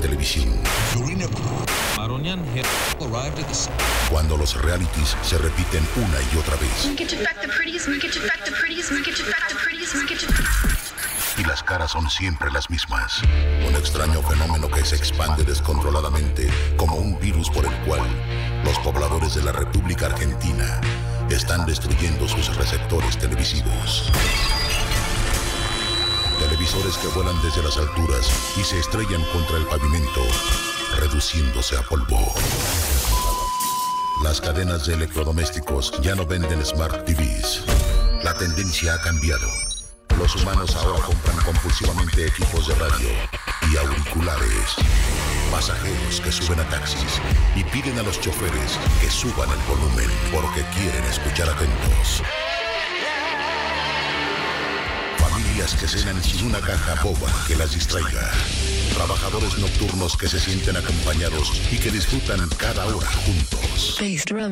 Televisión. Cuando los realities se repiten una y otra vez. Y las caras son siempre las mismas. Un extraño fenómeno que se expande descontroladamente como un virus por el cual los pobladores de la República Argentina están destruyendo sus receptores televisivos. Televisores que vuelan desde las alturas y se estrellan contra el pavimento, reduciéndose a polvo. Las cadenas de electrodomésticos ya no venden Smart TVs. La tendencia ha cambiado. Los humanos ahora compran compulsivamente equipos de radio y auriculares. Pasajeros que suben a taxis y piden a los choferes que suban el volumen porque quieren escuchar atentos. Familias que cenan sin una caja boba que las distraiga. Trabajadores nocturnos que se sienten acompañados y que disfrutan cada hora juntos.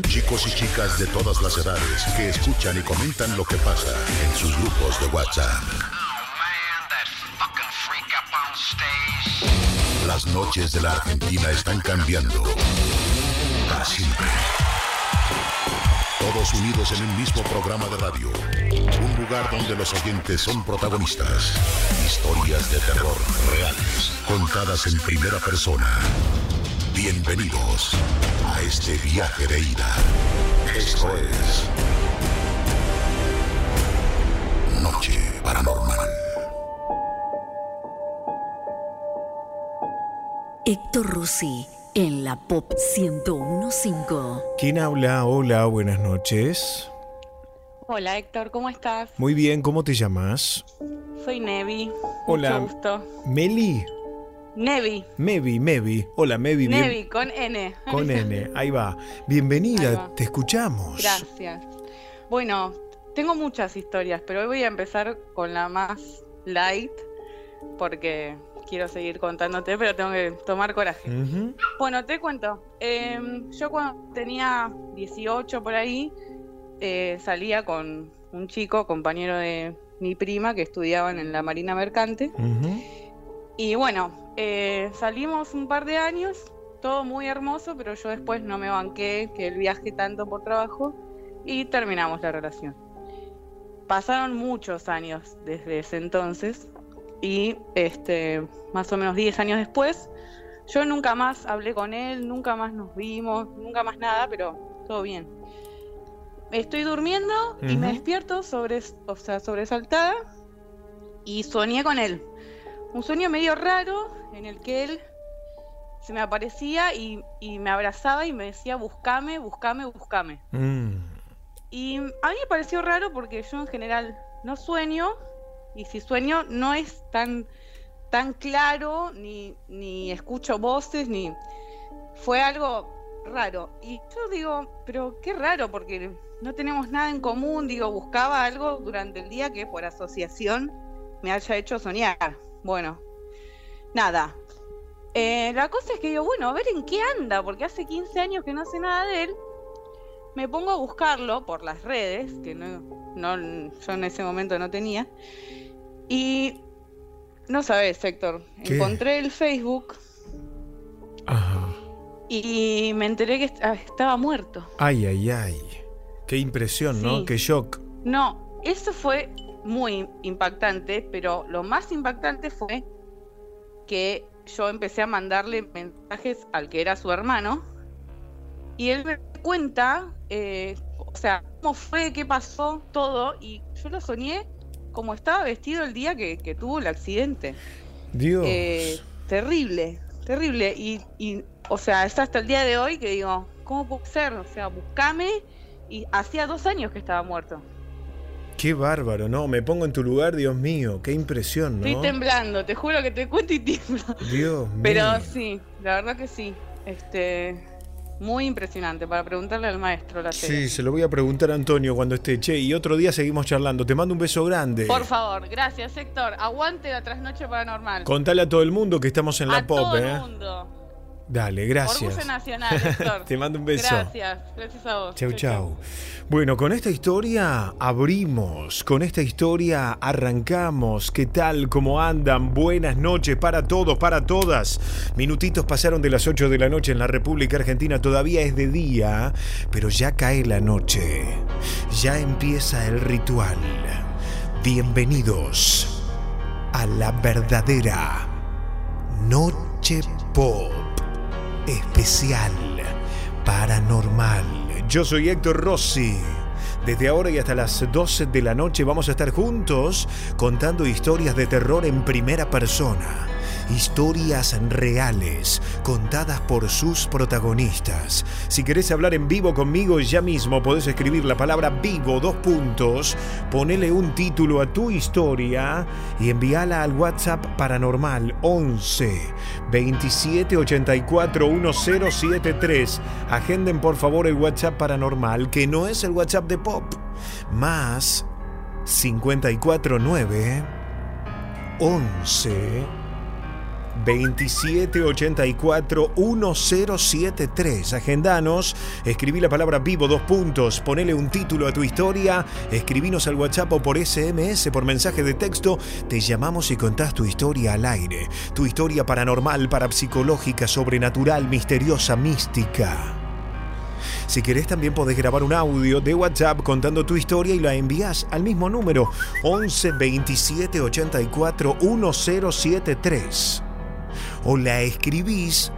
Chicos y chicas de todas las edades que escuchan y comentan lo que pasa en sus grupos de WhatsApp. Las noches de la Argentina están cambiando. Para siempre. Todos unidos en un mismo programa de radio. Un lugar donde los oyentes son protagonistas. Historias de terror reales, contadas en primera persona. Bienvenidos a este viaje de ida. Esto es Noche Paranormal. Héctor Rossi en la Pop 1015. ¿Quién habla? Hola, buenas noches. Hola Héctor, ¿cómo estás? Muy bien, ¿cómo te llamas? Soy Nevi. Hola. Mucho gusto. Meli. Nevi. Mevi, Mevi. Hola, Mevi. bien- Nevi, con N. Con N, ahí va. Bienvenida, Ahí va. te escuchamos. Gracias. Bueno, tengo muchas historias, pero hoy voy a empezar con la más light, porque quiero seguir contándote, pero tengo que tomar coraje. Bueno, te cuento. Em, yo cuando tenía 18 por ahí, eh, salía con un chico, compañero de mi prima, que estudiaban en la Marina Mercante. Y bueno, eh, salimos un par de años, todo muy hermoso, pero yo después no me banqué que él viaje tanto por trabajo y terminamos la relación. Pasaron muchos años desde ese entonces y este, más o menos 10 años después, yo nunca más hablé con él, nunca más nos vimos, nunca más nada, pero todo bien. Estoy durmiendo y me despierto sobre, o sea, sobresaltada y soñé con él. Un sueño medio raro en el que él se me aparecía y, y me abrazaba y me decía, buscame, buscame, buscame. Mm. Y a mí me pareció raro porque yo en general no sueño y si sueño no es tan, tan claro, ni, ni escucho voces, ni fue algo raro. Y yo digo, pero qué raro porque no tenemos nada en común, digo, buscaba algo durante el día que por asociación me haya hecho soñar. Bueno, nada. Eh, la cosa es que digo, bueno, a ver en qué anda, porque hace 15 años que no sé nada de él me pongo a buscarlo por las redes, que no, no, yo en ese momento no tenía. Y no sabes, Héctor, ¿Qué? encontré el Facebook Ajá. y me enteré que ah, estaba muerto. Ay, ay, ay. Qué impresión, ¿no? Qué shock. No, eso fue muy impactante, pero lo más impactante fue que yo empecé a mandarle mensajes al que era su hermano y él me cuenta, eh, o sea, cómo fue, qué pasó, todo, y yo lo soñé como estaba vestido el día que, que tuvo el accidente. Dios. Eh, terrible, terrible. Y, y, o sea, es hasta el día de hoy que digo, ¿cómo puede ser? O sea, buscame. Y hacía dos años que estaba muerto. Qué bárbaro, ¿no? Me pongo en tu lugar, Dios mío. Qué impresión, ¿no? Estoy temblando, te juro que te cuento y tiemblo. Dios mío. Pero sí, la verdad que sí. Este, muy impresionante para preguntarle al maestro la serie. Sí, se lo voy a preguntar a Antonio cuando esté. Che, y otro día seguimos charlando. Te mando un beso grande. Por favor, gracias, Héctor. Aguante la trasnoche paranormal. Contale a todo el mundo que estamos en la a pop, todo ¿eh? el mundo. Dale, gracias. Orgullo nacional, Héctor. Te mando un beso. Gracias, gracias a vos. Chau, chau. Bueno, con esta historia abrimos, con esta historia arrancamos. ¿Qué tal? ¿Cómo andan? Buenas noches para todos, para todas. Minutitos pasaron de las 8 de la noche en la República Argentina, todavía es de día, pero ya cae la noche. Ya empieza el ritual. Bienvenidos a la verdadera Noche Pop especial paranormal. Yo soy Héctor Rossi. Desde ahora y hasta las 12 de la noche vamos a estar juntos contando historias de terror en primera persona. Historias reales, contadas por sus protagonistas. Si querés hablar en vivo conmigo ya mismo, podés escribir la palabra vivo, dos puntos, ponele un título a tu historia y envíala al WhatsApp paranormal 11 27 84 1073. Agenden por favor el WhatsApp paranormal, que no es el WhatsApp de Pop. Más 549 11 2784 1073. Agendanos, escribí la palabra vivo, dos puntos, ponele un título a tu historia, escribinos al WhatsApp o por SMS, por mensaje de texto, te llamamos y contás tu historia al aire. Tu historia paranormal, parapsicológica, sobrenatural, misteriosa, mística. Si querés también podés grabar un audio de WhatsApp contando tu historia y la envías al mismo número 11 27 84 1073 o la escribís,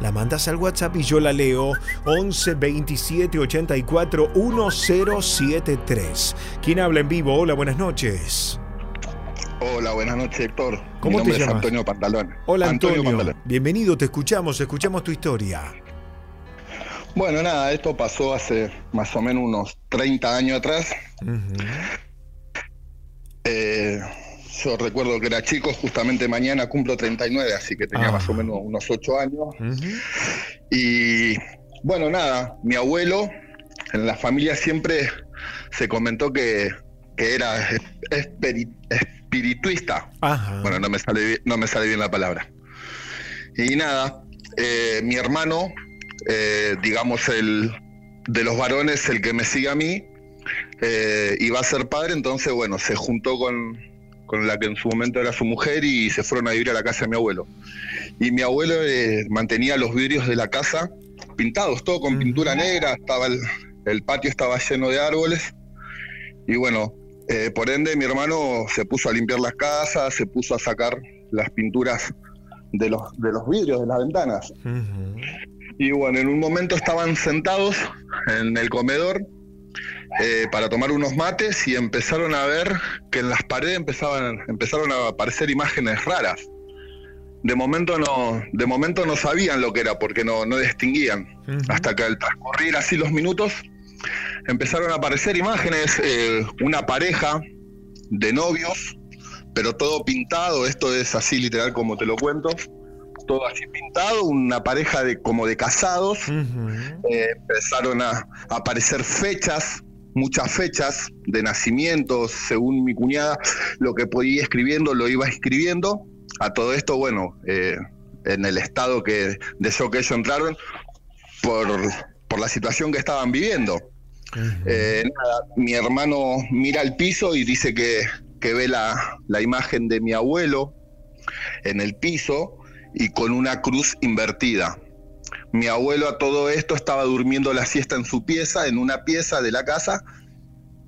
la mandas al WhatsApp y yo la leo 11 27 84 1073. ¿Quién habla en vivo? Hola, buenas noches. Hola, buenas noches, Héctor. ¿Cómo Mi te es llamas? Antonio Pantalón. Hola Antonio, Pantalón. bienvenido, te escuchamos, escuchamos tu historia. Bueno, nada, esto pasó hace más o menos unos 30 años atrás. Eh, yo recuerdo que era chico, justamente mañana cumplo 39, así que tenía Ah. más o menos unos 8 años. Y bueno, nada, mi abuelo, en la familia siempre se comentó que, que era es- espiri- espirituista. Ajá. Bueno, no me sale bien, no me sale bien la palabra. Y nada, eh, mi hermano, eh, digamos el de los varones, el que me sigue a mí, eh, iba a ser padre, entonces bueno, se juntó con, con la que en su momento era su mujer y se fueron a vivir a la casa de mi abuelo. Y mi abuelo eh, mantenía los vidrios de la casa pintados, todo con pintura negra, estaba el, el patio estaba lleno de árboles. Y bueno, eh, por ende mi hermano se puso a limpiar las casas, se puso a sacar las pinturas de los, de los vidrios de las ventanas. Y bueno, en un momento estaban sentados en el comedor eh, para tomar unos mates y empezaron a ver que en las paredes empezaban, empezaron a aparecer imágenes raras. De momento no, de momento no sabían lo que era porque no, no distinguían. Hasta que al transcurrir así los minutos empezaron a aparecer imágenes, eh, una pareja de novios, pero todo pintado, esto es así literal como te lo cuento, todo así pintado, una pareja de como de casados, eh, empezaron a, a aparecer fechas, muchas fechas de nacimientos, según mi cuñada, lo que podía ir escribiendo lo iba escribiendo. A todo esto, bueno, eh, en el estado que de shock que ellos entraron por, por la situación que estaban viviendo. Eh, nada, mi hermano mira al piso y dice que, que ve la, la imagen de mi abuelo en el piso y con una cruz invertida. Mi abuelo a todo esto estaba durmiendo la siesta en su pieza, en una pieza de la casa,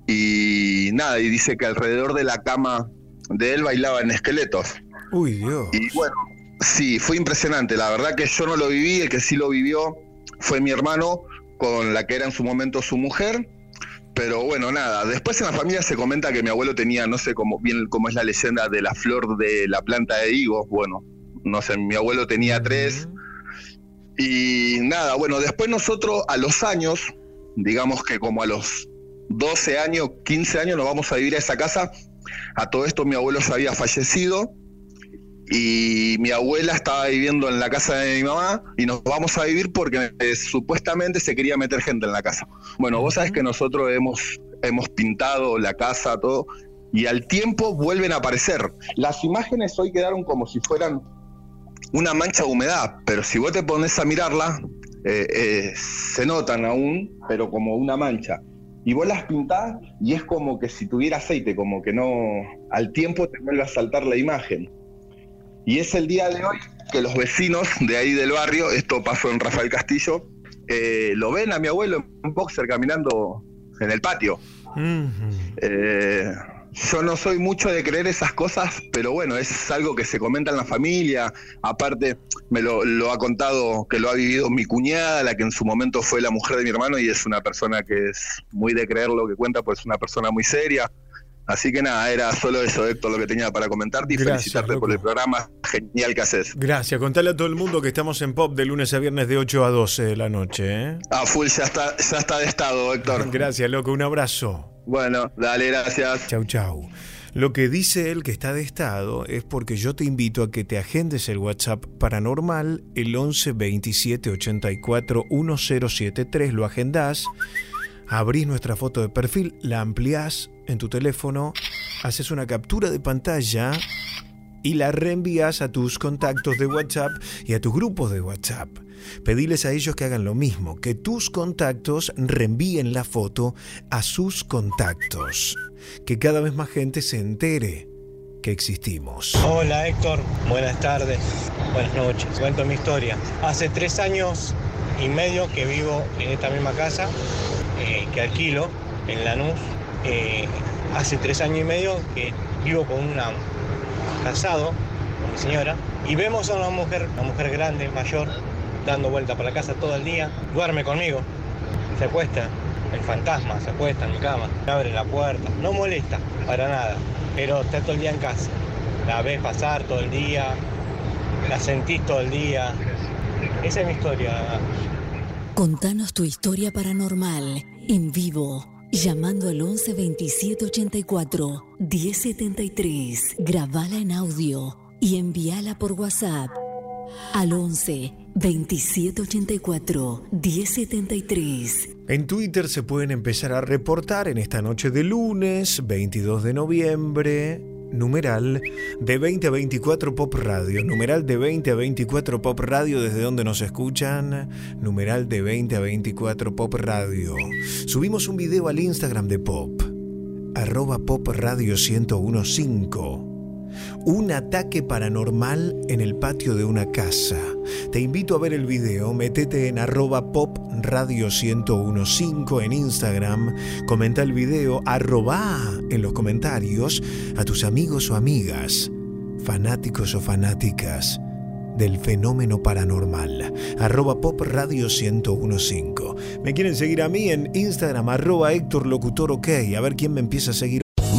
y nada, y dice que alrededor de la cama de él bailaban esqueletos. Uy, Dios. Y bueno, sí, fue impresionante. La verdad que yo no lo viví, el que sí lo vivió fue mi hermano con la que era en su momento su mujer. Pero bueno, nada, después en la familia se comenta que mi abuelo tenía, no sé cómo, bien cómo es la leyenda de la flor de la planta de higos. Bueno, no sé, mi abuelo tenía tres. Y nada, bueno, después nosotros a los años, digamos que como a los 12 años, 15 años, nos vamos a vivir a esa casa. A todo esto mi abuelo ya había fallecido y mi abuela estaba viviendo en la casa de mi mamá y nos vamos a vivir porque eh, supuestamente se quería meter gente en la casa. Bueno, vos sabés que nosotros hemos, hemos pintado la casa, todo, y al tiempo vuelven a aparecer. Las imágenes hoy quedaron como si fueran una mancha de humedad, pero si vos te pones a mirarla, eh, eh, se notan aún, pero como una mancha. Y vos las pintás y es como que si tuviera aceite, como que no, al tiempo te vuelve a saltar la imagen. Y es el día de hoy que los vecinos de ahí del barrio, esto pasó en Rafael Castillo, eh, lo ven a mi abuelo en boxer caminando en el patio. Yo no soy mucho de creer esas cosas, pero bueno, es algo que se comenta en la familia. Aparte, me lo, lo, ha contado, que lo ha vivido mi cuñada, la que en su momento fue la mujer de mi hermano, y es una persona que es muy de creer lo que cuenta, pues es una persona muy seria. Así que nada, era solo eso, Héctor, lo que tenía para comentarte y Gracias, felicitarte loco. por el programa genial que haces. Gracias. Contale a todo el mundo que estamos en Pop de lunes a viernes de 8 a 12 de la noche. ¿eh? A full ya está, ya está de estado, Héctor. Gracias, loco. Un abrazo. Bueno, dale, gracias. Chau, chau. Lo que dice él que está de estado es porque yo te invito a que te agendes el WhatsApp paranormal, el 11 27 84 1073, lo agendás, abrís nuestra foto de perfil, la ampliás en tu teléfono, haces una captura de pantalla y la reenvías a tus contactos de WhatsApp y a tus grupos de WhatsApp. Pediles a ellos que hagan lo mismo, que tus contactos reenvíen la foto a sus contactos. Que cada vez más gente se entere que existimos. Hola Héctor, buenas tardes, buenas noches. Cuento mi historia. Hace tres años y medio que vivo en esta misma casa, eh, que alquilo en Lanús. Eh, hace tres años y medio que vivo con una casado con mi señora y vemos a una mujer, una mujer grande, mayor, dando vuelta por la casa todo el día, duerme conmigo, se acuesta, el fantasma se acuesta en mi cama, abre la puerta, no molesta para nada, pero está todo el día en casa, la ves pasar todo el día, la sentís todo el día, esa es mi historia. Contanos tu historia paranormal en vivo. Llamando al 11 27 84 1073. Grabala en audio y envíala por WhatsApp al 11 27 84 1073. En Twitter se pueden empezar a reportar en esta noche de lunes, 22 de noviembre, numeral de 20 a 24 Pop Radio, numeral de 20 a 24 Pop Radio desde donde nos escuchan, numeral de 20 a 24 Pop Radio. Subimos un video al Instagram de Pop, arroba Pop Radio 1015. Un ataque paranormal en el patio de una casa. Te invito a ver el video, metete en arroba pop radio 1015 en Instagram, comenta el video, arroba en los comentarios a tus amigos o amigas, fanáticos o fanáticas del fenómeno paranormal. Arroba pop radio 1015. Me quieren seguir a mí en Instagram, arroba Héctor Locutor OK. A ver quién me empieza a seguir.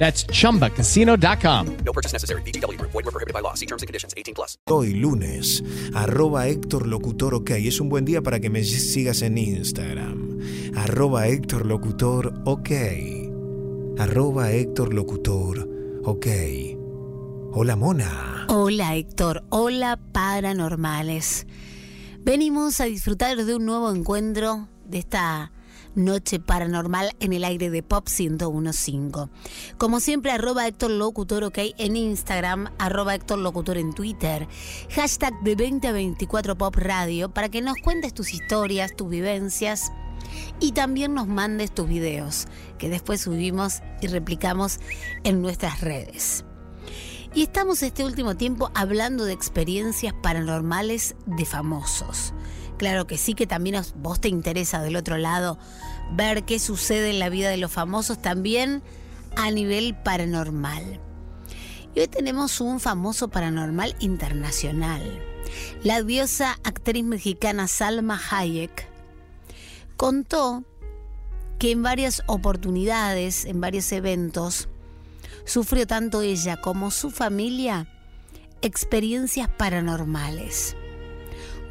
That's chumbacasino.com. No purchase necessary. Group. Void were prohibited by law. See terms and conditions. 18 plus. Hoy lunes, arroba Héctor Locutor OK. Es un buen día para que me sigas en Instagram. Arroba Héctor Locutor OK. Arroba Héctor Locutor OK. Hola Mona. Hola Héctor, hola paranormales. Venimos a disfrutar de un nuevo encuentro de esta noche paranormal en el aire de Pop 1015. Como siempre, arroba Héctor Locutor OK en Instagram, arroba Héctor Locutor en Twitter, hashtag de 2024 Pop Radio para que nos cuentes tus historias, tus vivencias y también nos mandes tus videos que después subimos y replicamos en nuestras redes. Y estamos este último tiempo hablando de experiencias paranormales de famosos. Claro que sí, que también vos te interesa del otro lado ver qué sucede en la vida de los famosos también a nivel paranormal. Y hoy tenemos un famoso paranormal internacional. La diosa actriz mexicana Salma Hayek contó que en varias oportunidades, en varios eventos, sufrió tanto ella como su familia experiencias paranormales.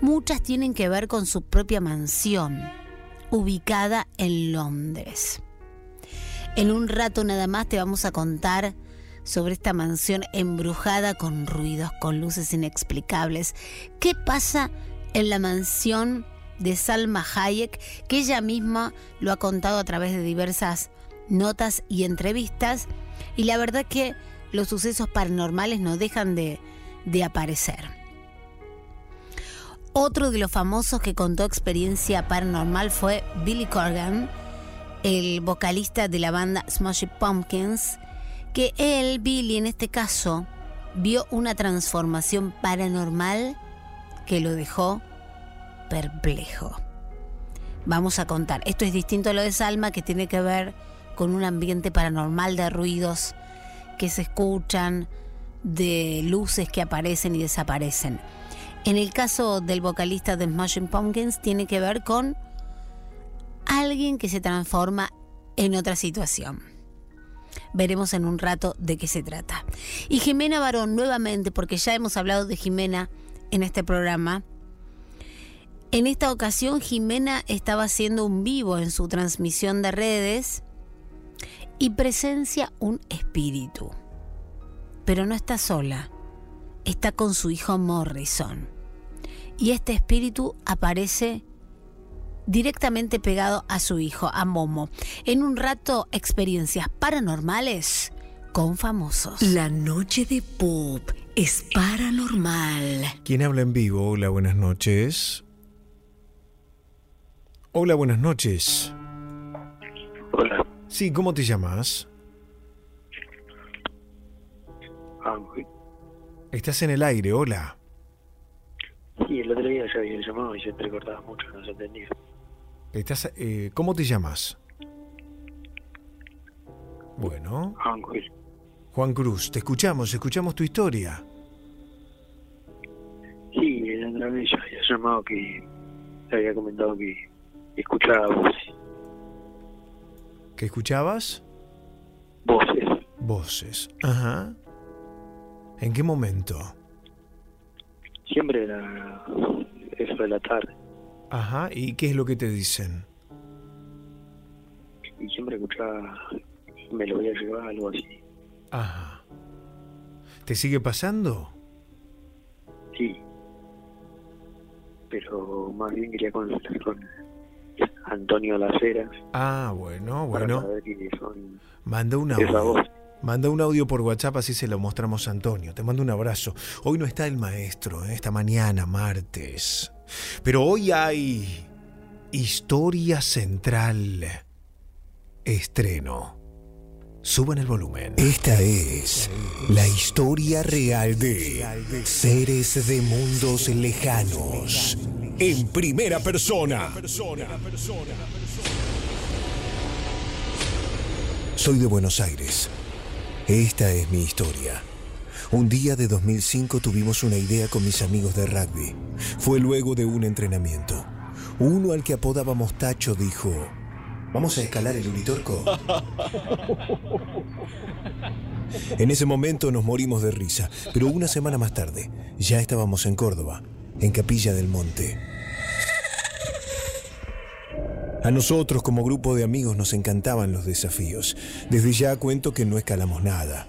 Muchas tienen que ver con su propia mansión, ubicada en Londres. En un rato nada más te vamos a contar sobre esta mansión embrujada con ruidos, con luces inexplicables. ¿Qué pasa en la mansión de Salma Hayek? Que ella misma lo ha contado a través de diversas notas y entrevistas y la verdad que los sucesos paranormales no dejan de, de aparecer. Otro de los famosos que contó experiencia paranormal fue Billy Corgan, el vocalista de la banda Smashing Pumpkins, que él, Billy en este caso, vio una transformación paranormal que lo dejó perplejo. Vamos a contar. Esto es distinto a lo de Salma, que tiene que ver con un ambiente paranormal de ruidos que se escuchan, de luces que aparecen y desaparecen. En el caso del vocalista de Smashing Pumpkins tiene que ver con alguien que se transforma en otra situación. Veremos en un rato de qué se trata. Y Jimena Barón, nuevamente, porque ya hemos hablado de Jimena en este programa. En esta ocasión, Jimena estaba haciendo un vivo en su transmisión de redes y presencia un espíritu. Pero no está sola, está con su hijo Morrison. Y este espíritu aparece directamente pegado a su hijo, a Momo. En un rato, experiencias paranormales con famosos. La noche de pop es paranormal. ¿Quién habla en vivo? Hola, buenas noches. Hola, buenas noches. Hola. Sí, ¿cómo te llamas? Ángel. Estás en el aire, hola. Sí, el otro día ya había llamado y se entrecortaba mucho, no se entendía. Estás, eh, ¿Cómo te llamas? Bueno. Ángel. Juan Cruz, te escuchamos, escuchamos tu historia. Sí, el otra vez ya había llamado que te había comentado que escuchaba voces. ¿Qué escuchabas? Voces. Voces. Ajá. ¿En qué momento? Siempre era eso de la tarde. Ajá. ¿Y qué es lo que te dicen? Y siempre escuchaba, me lo voy a llevar, algo así. Ajá. ¿Te sigue pasando? Sí. Pero más bien quería consultar con Antonio Laceras. Ah, bueno, para bueno. saber quiénes son Manda un esa audio. voz. Manda un audio por WhatsApp, así se lo mostramos a Antonio. Te mando un abrazo. Hoy no está el maestro, ¿eh? esta mañana, martes. Pero hoy hay historia central. Estreno. Suban el volumen. Esta es la historia real de seres de mundos lejanos. En primera persona. Soy de Buenos Aires. Esta es mi historia. Un día de 2005 tuvimos una idea con mis amigos de rugby. Fue luego de un entrenamiento. Uno al que apodábamos Tacho dijo, ¿Vamos a escalar el Uritorco? En ese momento nos morimos de risa, pero una semana más tarde ya estábamos en Córdoba, en Capilla del Monte. A nosotros como grupo de amigos nos encantaban los desafíos. Desde ya cuento que no escalamos nada.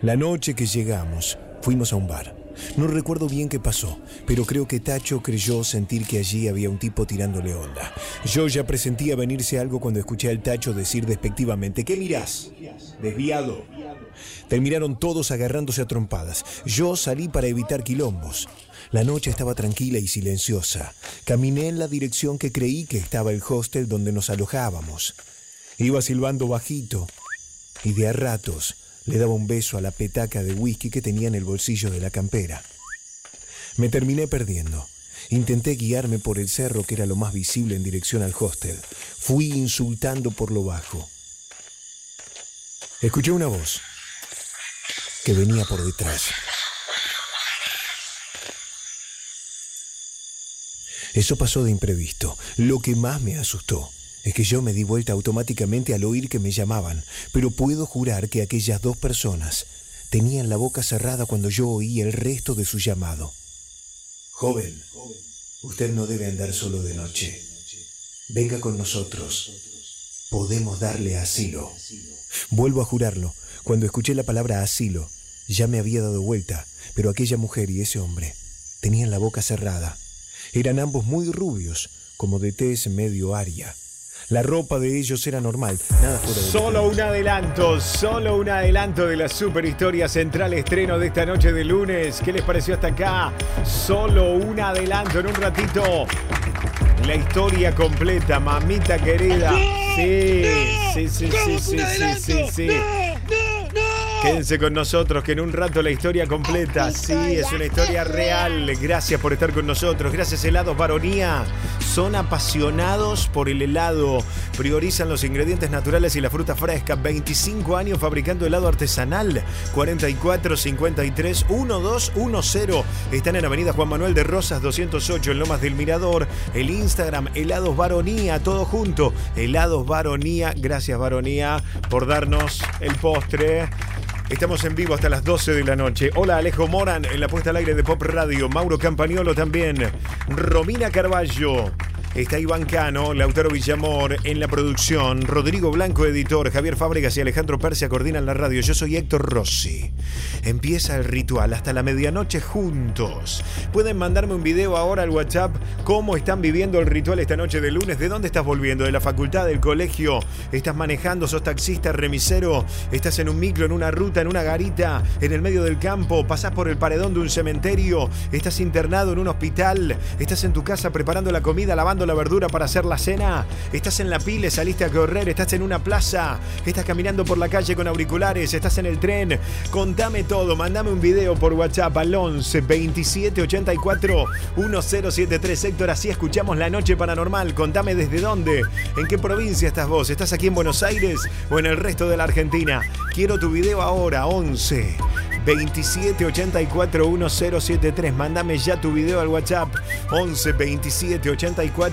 La noche que llegamos, fuimos a un bar. No recuerdo bien qué pasó, pero creo que Tacho creyó sentir que allí había un tipo tirándole onda. Yo ya presentía venirse algo cuando escuché al Tacho decir despectivamente, ¿qué mirás? Desviado. Terminaron todos agarrándose a trompadas. Yo salí para evitar quilombos. La noche estaba tranquila y silenciosa. Caminé en la dirección que creí que estaba el hostel donde nos alojábamos. Iba silbando bajito y de a ratos le daba un beso a la petaca de whisky que tenía en el bolsillo de la campera. Me terminé perdiendo. Intenté guiarme por el cerro que era lo más visible en dirección al hostel. Fui insultando por lo bajo. Escuché una voz que venía por detrás. Eso pasó de imprevisto. Lo que más me asustó es que yo me di vuelta automáticamente al oír que me llamaban, pero puedo jurar que aquellas dos personas tenían la boca cerrada cuando yo oí el resto de su llamado. Joven, usted no debe andar solo de noche. Venga con nosotros. Podemos darle asilo. Vuelvo a jurarlo. Cuando escuché la palabra asilo, ya me había dado vuelta, pero aquella mujer y ese hombre tenían la boca cerrada. Eran ambos muy rubios, como de tez medio aria. La ropa de ellos era normal, nada fuera de lo Solo un adelanto, solo un adelanto de la super historia central estreno de esta noche de lunes. ¿Qué les pareció hasta acá? Solo un adelanto en un ratito. La historia completa, mamita querida. Sí, sí, sí, sí, sí, sí, sí, sí. Quédense con nosotros que en un rato la historia completa. Sí, es una historia real. Gracias por estar con nosotros. Gracias helados Baronía. Son apasionados por el helado. Priorizan los ingredientes naturales y la fruta fresca. 25 años fabricando helado artesanal. 44 53 1210. Están en Avenida Juan Manuel de Rosas 208 en Lomas del Mirador. El Instagram helados Baronía. Todo junto. Helados Baronía. Gracias Baronía por darnos el postre. Estamos en vivo hasta las 12 de la noche. Hola Alejo Moran en la puesta al aire de Pop Radio. Mauro Campagnolo también. Romina Carballo. Está Iván Cano, Lautaro Villamor en la producción, Rodrigo Blanco, editor, Javier Fábregas y Alejandro Persia coordinan la radio. Yo soy Héctor Rossi. Empieza el ritual hasta la medianoche juntos. Pueden mandarme un video ahora al WhatsApp cómo están viviendo el ritual esta noche de lunes. ¿De dónde estás volviendo? ¿De la facultad, del colegio? ¿Estás manejando? ¿Sos taxista, remisero? ¿Estás en un micro, en una ruta, en una garita, en el medio del campo? ¿Pasás por el paredón de un cementerio? ¿Estás internado en un hospital? ¿Estás en tu casa preparando la comida, lavando la verdura para hacer la cena? ¿Estás en la pile, saliste a correr? ¿Estás en una plaza? ¿Estás caminando por la calle con auriculares? ¿Estás en el tren? Contame todo, mandame un video por WhatsApp al 11 27 84 1073 Héctor, así escuchamos la noche paranormal. Contame desde dónde, en qué provincia estás vos. ¿Estás aquí en Buenos Aires o en el resto de la Argentina? Quiero tu video ahora, 11 27 84 1073. Mándame ya tu video al WhatsApp 11 27 84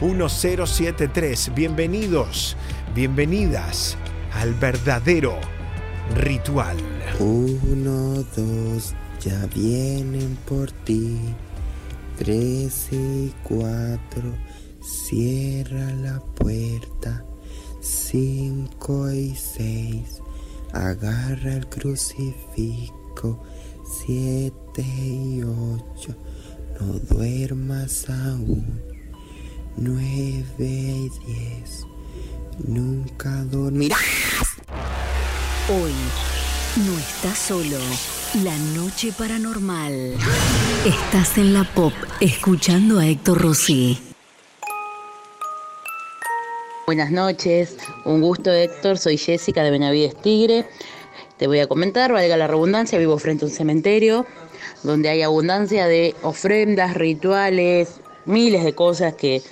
1073. Bienvenidos, bienvenidas al verdadero ritual. Uno, dos, ya vienen por ti. Tres y cuatro, cierra la puerta. Cinco y seis, agarra el crucifijo. Siete y ocho, no duermas aún. Nueve y diez, nunca dormirás. Hoy no estás solo. La noche paranormal. Estás en la pop escuchando a Héctor Rossi. Buenas noches, un gusto Héctor, soy Jessica de Benavides Tigre. Te voy a comentar, valga la redundancia, vivo frente a un cementerio donde hay abundancia de ofrendas, rituales, miles de cosas que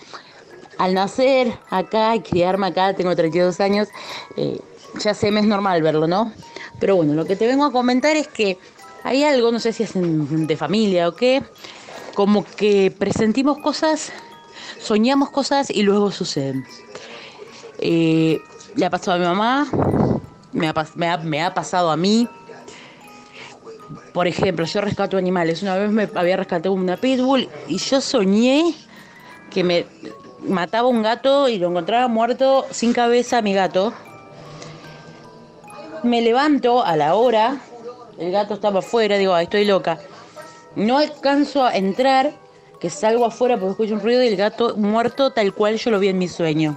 al nacer acá y criarme acá, tengo 32 años, eh, ya sé, me es normal verlo, ¿no? Pero bueno, lo que te vengo a comentar es que hay algo, no sé si es de familia o qué, como que presentimos cosas, soñamos cosas y luego suceden. Eh, le ha pasado a mi mamá, me ha- me ha pasado a mí. Por ejemplo, yo rescato animales. Una vez me había rescatado una pitbull y yo soñé que me mataba un gato y lo encontraba muerto sin cabeza mi gato. Me levanto a la hora, el gato estaba afuera, digo, "Ay, estoy loca. No alcanzo a entrar, que salgo afuera porque escucho un ruido y el gato muerto tal cual yo lo vi en mi sueño.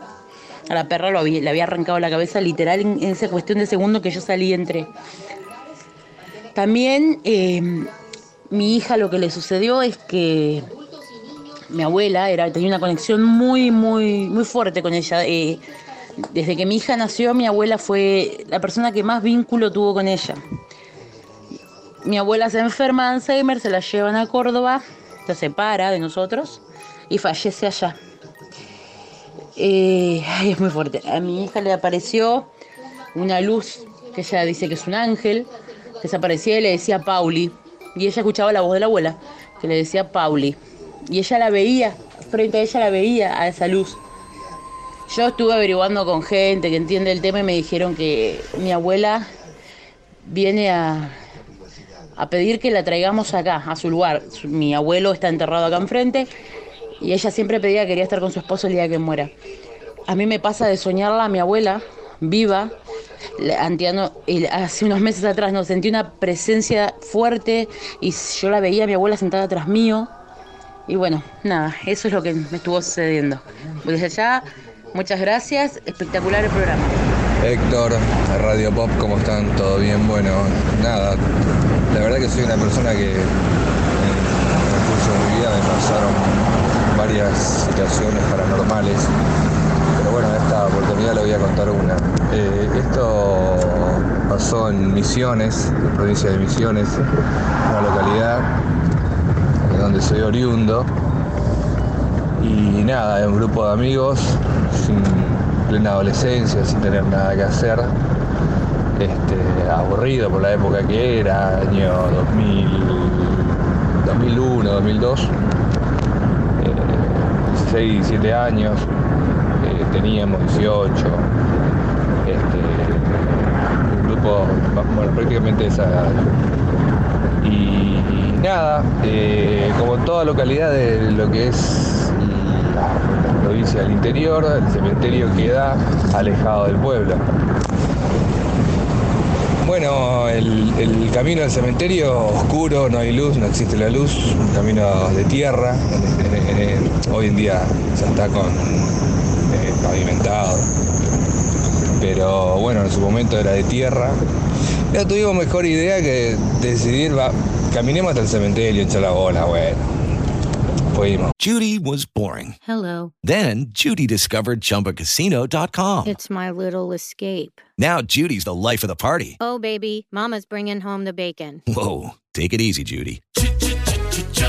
A la perra lo había- le había arrancado la cabeza literal en, en esa cuestión de segundo que yo salí y entré. También eh, mi hija lo que le sucedió es que mi abuela era, tenía una conexión muy, muy, muy fuerte con ella. eh, desde que mi hija nació, mi abuela fue la persona que más vínculo tuvo con ella. Mi abuela se enferma de Alzheimer, se la llevan a Córdoba, se separa de nosotros y fallece allá. Eh, ay, es muy fuerte. A mi hija le apareció una luz que ella dice que es un ángel, que y le decía Pauli. Y ella escuchaba la voz de la abuela, que le decía Pauli. Y ella la veía, frente a ella la veía a esa luz. Yo estuve averiguando con gente que entiende el tema y me dijeron que mi abuela viene a, a pedir que la traigamos acá, a su lugar. Mi abuelo está enterrado acá enfrente y ella siempre pedía que quería estar con su esposo el día que muera. A mí me pasa de soñarla a mi abuela, viva, y hace unos meses atrás no sentí una presencia fuerte y yo la veía a mi abuela sentada atrás mío. Y bueno, nada, eso es lo que me estuvo sucediendo. Desde allá, muchas gracias, espectacular el programa. Héctor, Radio Pop, ¿cómo están? ¿Todo bien? Bueno, nada, la verdad que soy una persona que en el curso de mi vida me pasaron varias situaciones paranormales, pero bueno, en esta oportunidad le voy a contar una. Eh, esto pasó en Misiones, en provincia de Misiones, una localidad donde soy oriundo, y nada, un grupo de amigos, sin plena adolescencia, sin tener nada que hacer, este, aburrido por la época que era, año 2000, 2001, 2002, eh, 6, 7 años, eh, teníamos 18, este, un grupo, bueno, prácticamente esa edad. Y nada, eh, como en toda localidad de lo que es la, la provincia del interior, el cementerio queda alejado del pueblo. Bueno, el, camino al cementerio oscuro, no hay luz, no existe la luz, un camino de tierra, hoy en día ya está con eh, pavimentado, pero bueno, en su momento era de tierra. No tuvimos mejor idea que decidir, va, caminemos hasta el cementerio, echar la bola, bueno. Fuimos. Judy was boring. Hello. Then Judy discovered ChumbaCasino.com. It's my little escape. Now Judy's the life of the party. Oh, baby, Mama's bringing home the bacon. Whoa, take it easy, Judy.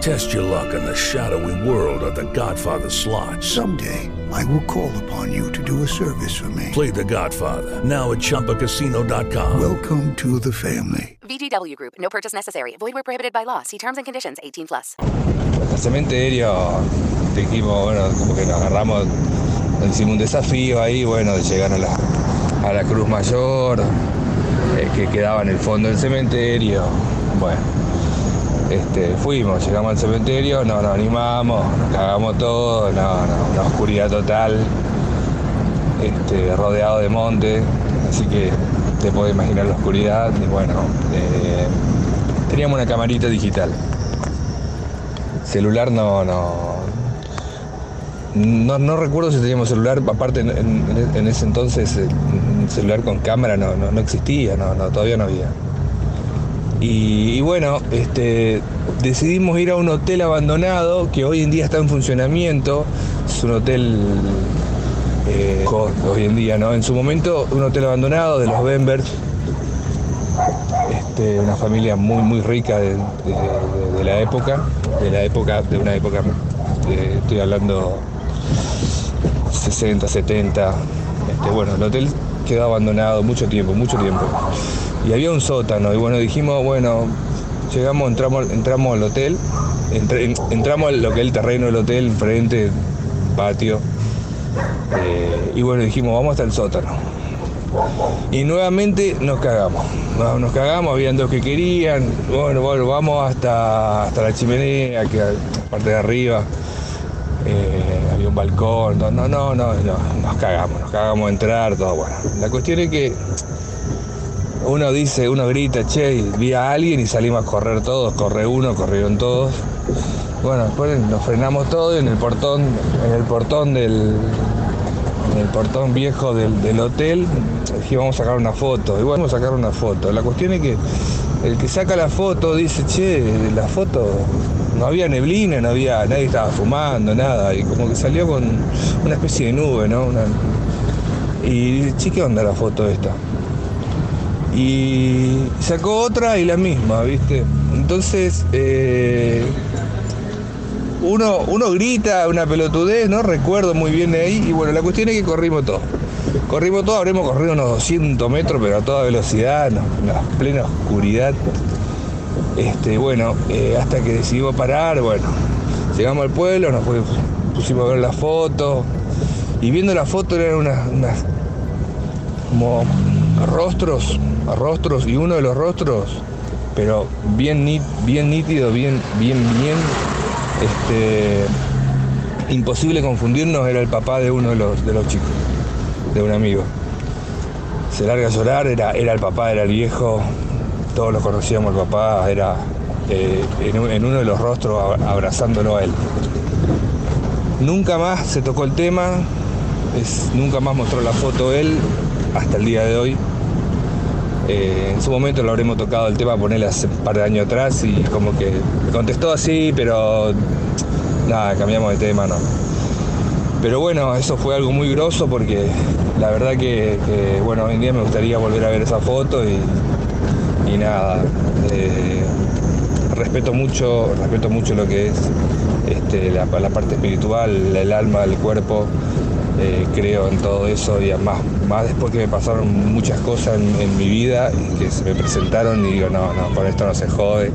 Test your luck in the shadowy world of The Godfather slot. Someday, I will call upon you to do a service for me. Play The Godfather now at ChumbaCasino.com. Welcome to the family. VGW Group. No purchase necessary. Void where prohibited by law. See terms and conditions. 18 plus. Hasta el cementerio dijimos, bueno, como que nos agarramos, nos hicimos un desafío ahí, bueno, de llegar a la, a la Cruz Mayor, eh, que quedaba en el fondo del cementerio. Bueno, este, fuimos, llegamos al cementerio, no nos animamos, nos cagamos todo, una oscuridad total, este, rodeado de monte, así que te puedes imaginar la oscuridad, y bueno, eh, teníamos una camarita digital. Celular no, no, no, no recuerdo si teníamos celular, aparte en, en- ese entonces eh, un celular con cámara no, no, no existía, no, todavía no había. Y, bueno, este, decidimos ir a un hotel abandonado que hoy en día está en funcionamiento. Es un hotel eh, hoy en día, ¿no? En su momento, un hotel abandonado de los Bembers. Este, una familia muy, muy rica de la época. De la época, de una época, eh, estoy hablando 60, 70. Este, bueno, el hotel quedó abandonado mucho tiempo, mucho tiempo. Y había un sótano, y bueno, dijimos, bueno, llegamos, entramos, entramos al hotel, entré- en- entramos a lo que es el terreno del hotel, enfrente, patio. Eh, y bueno, dijimos, vamos hasta el sótano. Y nuevamente nos cagamos. Nos, cagamos, habían dos que querían. Bueno, bueno, vamos hasta, hasta la chimenea, que parte de arriba. Eh, había un balcón. No, no, no, no, nos cagamos, nos cagamos a entrar, todo bueno. La cuestión es que uno dice, uno grita, che, vi a alguien y salimos a correr todos, corre uno, corrieron todos. Bueno, después nos frenamos todos en el portón, en el portón del, en el portón viejo del, hotel, dije vamos a sacar una foto. Y vamos a sacar una foto. La cuestión es que el que saca la foto dice, che, la foto no había neblina, no había, nadie estaba fumando, nada. Y como que salió con una especie de nube, ¿no? Y che, ¿qué onda la foto esta? Y sacó otra y la misma, ¿viste? Entonces, eh, uno, uno grita una pelotudez, no recuerdo muy bien de ahí, y bueno, la cuestión es que corrimos todo. Corrimos todo, habremos corrido unos 200 metros, pero a toda velocidad, en plena oscuridad. Este, bueno, eh, hasta que decidimos parar, bueno, llegamos al pueblo, nos pu- pusimos a ver la foto, y viendo la foto eran unas, unas como rostros, rostros, y uno de los rostros, pero bien, bien nítido, bien, bien, bien, este, imposible confundirnos, era el papá de uno de los, de los chicos, de un amigo. Se larga a llorar, era, era el papá, era el viejo, todos lo conocíamos, el papá, era eh, en, un- en uno de los rostros ab- abrazándolo a él. Nunca más se tocó el tema, nunca más mostró la foto él, hasta el día de hoy. Eh, en su momento lo habremos tocado el tema ponerle hace un par de años atrás y como que contestó así, pero nada, cambiamos de tema, no. Pero bueno, eso fue algo muy groso porque la verdad que, bueno, hoy en día me gustaría volver a ver esa foto y, nada. eh, respeto mucho, respeto mucho lo que es este, la, la parte espiritual, el alma, el cuerpo. eh, creo en todo eso y además más después que me pasaron muchas cosas en, en mi vida y que se me presentaron y digo, no, no, con esto no se jode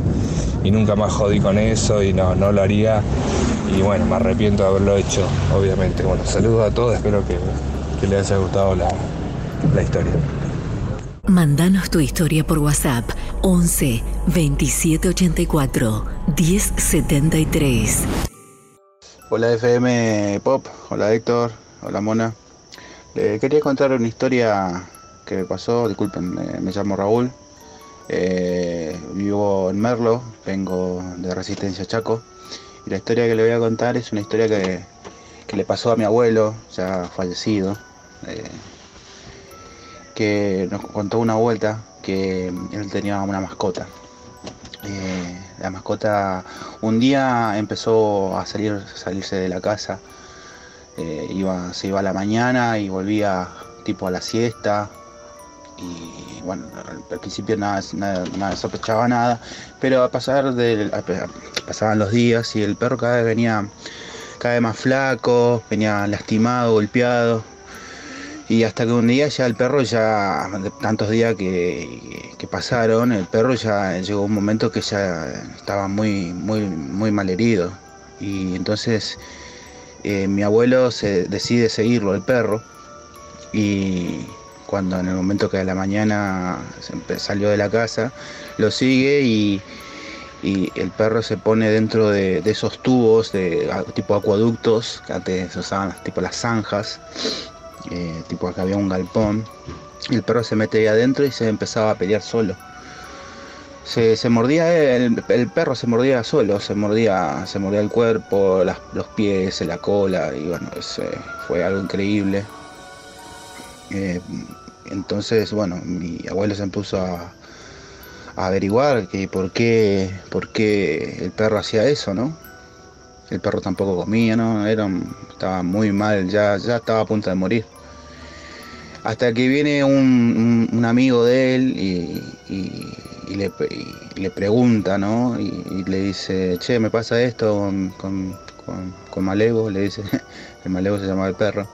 y nunca más jodí con eso y no, no lo haría y bueno, me arrepiento de haberlo hecho, obviamente. Bueno, saludos a todos, espero que, que les haya gustado la, la historia. Mandanos tu historia por WhatsApp 11 2784 1073. Hola FM Pop, hola Héctor, hola Mona. Le quería contar una historia que me pasó, disculpen, me, me llamo Raúl, eh, vivo en Merlo, vengo de Resistencia Chaco y la historia que le voy a contar es una historia que, que le pasó a mi abuelo, ya fallecido, eh, que nos contó una vuelta que él tenía una mascota. Eh, la mascota un día empezó a salir, salirse de la casa. Eh, iba, se iba a la mañana y volvía tipo a la siesta. Y bueno, al, principio nada, nada, sospechaba nada, pero a pasar del, a- pasaban los días y el perro cada vez venía cada vez más flaco, venía lastimado, golpeado. Y hasta que un día ya el perro ya, de tantos días que, que pasaron, el perro ya llegó un momento que ya estaba muy, muy, muy mal herido. Y entonces eh, mi abuelo se decide seguirlo, el perro. Y cuando en el momento que a la mañana salió de la casa, lo sigue y, el perro se pone dentro de, esos tubos de tipo acueductos, que antes se usaban tipo las zanjas, eh, tipo acá había un galpón, y el perro se mete ahí adentro y se empezaba a pelear solo. Se, se mordía el, el perro se mordía solo, se mordía, se mordía el cuerpo, los pies, la cola, y bueno, fue algo increíble. Eh, entonces, bueno, mi abuelo se puso a, a averiguar que por qué, por qué el perro hacía eso, ¿no? El perro tampoco comía, ¿no? Era, estaba muy mal, ya, ya estaba a punto de morir. Hasta que viene un, un- amigo de él y- y le, pregunta, ¿no? Y, le dice, che, me pasa esto con, con, con- Malevo, le dice, el Malevo se llamaba el perro.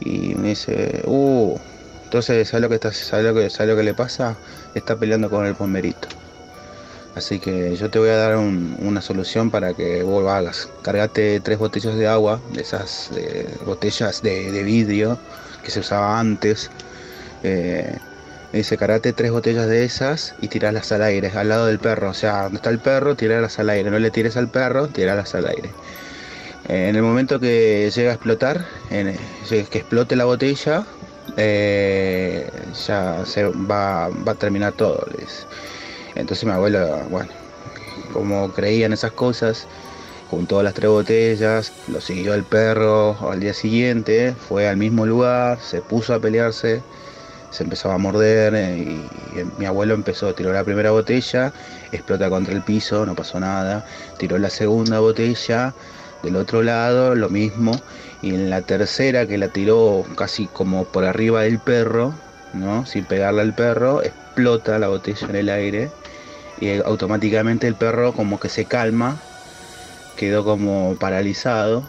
Y me dice, uh, entonces, ¿sabes lo que, está, sabe lo que, sabe lo que le pasa? Está peleando con el pomberito. Así que yo te voy a dar un- una solución para que vos lo hagas. Cargate tres botellas de agua, de esas eh, botellas de, de vidrio que se usaba antes. Eh, me dice, cargate tres botellas de esas y tirarlas al aire, al lado del perro. O sea, donde está el perro, tirarlas al aire. No le tires al perro, tirarlas al aire. Eh, en el momento que llega a explotar, que explote la botella, eh, ya se va, va a terminar todo. Entonces mi abuela, bueno, como creía en esas cosas, juntó las tres botellas, lo siguió el perro al día siguiente, fue al mismo lugar, se puso a pelearse, se empezaba a morder eh, y, y mi abuelo empezó, tiró la primera botella, explota contra el piso, no pasó nada, tiró la segunda botella, del otro lado lo mismo, y en la tercera que la tiró casi como por arriba del perro, ¿no? sin pegarle al perro, explota la botella en el aire y eh, automáticamente el perro como que se calma, quedó como paralizado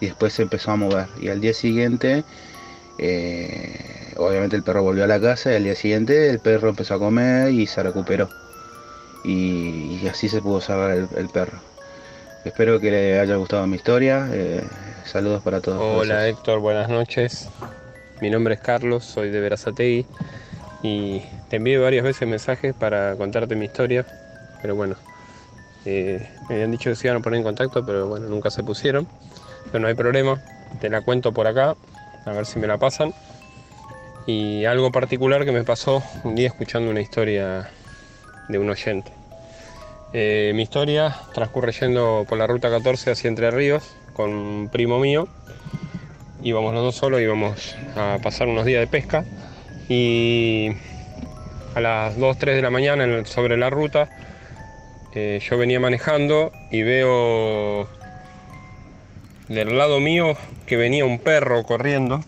y después se empezó a mover. Y al día siguiente, eh, obviamente el perro volvió a la casa y al día siguiente el perro empezó a comer y se recuperó. Y, y así se pudo salvar el, el perro. Espero que le haya gustado mi historia. eh, saludos para todos. Hola Gracias. Héctor, buenas noches. Mi nombre es Carlos, soy de Verazategui y te envié varias veces mensajes para contarte mi historia, pero bueno, eh, me habían dicho que se iban a poner en contacto, pero bueno, nunca se pusieron. Pero no hay problema, te la cuento por acá, a ver si me la pasan. Y algo particular que me pasó un día escuchando una historia de un oyente. Eh, mi historia transcurre yendo por la ruta 14 hacia Entre Ríos con un primo mío. Íbamos los dos solos, íbamos a pasar unos días de pesca y a las 2, 3 de la mañana sobre la ruta eh, yo venía manejando y veo del lado mío que venía un perro corriendo.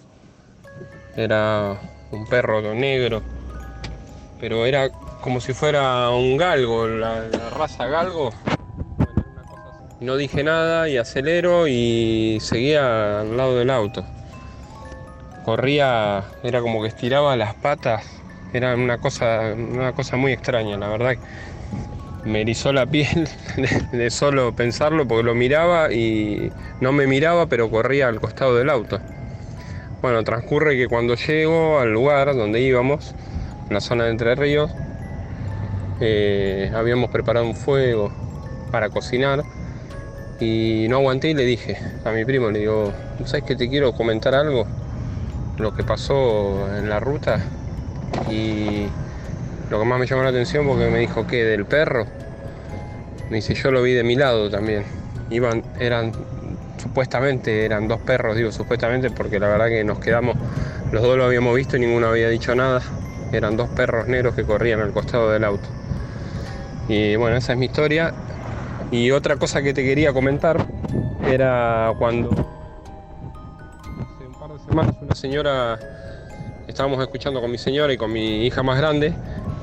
Era un perro negro, pero era como si fuera un galgo, la, raza galgo. No dije nada y acelero y seguía al lado del auto. Corría, era como que estiraba las patas, era una cosa, una cosa muy extraña, la verdad. Me erizó la piel de solo pensarlo porque lo miraba y no me miraba, pero corría al costado del auto. Bueno, transcurre que cuando llego al lugar donde íbamos, en la zona de Entre Ríos, eh, habíamos preparado un fuego para cocinar y no aguanté y le dije a mi primo, le digo, ¿sabes que te quiero comentar algo? Lo que pasó en la ruta y lo que más me llamó la atención porque me dijo que del perro. Me dice, yo lo vi de mi lado también. Iban, eran, supuestamente eran dos perros, digo supuestamente porque la verdad que nos quedamos, los dos lo habíamos visto y ninguno había dicho nada. Eran dos perros negros que corrían al costado del auto. Y bueno, esa es mi historia. Y otra cosa que te quería comentar era cuando hace un par de semanas una señora, estábamos escuchando con mi señora y con mi hija más grande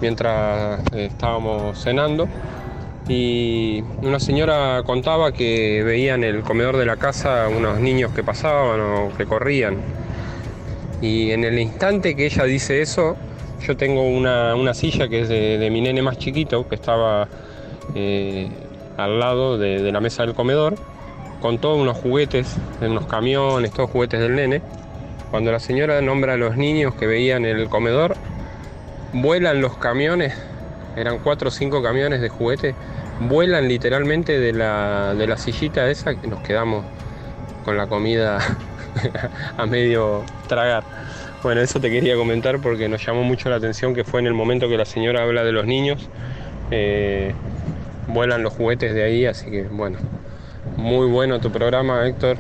mientras eh, estábamos cenando y una señora contaba que veía en el comedor de la casa unos niños que pasaban o que corrían. Y en el instante que ella dice eso, yo tengo una, una silla que es de, mi nene más chiquito, que estaba eh, al lado de, de la mesa del comedor, con todos unos juguetes, unos camiones, todos juguetes del nene. Cuando la señora nombra a los niños que veían en el comedor, vuelan los camiones, eran cuatro o cinco camiones de juguete, vuelan literalmente de la, de la sillita esa que nos quedamos con la comida a medio tragar. Bueno, eso te quería comentar porque nos llamó mucho la atención que fue en el momento que la señora habla de los niños, eh, vuelan los juguetes de ahí, así que bueno, muy bueno tu programa Héctor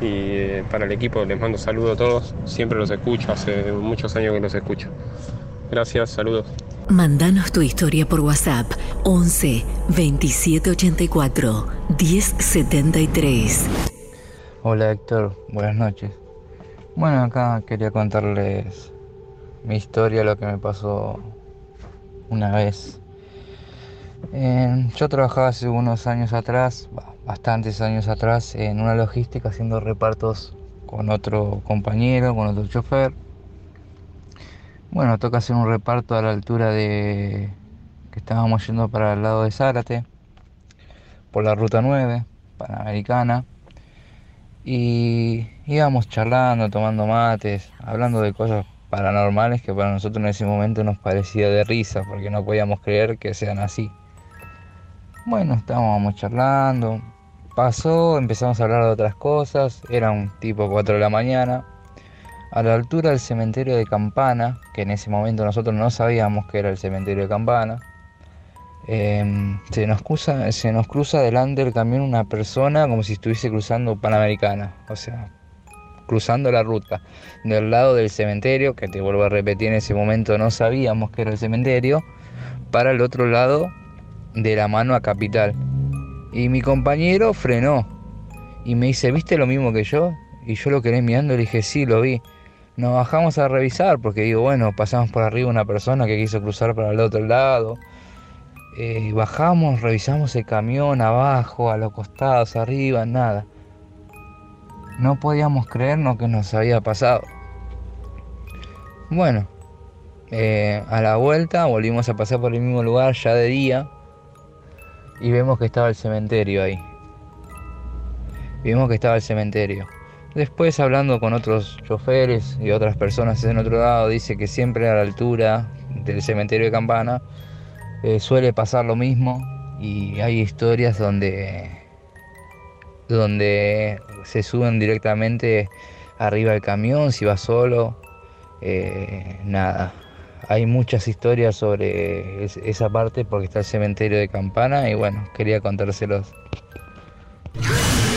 y eh, para el equipo les mando saludos a todos, siempre los escucho, hace muchos años que los escucho. Gracias, saludos. Mandanos tu historia por WhatsApp 11 2784 1073. Hola Héctor, buenas noches. Bueno, acá quería contarles mi historia, lo que me pasó una vez. Eh, yo trabajaba hace unos años atrás, bastantes años atrás, en una logística haciendo repartos con otro compañero, con otro chofer. Bueno, toca hacer un reparto a la altura de que estábamos yendo para el lado de Zárate, por la ruta 9, Panamericana. Y íbamos charlando, tomando mates, hablando de cosas paranormales que para nosotros en ese momento nos parecía de risa, porque no podíamos creer que sean así. Bueno, estábamos charlando, pasó, empezamos a hablar de otras cosas, era un tipo 4 de la mañana, a la altura del cementerio de Campana, que en ese momento nosotros no sabíamos que era el cementerio de Campana, eh, se, nos cruza, se nos delante del camión una persona como si estuviese cruzando Panamericana, o sea, cruzando la ruta del lado del cementerio, que te vuelvo a repetir, en ese momento no sabíamos que era el cementerio, para el otro lado de la mano a Capital. Y mi compañero frenó y me dice, ¿viste lo mismo que yo? Y yo lo quedé mirando y le dije, sí, lo vi. Nos bajamos a revisar porque digo, bueno, pasamos por arriba una persona que quiso cruzar para el otro lado. Eh, bajamos, revisamos el camión abajo, a los costados, arriba, nada. No podíamos creernos que nos había pasado. Bueno, eh, a la vuelta volvimos a pasar por el mismo lugar ya de día y vemos que estaba el cementerio ahí. Vimos que estaba el cementerio. Después hablando con otros choferes y otras personas en otro lado, dice que siempre a la altura del cementerio de Campana eh, suele pasar lo mismo y hay historias donde, donde se suben directamente arriba del camión, si va solo, eh, nada. Hay muchas historias sobre es- esa parte porque está el cementerio de Campana y bueno, quería contárselos.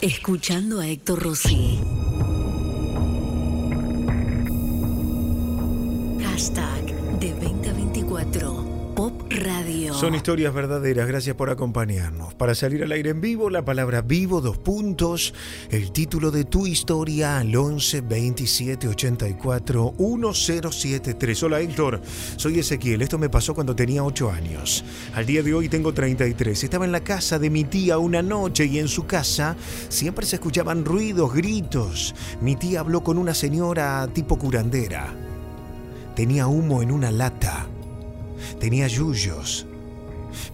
escuchando a Héctor Rossi. Hashtag de 2024 Pop Radio. Son historias verdaderas, gracias por acompañarnos. Para salir al aire en vivo, la palabra vivo, dos puntos, el título de tu historia al 11 27 84 1073. Hola Héctor, soy Ezequiel, esto me pasó cuando tenía 8 años. Al día de hoy tengo 33. Estaba en la casa de mi tía una noche y en su casa siempre se escuchaban ruidos, gritos. Mi tía habló con una señora tipo curandera. Tenía humo en una lata tenía yuyos.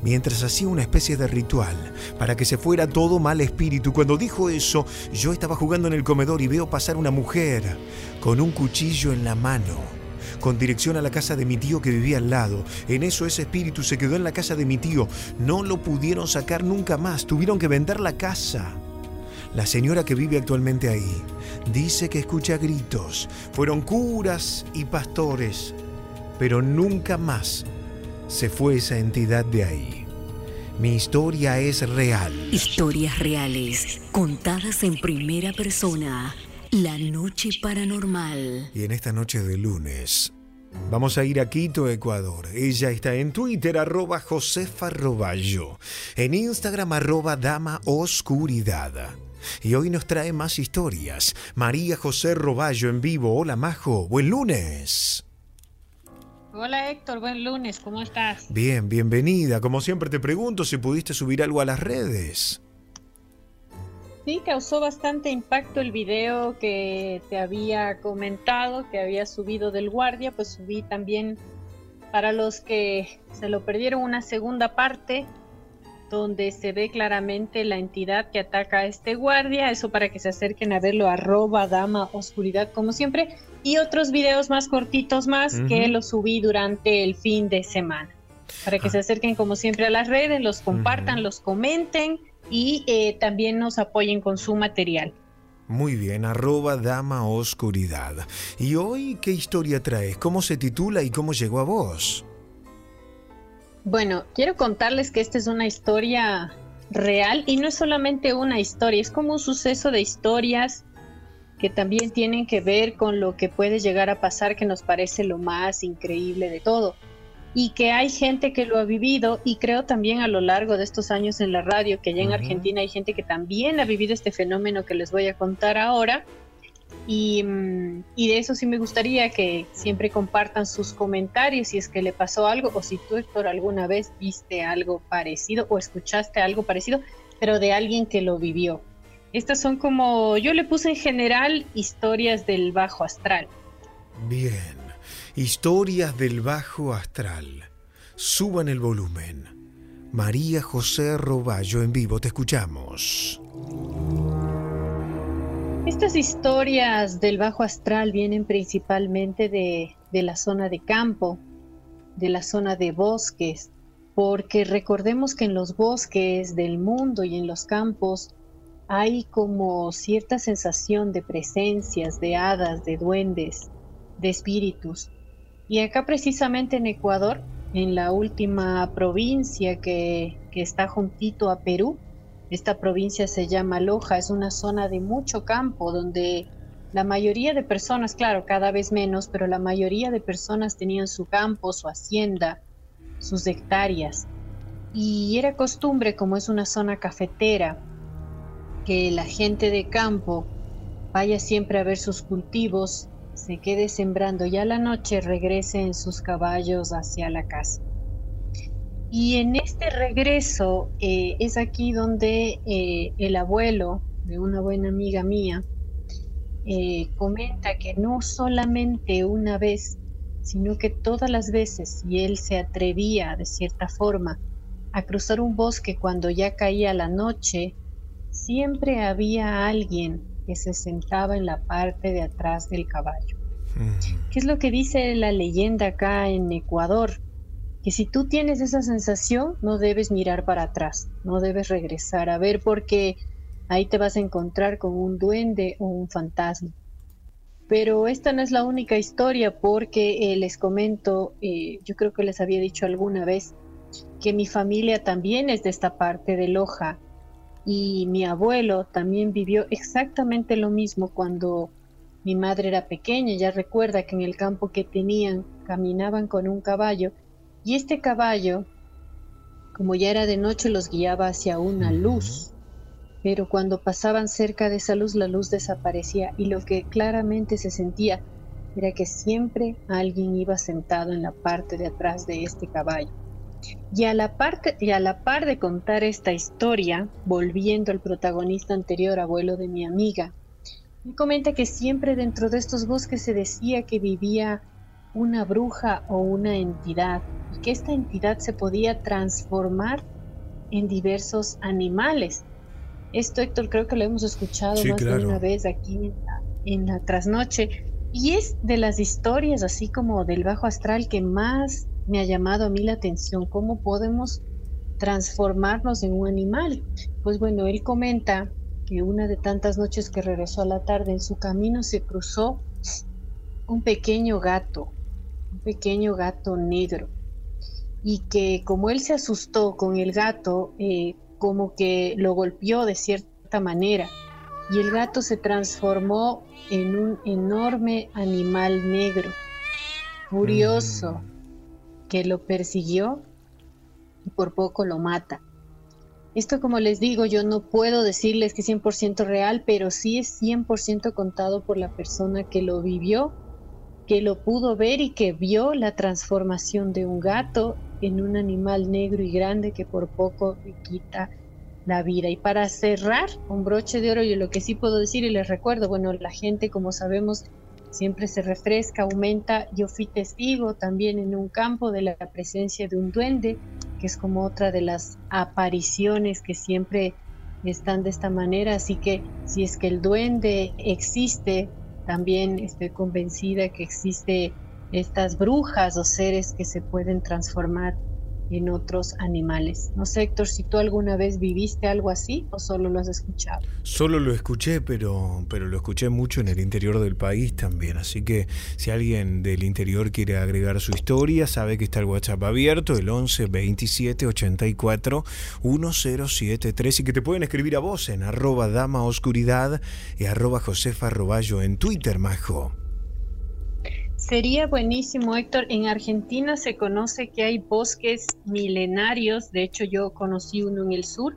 Mientras hacía una especie de ritual para que se fuera todo mal espíritu. Cuando dijo eso, yo estaba jugando en el comedor y veo pasar una mujer con un cuchillo en la mano, con dirección a la casa de mi tío que vivía al lado. En eso ese espíritu se quedó en la casa de mi tío. No lo pudieron sacar nunca más. Tuvieron que vender la casa. La señora que vive actualmente ahí dice que escucha gritos. Fueron curas y pastores, pero nunca más se fue esa entidad de ahí. Mi historia es real. Historias reales, contadas en primera persona. La noche paranormal. Y en esta noche de lunes Vamos a ir a Quito, Ecuador. Ella está en Twitter, arroba Josefa Roballo. En Instagram, arroba Dama Oscuridad. Y hoy nos trae más historias. María José Roballo en vivo. Hola, Majo. Buen lunes. Hola Héctor, buen lunes, ¿cómo estás? Bien, bienvenida. Como siempre te pregunto si pudiste subir algo a las redes. Sí, causó bastante impacto el video que te había comentado, que había subido del guardia, pues subí también para los que se lo perdieron una segunda parte donde se ve claramente la entidad que ataca a este guardia, eso para que se acerquen a verlo, arroba dama oscuridad como siempre, y otros videos más cortitos más que los subí durante el fin de semana, para que se acerquen como siempre a las redes, los compartan, los comenten y eh, también nos apoyen con su material. Muy bien, arroba Dama Oscuridad. ¿Y hoy qué historia traes? ¿Cómo se titula y cómo llegó a vos? Bueno, quiero contarles que esta es una historia real y no es solamente una historia, es como un suceso de historias que también tienen que ver con lo que puede llegar a pasar que nos parece lo más increíble de todo. Y que hay gente que lo ha vivido y creo también a lo largo de estos años en la radio que allá en Argentina hay gente que también ha vivido este fenómeno que les voy a contar ahora y, mm, y de eso sí me gustaría que siempre compartan sus comentarios si es que le pasó algo o si tú Héctor alguna vez viste algo parecido o escuchaste algo parecido pero de alguien que lo vivió. Estas son como, yo le puse en general historias del bajo astral. Bien. Historias del bajo astral. Suban el volumen. María José Roballo en vivo, te escuchamos. Estas historias del bajo astral vienen principalmente de, de la zona de campo, de la zona de bosques, porque recordemos que en los bosques del mundo y en los campos hay como cierta sensación de presencias, de hadas, de duendes, de espíritus. Y acá precisamente en Ecuador, en la última provincia que, que está juntito a Perú, esta provincia se llama Loja, es una zona de mucho campo donde la mayoría de personas, claro, cada vez menos, pero la mayoría de personas tenían su campo, su hacienda, sus hectáreas. Y era costumbre, como es una zona cafetera, que la gente de campo vaya siempre a ver sus cultivos, se quede sembrando y a la noche regrese en sus caballos hacia la casa. Y en este regreso eh, es aquí donde eh, el abuelo de una buena amiga mía eh, comenta que no solamente una vez, sino que todas las veces, y él se atrevía de cierta forma a cruzar un bosque cuando ya caía la noche, siempre había alguien que se sentaba en la parte de atrás del caballo. ¿Qué es lo que dice la leyenda acá en Ecuador? Que si tú tienes esa sensación, no debes mirar para atrás, no debes regresar a ver porque ahí te vas a encontrar con un duende o un fantasma. Pero esta no es la única historia porque eh, les comento, eh, yo creo que les había dicho alguna vez que mi familia también es de esta parte de Loja y mi abuelo también vivió exactamente lo mismo cuando mi madre era pequeña. Ya recuerda que en el campo que tenían caminaban con un caballo y este caballo, como ya era de noche, los guiaba hacia una luz. Pero cuando pasaban cerca de esa luz, la luz desaparecía y lo que claramente se sentía era que siempre alguien iba sentado en la parte de atrás de este caballo. Y a, la parte, y a la par de contar esta historia, volviendo al protagonista anterior, abuelo de mi amiga, me comenta que siempre dentro de estos bosques se decía que vivía una bruja o una entidad y que esta entidad se podía transformar en diversos animales. Esto, Héctor, creo que lo hemos escuchado Sí, más de una vez aquí en la, en la trasnoche. Y es de las historias, así como del bajo astral, que más me ha llamado a mí la atención. ¿Cómo podemos transformarnos en un animal? Pues bueno, él comenta que una de tantas noches que regresó a la tarde en su camino se cruzó un pequeño gato, pequeño gato negro. Y que como él se asustó con el gato, eh, como que lo golpeó de cierta manera. Y el gato se transformó en un enorme animal negro. furioso que lo persiguió y por poco lo mata. Esto, como les digo, yo no puedo decirles que es 100% real, pero sí es 100% contado por la persona que lo vivió, que lo pudo ver y que vio la transformación de un gato en un animal negro y grande que por poco le quita la vida. Y para cerrar, un broche de oro, yo lo que sí puedo decir y les recuerdo, bueno, la gente, como sabemos, siempre se refresca, aumenta. Yo fui testigo también en un campo de la presencia de un duende que es como otra de las apariciones que siempre están de esta manera, así que si es que el duende existe, también estoy convencida que existe estas brujas o seres que se pueden transformar en otros animales. No sé, Héctor, si tú alguna vez viviste algo así o solo lo has escuchado. Solo lo escuché, pero, pero lo escuché mucho en el interior del país también. Así que si alguien del interior quiere agregar su historia, sabe que está el WhatsApp abierto, el 11 27 84 1073 y que te pueden escribir a vos en arroba dama oscuridad y arroba josefa arroballo en Twitter, majo. Sería buenísimo, Héctor. En Argentina se conoce que hay bosques milenarios. De hecho, yo conocí uno en el sur,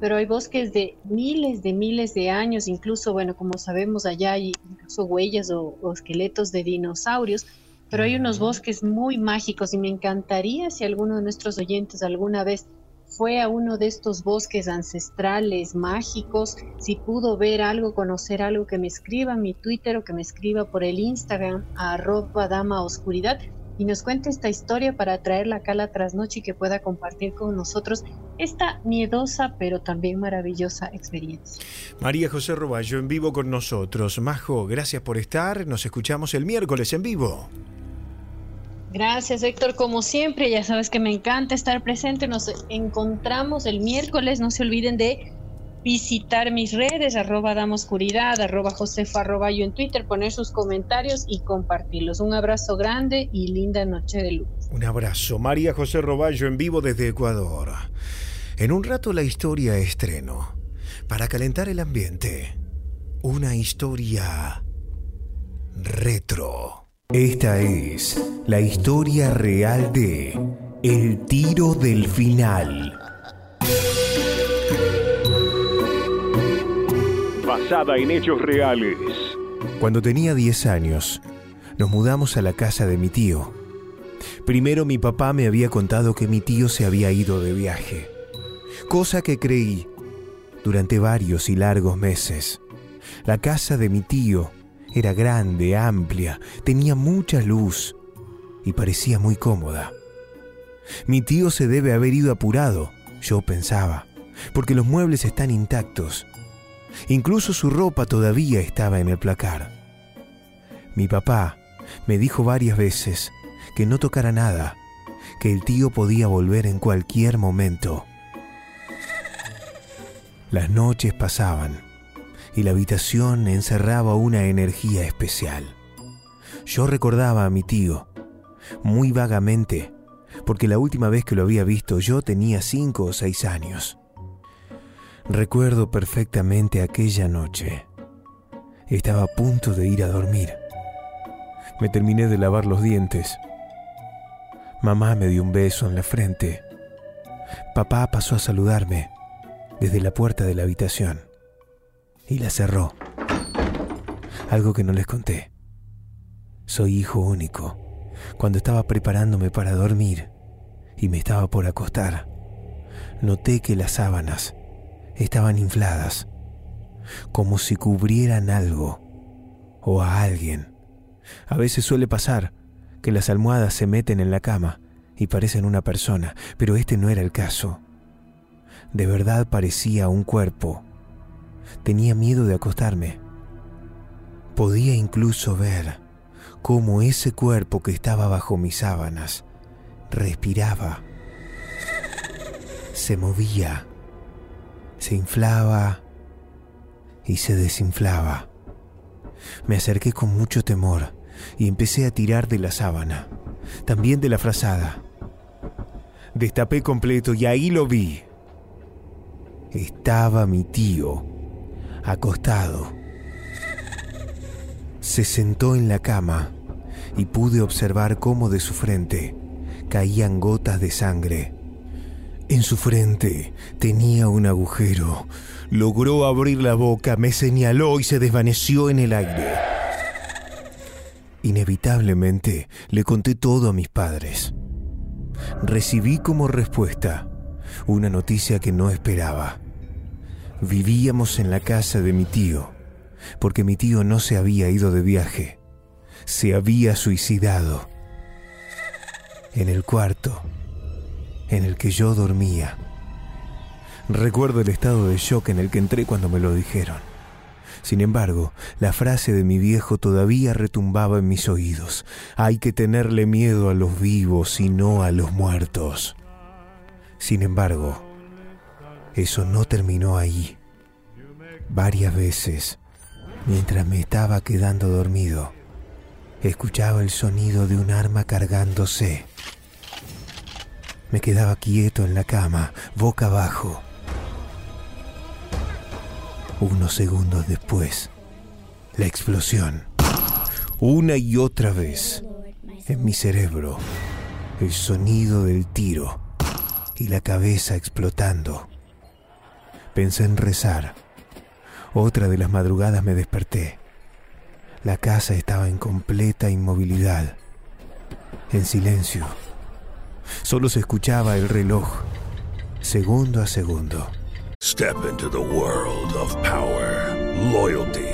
pero hay bosques de miles de miles de años. Incluso, bueno, como sabemos, allá hay incluso huellas o, o esqueletos de dinosaurios. Pero hay unos bosques muy mágicos y me encantaría si alguno de nuestros oyentes alguna vez fue a uno de estos bosques ancestrales mágicos, si pudo ver algo, conocer algo, que me escriba en mi Twitter o que me escriba por el Instagram a arroba dama oscuridad y nos cuente esta historia para traerla acá a la trasnoche y que pueda compartir con nosotros esta miedosa pero también maravillosa experiencia. María José Roballo en vivo con nosotros. Majo, gracias por estar. Nos escuchamos el miércoles en vivo. Gracias, Héctor. Como siempre, ya sabes que me encanta estar presente. Nos encontramos el miércoles. No se olviden de visitar mis redes, arroba dama oscuridad, arroba josefa, arroba yo en Twitter, poner sus comentarios y compartirlos. Un abrazo grande y linda noche de luz. Un abrazo. María José Roballo en vivo desde Ecuador. En un rato la historia estreno. Para calentar el ambiente. Una historia retro. Esta es la historia real de El tiro del final. Basada en hechos reales. Cuando tenía 10 años, nos mudamos a la casa de mi tío. Primero mi papá me había contado que mi tío se había ido de viaje, cosa que creí durante varios y largos meses. La casa de mi tío era grande, amplia, tenía mucha luz y parecía muy cómoda. Mi tío se debe haber ido apurado, yo pensaba, porque los muebles están intactos. Incluso su ropa todavía estaba en el placar. Mi papá me dijo varias veces que no tocara nada, que el tío podía volver en cualquier momento. Las noches pasaban y la habitación encerraba una energía especial. Yo recordaba a mi tío, muy vagamente, porque la última vez que lo había visto yo tenía cinco o seis años. Recuerdo perfectamente aquella noche. Estaba a punto de ir a dormir. Me terminé de lavar los dientes. Mamá me dio un beso en la frente. Papá pasó a saludarme desde la puerta de la habitación y la cerró. Algo que no les conté. Soy hijo único. Cuando estaba preparándome para dormir y me estaba por acostar, noté que las sábanas estaban infladas, como si cubrieran algo o a alguien. A veces suele pasar que las almohadas se meten en la cama y parecen una persona, pero este no era el caso. De verdad parecía un cuerpo Tenía miedo de acostarme. Podía incluso ver cómo ese cuerpo que estaba bajo mis sábanas respiraba, se movía, se inflaba y se desinflaba. Me acerqué con mucho temor y empecé a tirar de la sábana, también de la frazada. Destapé completo y ahí lo vi. Estaba mi tío acostado. Se sentó en la cama y pude observar cómo de su frente caían gotas de sangre. En su frente tenía un agujero. Logró abrir la boca, me señaló y se desvaneció en el aire. Inevitablemente le conté todo a mis padres. Recibí como respuesta una noticia que no esperaba. Vivíamos en la casa de mi tío, porque mi tío no se había ido de viaje, se había suicidado. En el cuarto en el que yo dormía. Recuerdo el estado de shock en el que entré cuando me lo dijeron. Sin embargo, la frase de mi viejo todavía retumbaba en mis oídos. Hay que tenerle miedo a los vivos y no a los muertos. Sin embargo, eso no terminó ahí. Varias veces, mientras me estaba quedando dormido, escuchaba el sonido de un arma cargándose. Me quedaba quieto en la cama, boca abajo. Unos segundos después, la explosión. Una y otra vez, en mi cerebro, el sonido del tiro y la cabeza explotando. Pensé en rezar. Otra de las madrugadas me desperté. La casa estaba en completa inmovilidad, en silencio. Solo se escuchaba el reloj, segundo a segundo. Step into the world of power, loyalty,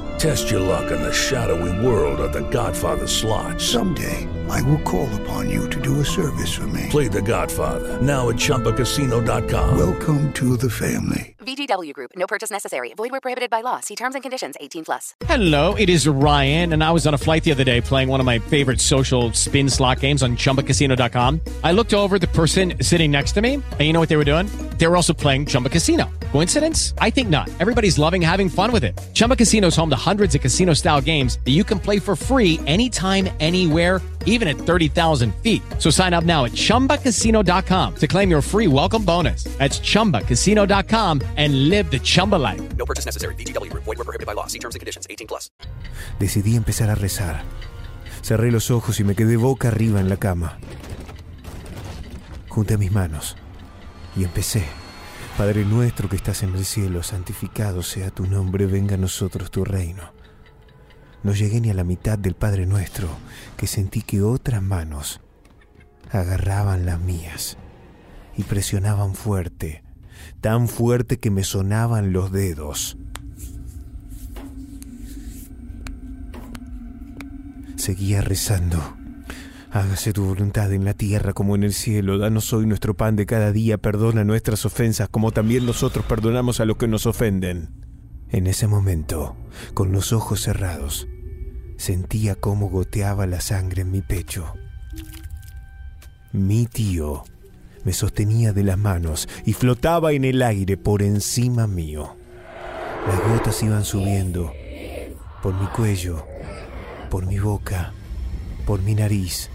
Test your luck in the shadowy world of The Godfather slot. Someday, I will call upon you to do a service for me. Play The Godfather now at ChumbaCasino.com. Welcome to the family. VGW Group. No purchase necessary. Void where prohibited by law. See terms and conditions. 18 plus. Hello, it is Ryan, and I was on a flight the other day playing one of my favorite social spin slot games on ChumbaCasino.com. I looked over the person sitting next to me, and you know what they were doing? They were also playing Chumba Casino. Coincidence? I think not. Everybody's loving having fun with it. Chumba Casino is home to hundreds of casino-style games that you can play for free anytime, anywhere even at 30,000 feet. So sign up now at ChumbaCasino.com to claim your free welcome bonus. That's ChumbaCasino.com and live the Chumba life. No purchase necessary. VGW Group. Void were prohibited by law. See terms and conditions. 18 plus. Decidí empezar a rezar. Cerré los ojos y me quedé boca arriba en la cama. Junté mis manos y empecé. Padre nuestro que estás en el cielo, santificado sea tu nombre, venga a nosotros tu reino. No llegué ni a la mitad del Padre Nuestro, que sentí que otras manos agarraban las mías y presionaban fuerte, tan fuerte que me sonaban los dedos. Seguía rezando. Hágase tu voluntad en la tierra como en el cielo. Danos hoy nuestro pan de cada día. Perdona nuestras ofensas como también nosotros perdonamos a los que nos ofenden. En ese momento, con los ojos cerrados, sentía cómo goteaba la sangre en mi pecho. Mi tío me sostenía de las manos y flotaba en el aire por encima mío. Las gotas iban subiendo por mi cuello, por mi boca, por mi nariz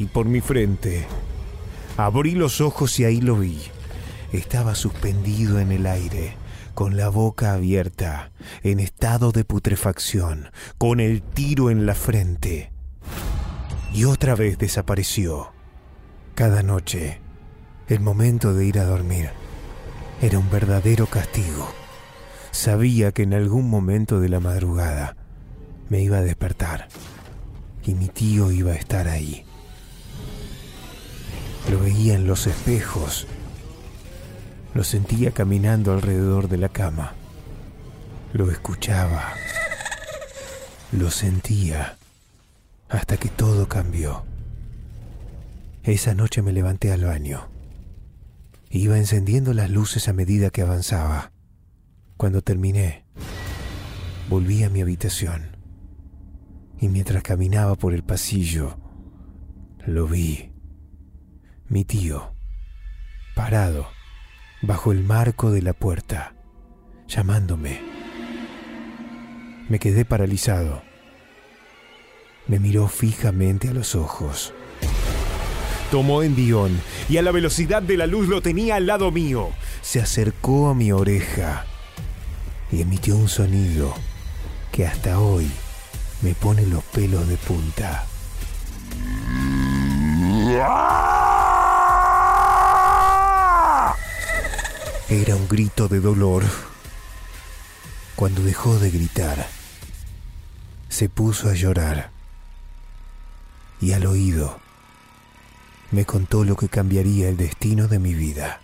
y por mi frente. Abrí los ojos y ahí lo vi. Estaba suspendido en el aire, con la boca abierta, en estado de putrefacción, con el tiro en la frente. Y otra vez desapareció. Cada noche, el momento de ir a dormir era un verdadero castigo. Sabía que en algún momento de la madrugada me iba a despertar y mi tío iba a estar ahí. Lo veía en los espejos. Lo sentía caminando alrededor de la cama. Lo escuchaba. Lo sentía. Hasta que todo cambió. Esa noche me levanté al baño. Iba encendiendo las luces a medida que avanzaba. Cuando terminé, volví a mi habitación. Y mientras caminaba por el pasillo, lo vi. Mi tío, parado, bajo el marco de la puerta, llamándome. Me quedé paralizado. Me miró fijamente a los ojos. Tomó envión y a la velocidad de la luz lo tenía al lado mío. Se acercó a mi oreja y emitió un sonido que hasta hoy me pone los pelos de punta. Era un grito de dolor. Cuando dejó de gritar, se puso a llorar y al oído me contó lo que cambiaría el destino de mi vida.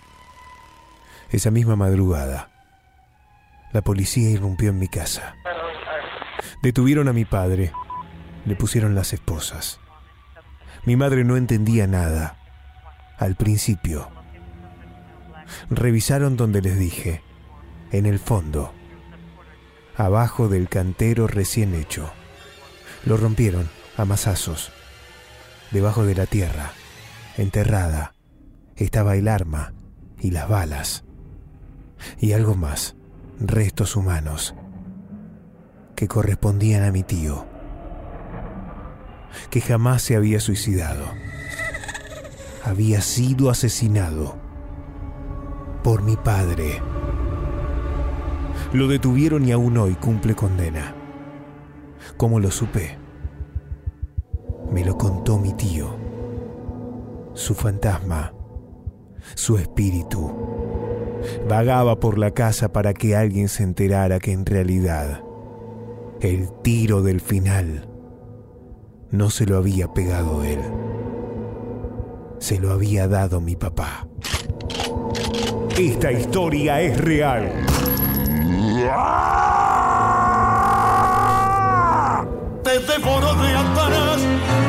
Esa misma madrugada, la policía irrumpió en mi casa. Detuvieron a mi padre, le pusieron las esposas. Mi madre no entendía nada al principio. Revisaron donde les dije, en el fondo, abajo del cantero recién hecho. Lo rompieron a masazos. Debajo de la tierra, enterrada, estaba el arma y las balas. Y algo más, restos humanos, que correspondían a mi tío, que jamás se había suicidado. Había sido asesinado por mi padre. Lo detuvieron y aún hoy cumple condena. ¿Cómo lo supe? Me lo contó mi tío. Su fantasma, su espíritu, vagaba por la casa para que alguien se enterara que en realidad el tiro del final no se lo había pegado él. Se lo había dado mi papá. Esta historia es real. Te devoró de atrás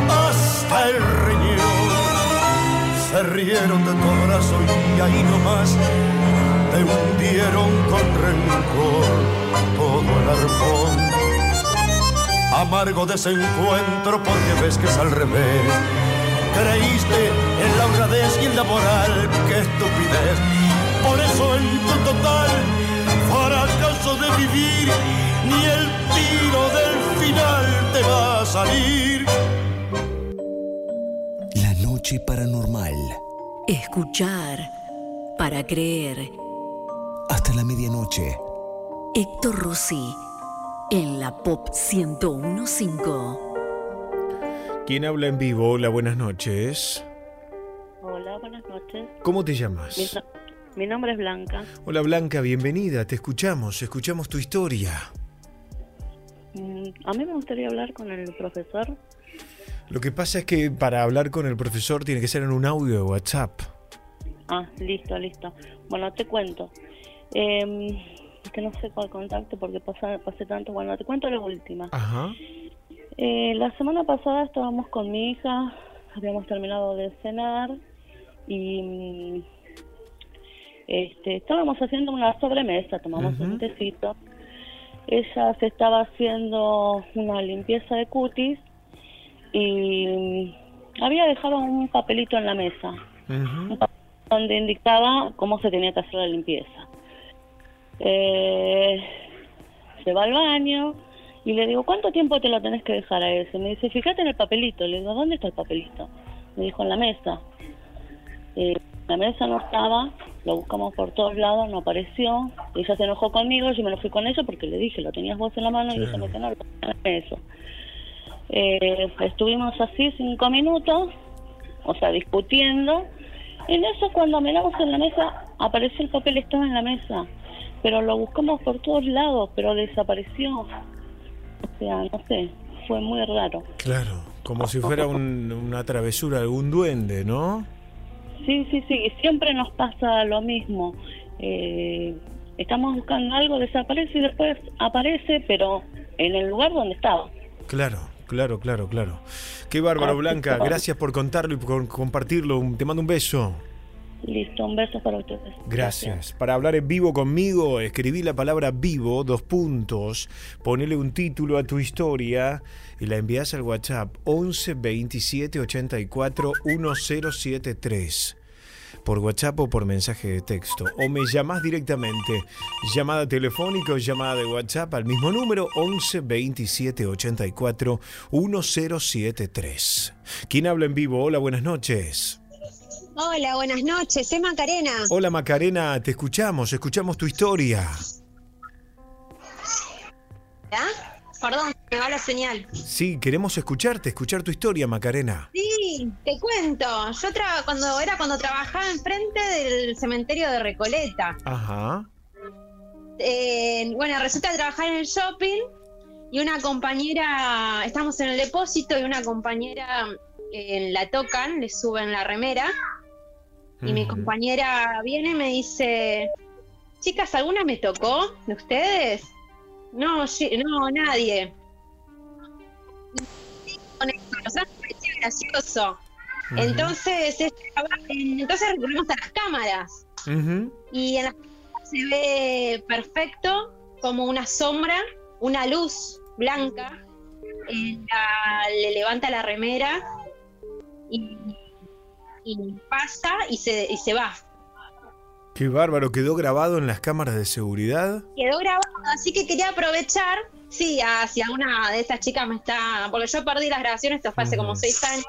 hasta el riñón. Se rieron de tu abrazo y ahí nomás te hundieron con rencor todo el arpón. Amargo desencuentro porque ves que es al revés. Creíste en la honradez y en la moral, qué estupidez. Por eso en tu total fracaso de vivir, ni el tiro del final te va a salir. La noche paranormal. Escuchar para creer. Hasta la medianoche. Héctor Rossi en la Pop 1015. ¿Quién habla en vivo? Hola, buenas noches. Hola, buenas noches. ¿Cómo te Mi, llamas? no- mi nombre es Blanca. Hola Blanca, bienvenida, te escuchamos, escuchamos tu historia. Mm, A mí me gustaría hablar con el profesor. Lo que pasa es que para hablar con el profesor tiene que ser en un audio de WhatsApp. Ah, listo, listo. Bueno, te cuento. Eh, es que no sé cuál contacto porque pasé tanto. Bueno, te cuento la última. Ajá. Eh, la semana pasada estábamos con mi hija, habíamos terminado de cenar y mm, este, estábamos haciendo una sobremesa, tomamos un tecito. Ella se estaba haciendo una limpieza de cutis y mm, había dejado un papelito en la mesa un donde indicaba cómo se tenía que hacer la limpieza. Eh, se va al baño y le digo, ¿cuánto tiempo te lo tenés que dejar a eso? Me dice, fíjate en el papelito. Le digo, ¿dónde está el papelito? Me dijo, en la mesa. Eh, la mesa no estaba, lo buscamos por todos lados, no apareció. Ella se enojó conmigo, yo me lo fui con ella porque le dije, lo tenías vos en la mano y ella me dijo, no, eso. Eh, estuvimos así cinco minutos, o sea, discutiendo. En eso, cuando miramos en la mesa, apareció el papel, estaba en la mesa. Pero lo buscamos por todos lados, pero desapareció. O sea, no sé, fue muy raro. Claro, como si fuera un- una travesura de un duende, ¿no? Sí, sí, sí, y siempre nos pasa lo mismo. Eh, estamos buscando algo, desaparece y después aparece, pero en el lugar donde estaba. Claro, claro, claro, claro. Qué bárbaro, Así Blanca. Gracias por contarlo y por compartirlo. Te mando un beso. Listo, un beso para ustedes. Gracias. Para hablar en vivo conmigo, escribí la palabra vivo, dos puntos, ponele un título a tu historia y la envías al WhatsApp 11 27 84 1073. por WhatsApp o por mensaje de texto. O me llamás directamente. Llamada telefónica o llamada de WhatsApp al mismo número 11 27 84 1073. ¿Quién habla en vivo? Hola, buenas noches. Hola, buenas noches. Soy Macarena. Hola Macarena, te escuchamos, escuchamos tu historia. ¿Ya? Perdón, me va la señal. Sí, queremos escucharte, escuchar tu historia, Macarena. Sí, te cuento. Yo tra- cuando era cuando trabajaba enfrente del cementerio de Recoleta. Ajá. Eh, bueno, resulta que trabajaba en el shopping y una compañera, estamos en el depósito y una compañera eh, la tocan, le suben la remera y mi compañera viene y me dice, chicas, ¿alguna me tocó de ustedes? No, sí, no, nadie. Gracioso. Entonces, entonces recurrimos a las cámaras y en las cámaras se ve perfecto como una sombra, una luz blanca, la- le levanta la remera y, y pasa y se, y se va. Qué bárbaro, quedó grabado en las cámaras de seguridad. Quedó grabado, así que quería aprovechar, sí, a- si alguna de estas chicas me está, porque yo perdí las grabaciones, esto fue hace como seis años,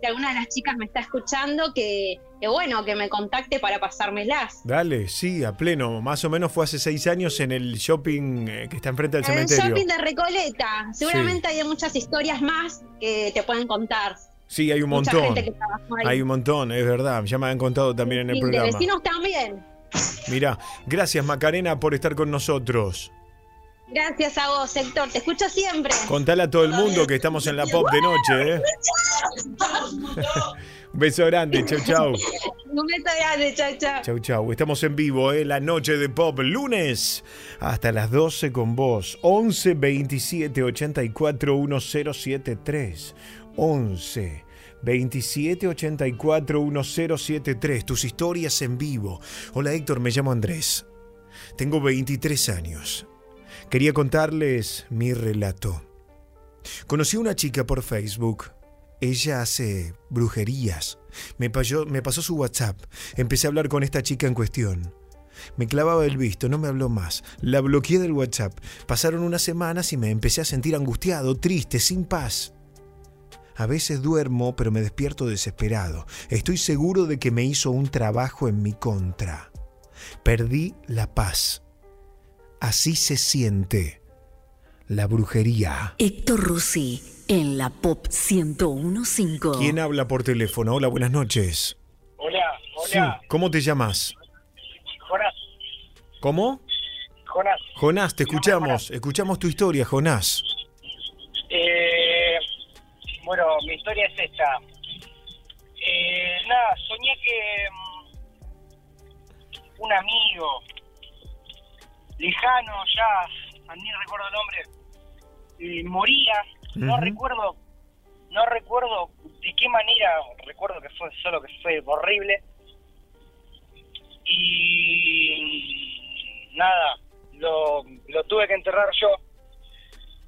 si alguna de las chicas me está escuchando, que, que bueno, que me contacte para pasármelas. Dale, sí, a pleno. Más o menos fue hace seis años en el shopping eh, que está enfrente del En el cementerio. shopping de Recoleta, seguramente hay muchas historias más que te pueden contar. Sí, hay un Mucha montón. gente que trabajó ahí. Hay un montón, es verdad. Ya me han contado también en el Y de programa. vecinos también. Mira, gracias Macarena por estar con nosotros. Gracias a vos, Héctor, te escucho siempre. Contale a todo el mundo que estamos en la pop de noche, ¿eh? Un beso grande, chau chau. Un beso grande, chao, chao. Chau chau. Estamos en vivo, ¿eh? La noche de pop, lunes hasta las 12 con vos. 11 27 84 1073. 11 27 84 1073. Tus historias en vivo. Hola Héctor, me llamo Andrés. Tengo 23 años. Quería contarles mi relato. Conocí a una chica por Facebook. Ella hace brujerías. Me me pasó su WhatsApp. Empecé a hablar con esta chica en cuestión. Me clavaba el visto, no me habló más. La bloqueé del WhatsApp. Pasaron unas semanas y me empecé a sentir angustiado, triste, sin paz. A veces duermo, pero me despierto desesperado. Estoy seguro de que me hizo un trabajo en mi contra. Perdí la paz. Así se siente la brujería. Héctor Rossi en la Pop 1015. ¿Quién habla por teléfono? Hola, buenas noches. Hola, Sí, ¿cómo te llamas? Jonás, ¿Cómo? Jonás. Jonás, te escuchamos. Escuchamos tu historia, Jonás. Bueno, mi historia es esta. Eh, nada, soñé que mm, un amigo lejano ya, ni recuerdo el nombre, eh, moría. No recuerdo, no recuerdo de qué manera. Recuerdo que fue solo que fue horrible. Y nada, lo, lo tuve que enterrar yo.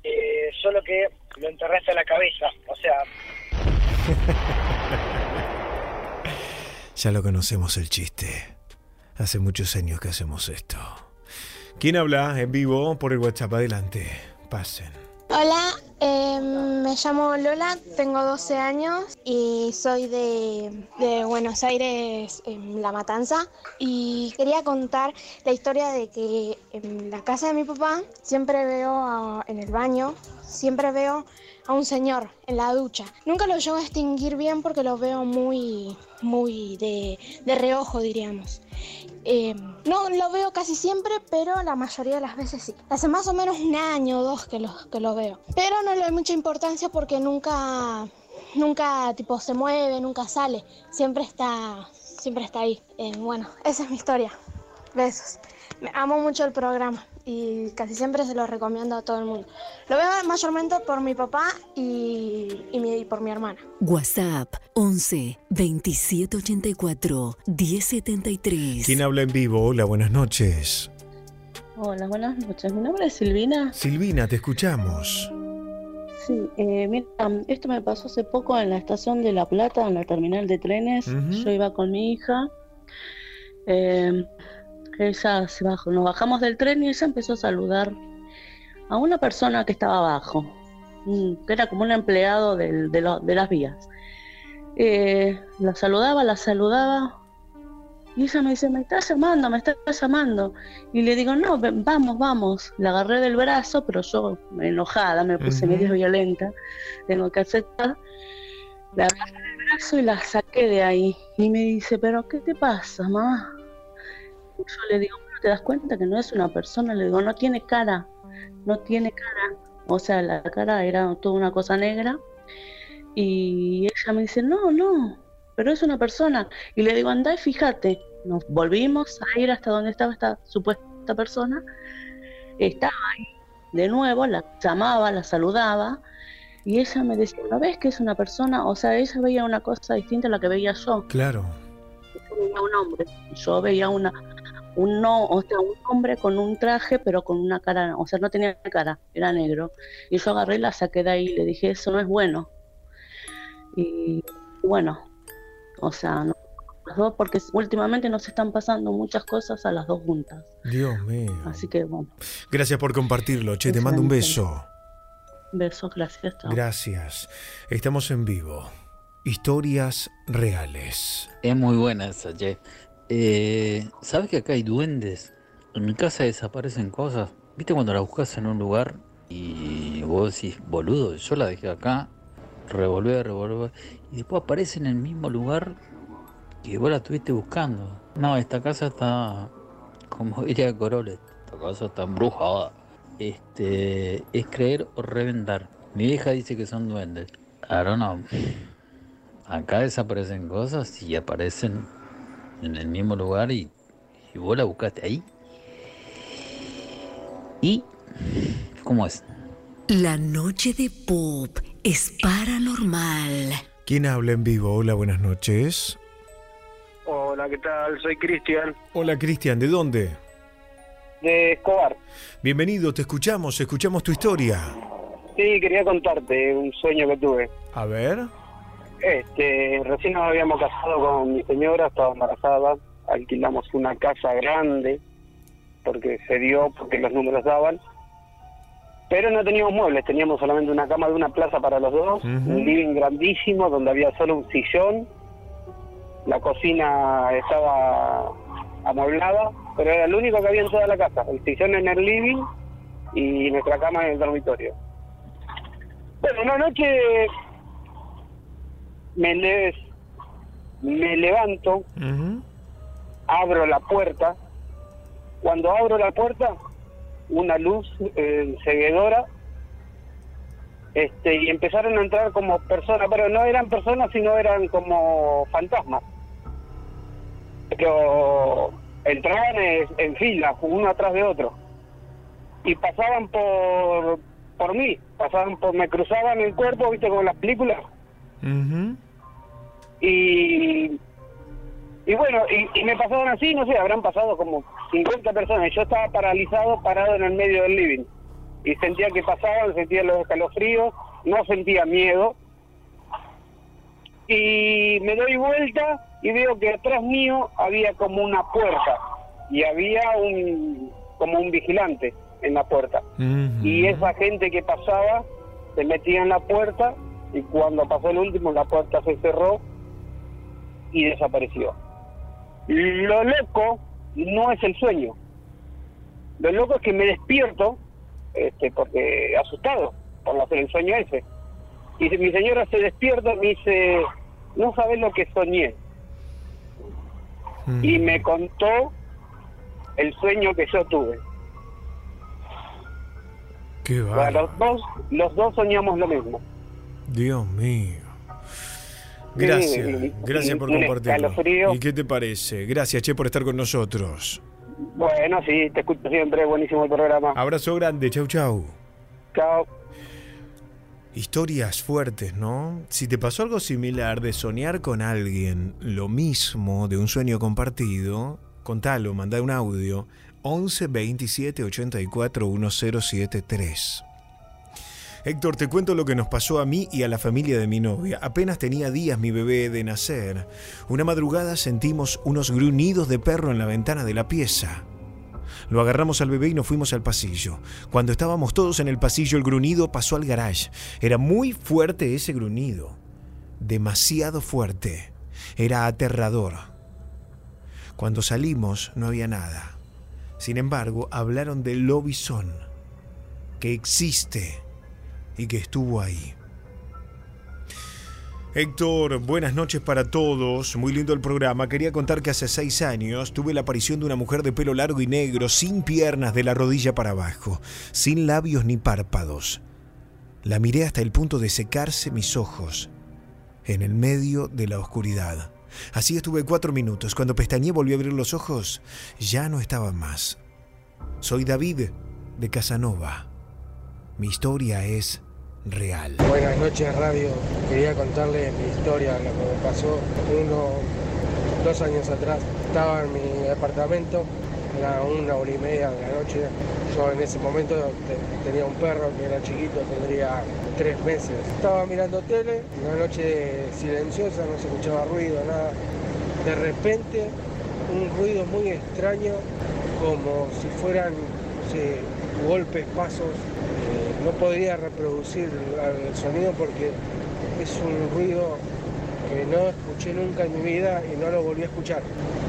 Eh, solo que lo enterré hasta la cabeza. O sea, Ya lo conocemos el chiste. Hace muchos años que hacemos esto. ¿Quién habla en vivo por el WhatsApp? Adelante. Pasen. Hola, eh, me llamo Lola, tengo 12 años y soy de, de Buenos Aires, en La Matanza. Y quería contar la historia de que en la casa de mi papá siempre veo a- en el baño, siempre veo a un señor en la ducha. Nunca lo llego a distinguir bien porque lo veo muy, muy de, de reojo, diríamos. Eh, no lo veo casi siempre, pero la mayoría de las veces sí. Hace más o menos un año o dos que lo, que lo veo. Pero no le doy mucha importancia porque nunca, nunca tipo se mueve, nunca sale. Siempre está, siempre está ahí. Eh, bueno, esa es mi historia. Besos. Me amo mucho el programa y casi siempre se lo recomiendo a todo el mundo. Lo veo mayormente por mi papá y, y mi- y por mi hermana. WhatsApp 11 27 84 1073. ¿Quién habla en vivo? Hola, buenas noches. Hola, buenas noches. Mi nombre es Silvina. Silvina, te escuchamos. Sí, eh, mira, esto me pasó hace poco en la estación de La Plata, en la terminal de trenes. Yo iba con mi hija. eh, ella se bajó, nos bajamos del tren y ella empezó a saludar a una persona que estaba abajo, que era como un empleado del- de, lo- de las vías. Eh, la saludaba, la saludaba. Y ella me dice, me estás llamando, me estás llamando. Y le digo, no, vamos, vamos. La agarré del brazo, pero yo enojada, me puse medio violenta, tengo que aceptar. La agarré del brazo y la saqué de ahí. Y me dice, pero ¿qué te pasa, mamá? Yo le digo, bueno, ¿te das cuenta que no es una persona? Le digo, no tiene cara, no tiene cara. O sea, la cara era toda una cosa negra. Y ella me dice, no, no, pero es una persona. Y le digo, anda y fíjate. Nos volvimos a ir hasta donde estaba esta supuesta persona. Estaba ahí de nuevo, la llamaba, la saludaba. Y ella me decía, ¿no ves que es una persona? O sea, ella veía una cosa distinta a la que veía yo. Claro. Yo veía un hombre. Yo veía una, un no, o sea, un hombre con un traje, pero con una cara, o sea, no tenía cara, era negro. Y yo agarré y la saqué de ahí y le dije, eso no es bueno. Y bueno, o sea, no, las dos, porque últimamente nos están pasando muchas cosas a las dos juntas. Dios mío. Así que bueno, Gracias por compartirlo, che, te mando un beso. besos, gracias, chao. Gracias. Estamos en vivo. Historias reales. Es muy buena esa, che. Eh, ¿Sabes que acá hay duendes? En mi casa desaparecen cosas. ¿Viste cuando la buscas en un lugar y vos decís, boludo, yo la dejé acá, revolver, revolver, y después aparece en el mismo lugar que vos la estuviste buscando? No, esta casa está, como diría Corolet, esta casa está embrujada. Este, es creer o reventar. Mi vieja dice que son duendes. I don't. Acá desaparecen cosas y aparecen en el mismo lugar y, y vos la buscaste ahí. ¿Y cómo es? La noche de pop es paranormal. ¿Quién habla en vivo? Hola, buenas noches. Hola, ¿qué tal? Soy Cristian Hola, Cristian, ¿de dónde? de Escobar. Bienvenido, te escuchamos, escuchamos tu historia. Sí, quería contarte un sueño que tuve. A ver. Este, recién nos habíamos casado con mi señora, estaba embarazada, alquilamos una casa grande porque se dio, porque los números daban. Pero no teníamos muebles, teníamos solamente una cama de una plaza para los dos, un living grandísimo donde había solo un sillón, la cocina estaba amueblada, pero era lo único que había en toda la casa, el sillón en el living y nuestra cama en el dormitorio. Bueno, una noche me, le- me levanto, abro la puerta. Cuando abro la puerta, una luz eh, seguidora este, y empezaron a entrar como personas, pero no eran personas, sino eran como fantasmas. Pero entraban en, en fila, uno atrás de otro. Y pasaban por, por mí, pasaban por, me cruzaban el cuerpo, viste, como en las películas. Y, y bueno, y, y me pasaban así, no sé, habrán pasado como 50 personas. Yo estaba paralizado, parado en el medio del living. Y sentía que pasaban, sentía los escalofríos, no sentía miedo. Y me doy vuelta y veo que atrás mío había como una puerta. Y había un como un vigilante en la puerta. Y esa gente que pasaba se metía en la puerta y cuando pasó el último la puerta se cerró y desapareció. Lo loco no es el sueño. Lo loco es que me despierto este, porque asustado por hacer el sueño ese. Y mi señora se despierta y me dice, no sabes lo que soñé. Y me contó el sueño que yo tuve. Qué O sea, va. los dos, los dos soñamos lo mismo. Dios mío. Gracias, gracias por compartirlo. ¿Y qué te parece? Gracias, Che, por estar con nosotros. Bueno, sí, te escucho siempre, buenísimo el programa. Abrazo grande, chau, chau. Chao. Historias fuertes, ¿no? Si te pasó algo similar de soñar con alguien, lo mismo de un sueño compartido, contalo, mandá un audio 11 27 84 1073. Héctor, te cuento lo que nos pasó a mí y a la familia de mi novia. Apenas tenía días mi bebé de nacer. Una madrugada sentimos unos gruñidos de perro en la ventana de la pieza. Lo agarramos al bebé y nos fuimos al pasillo. Cuando estábamos todos en el pasillo, el gruñido pasó al garage. Era muy fuerte ese gruñido. Demasiado fuerte. Era aterrador. Cuando salimos no había nada. Sin embargo, hablaron del lobizón, que existe y que estuvo ahí. Héctor, buenas noches para todos. Muy lindo el programa. Quería contar que hace seis años tuve la aparición de una mujer de pelo largo y negro, sin piernas de la rodilla para abajo, sin labios ni párpados. La miré hasta el punto de secarse mis ojos, en el medio de la oscuridad. Así estuve cuatro minutos. Cuando pestañeé volví a abrir los ojos, ya no estaba más. Soy David de Casanova. Mi historia es Buenas noches, radio. Quería contarles mi historia, lo que me pasó unos dos años atrás. Estaba en mi departamento, era una hora y media de la noche. Yo en ese momento te- tenía un perro que era chiquito, tendría tres meses. Estaba mirando tele, una noche silenciosa, no se escuchaba ruido, nada. De repente, un ruido muy extraño, como si fueran golpes, pasos. Eh, no podría reproducir el, el sonido porque es un ruido que no escuché nunca en mi vida y no lo volví a escuchar.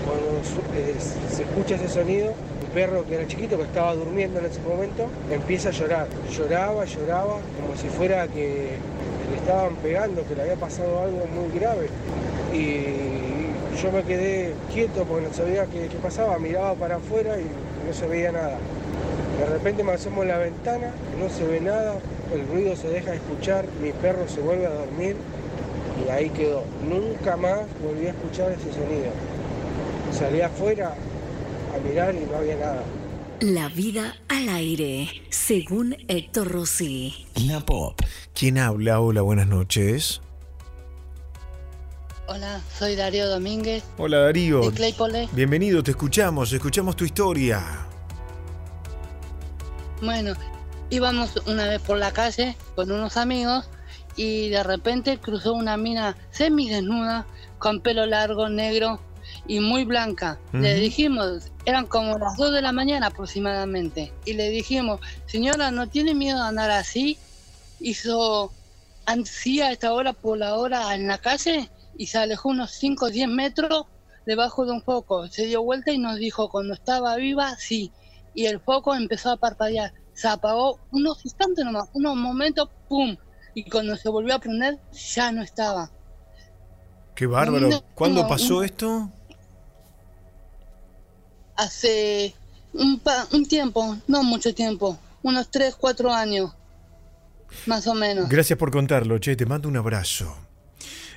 Cuando eh, se escucha ese sonido, mi perro que era chiquito, que estaba durmiendo en ese momento, empieza a llorar. Lloraba, lloraba, como si fuera que le estaban pegando, que le había pasado algo muy grave. Y yo me quedé quieto porque no sabía qué pasaba, miraba para afuera y no se veía nada. De repente me asomo a la ventana, no se ve nada, el ruido se deja de escuchar, mi perro se vuelve a dormir y ahí quedó. Nunca más volví a escuchar ese sonido. Salí afuera a mirar y no había nada. La vida al aire, según Héctor Rossi. La Pop. ¿Quién habla? Hola, buenas noches. Hola, soy Darío Domínguez. Hola Darío. De Claypole. Bienvenido, te escuchamos, escuchamos tu historia. Bueno, íbamos una vez por la calle con unos amigos y de repente cruzó una mina semidesnuda con pelo largo, negro y muy blanca. Le Ujú. dijimos, eran como las 2 de la mañana aproximadamente, y le dijimos, señora, ¿no tiene miedo de andar así? Hizo así a esta hora por la hora en la calle y se alejó unos 5 o 10 metros debajo de un foco. Se dio vuelta y nos dijo, cuando estaba viva, sí. Y el foco empezó a parpadear. Se apagó unos instantes nomás, unos momentos, ¡pum! Y cuando se volvió a prender, ya no estaba. Qué bárbaro. No, ¿Cuándo no, pasó un- esto? Hace un, pa- un tiempo, no mucho tiempo, unos 3, 4 años, más o menos. Gracias por contarlo, che, te mando un abrazo.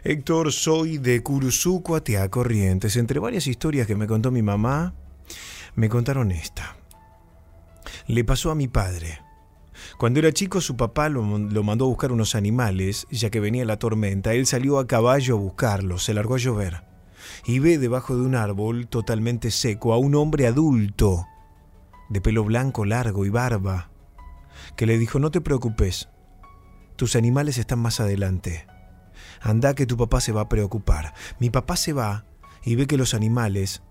Héctor, soy de Curuzú, Coatea, Corrientes. Entre varias historias que me contó mi mamá, me contaron esta. Le pasó a mi padre. Cuando era chico, su papá lo, mandó a buscar unos animales, ya que venía la tormenta. Él salió a caballo a buscarlos, se largó a llover. Y ve debajo de un árbol totalmente seco a un hombre adulto, de pelo blanco largo y barba, que le dijo, no te preocupes, tus animales están más adelante. Anda que tu papá se va a preocupar. Mi papá se va y ve que los animales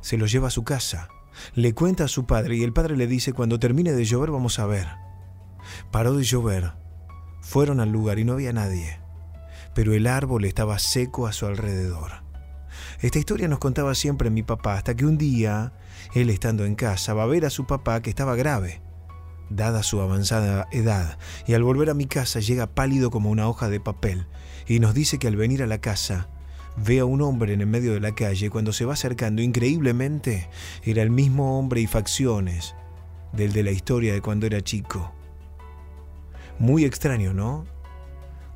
se los lleva a su casa. Le cuenta a su padre y el padre le dice, cuando termine de llover vamos a ver. Paró de llover. Fueron al lugar y no había nadie. Pero el árbol estaba seco a su alrededor. Esta historia nos contaba siempre mi papá hasta que un día, él estando en casa, va a ver a su papá que estaba grave dada su avanzada edad, y al volver a mi casa llega pálido como una hoja de papel, y nos dice que al venir a la casa ve a un hombre en el medio de la calle, cuando se va acercando, increíblemente, era el mismo hombre y facciones del de la historia de cuando era chico. Muy extraño, ¿no?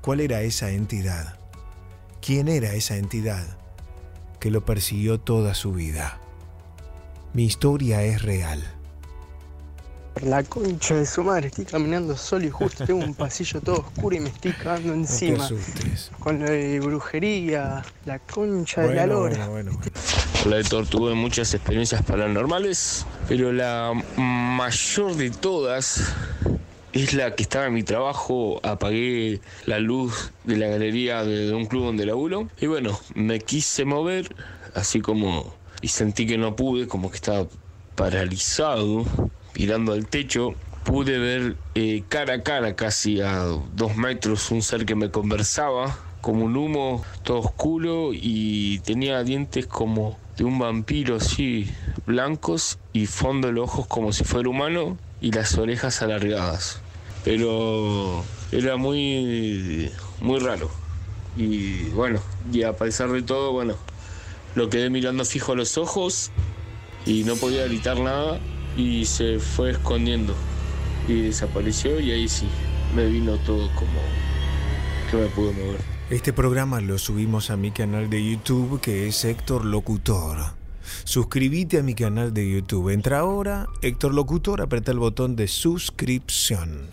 ¿Cuál era esa entidad? ¿Quién era esa entidad que lo persiguió toda su vida? Mi historia es real. La concha de su madre, estoy caminando solo y justo tengo un pasillo todo oscuro y me estoy cagando encima. asustes. Con de brujería, la concha de la lora. Hola Héctor, tuve muchas experiencias paranormales, pero la mayor de todas es la que estaba en mi trabajo, apagué la luz de la galería de, de un club donde laburo y bueno, me quise mover, así como, y sentí que no pude, como que estaba paralizado, mirando al techo. Pude ver eh, cara a cara, casi a dos metros, un ser que me conversaba, como un humo todo oscuro y tenía dientes como de un vampiro así, blancos y fondo de los ojos como si fuera humano y las orejas alargadas. Pero era muy, muy raro. Y bueno, y a pesar de todo, bueno, lo quedé mirando fijo a los ojos y no podía gritar nada y se fue escondiendo y desapareció y ahí sí, me vino todo como que me pude mover. Este programa lo subimos a mi canal de YouTube que es Héctor Locutor. Suscríbete a mi canal de YouTube. Entra ahora, Héctor Locutor, apreta el botón de suscripción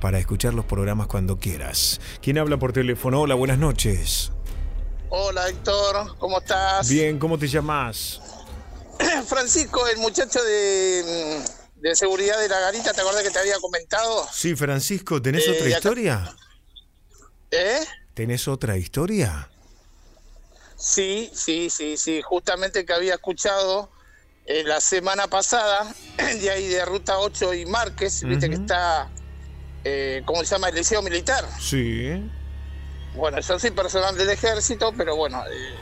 para escuchar los programas cuando quieras. ¿Quién habla por teléfono? Hola, buenas noches. Hola Héctor, ¿cómo estás? Bien, ¿cómo te llamas? Francisco, el muchacho de, de seguridad de la garita, ¿te acuerdas que te había comentado? Sí, Francisco, ¿tenés Eh, otra historia? ¿Eh? ¿Tenés otra historia? Sí, sí, sí, sí, justamente que había escuchado eh, la semana pasada, de ahí de Ruta 8 y Márquez, viste que está, eh, ¿cómo se llama? El Liceo Militar. Sí. Bueno, yo soy personal del ejército, pero bueno, eh,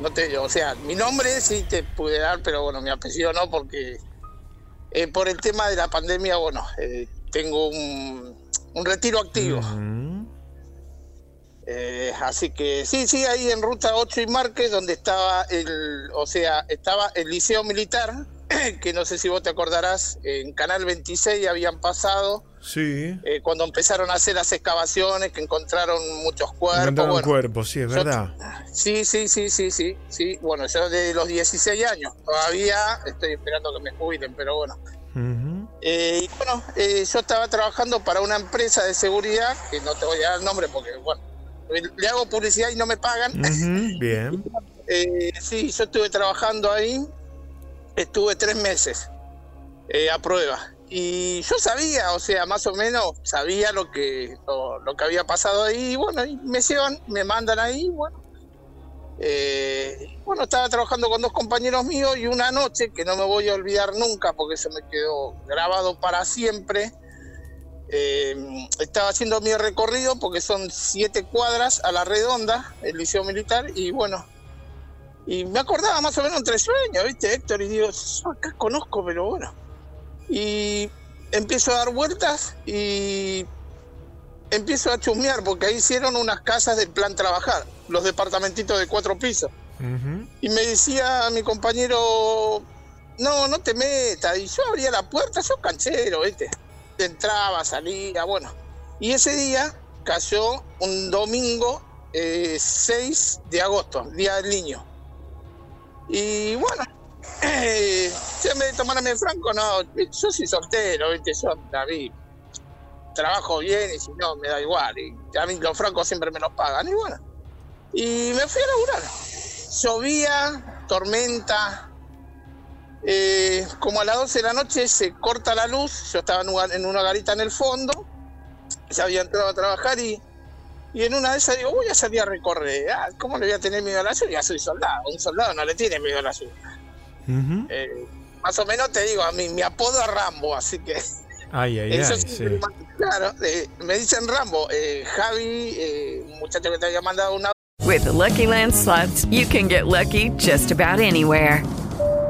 no te, o sea, mi nombre sí te pude dar, pero bueno, mi apellido no, porque eh, por el tema de la pandemia, bueno, eh, tengo un, un retiro activo. Eh, así que sí, sí, ahí en Ruta 8 y Márquez, donde estaba el, o sea, estaba el Liceo Militar, que no sé si vos te acordarás, en Canal 26 habían pasado, Sí. eh, cuando empezaron a hacer las excavaciones, que encontraron muchos cuerpos. Encontraron bueno, cuerpos, sí, es yo- verdad. Sí, sí, sí, sí, sí, sí. Bueno, yo de los 16 años, todavía estoy esperando que me jubilen, pero bueno. Eh, y bueno, eh, yo estaba trabajando para una empresa de seguridad, que no te voy a dar el nombre porque, bueno, le hago publicidad y no me pagan. Bien. Sí, yo estuve trabajando ahí, estuve tres meses eh, a prueba. Y yo sabía, o sea, más o menos sabía lo que, lo, que había pasado ahí. Y bueno, me llevan, me mandan ahí, bueno. Eh, bueno, estaba trabajando con dos compañeros míos y una noche, que no me voy a olvidar nunca porque se me quedó grabado para siempre, eh, estaba haciendo mi recorrido porque son siete cuadras a la redonda, el liceo militar, y bueno, y me acordaba más o menos entre sueños, ¿viste, Héctor? Y digo, yo acá conozco, pero bueno. Y empiezo a dar vueltas y empiezo a chusmear porque ahí hicieron unas casas del plan trabajar, los departamentitos de cuatro pisos. Y me decía mi compañero, no, no te metas. Y yo abría la puerta, yo canchero, ¿viste? Entraba, salía, bueno. Y ese día cayó un domingo eh, 6 de agosto, Día del Niño. Y bueno, eh, si me tomar a mi franco, no, yo soy soltero, ¿viste? Yo, David, trabajo bien y si no, me da igual. Y a mí los francos siempre me los pagan. Y bueno, y me fui a laburar. Llovía, tormenta. eh, como a las 12 de la noche se corta la luz. Yo estaba en en una garita en el fondo. Ya había entrado a trabajar y, y en una de esas digo, voy a salir a recorrer. Ah, ¿Cómo le voy a tener miedo a la lluvia? Soy soldado. Un soldado no le tiene miedo a la lluvia. Eh, más o menos te digo, a mí mi apodo es Rambo, así que. Ay, ay, Eso ay, sí, sí. Claro, eh, me dicen Rambo. Eh, Javi, eh, un muchacho que te había mandado una With the Lucky Land slots, you can get lucky just about anywhere.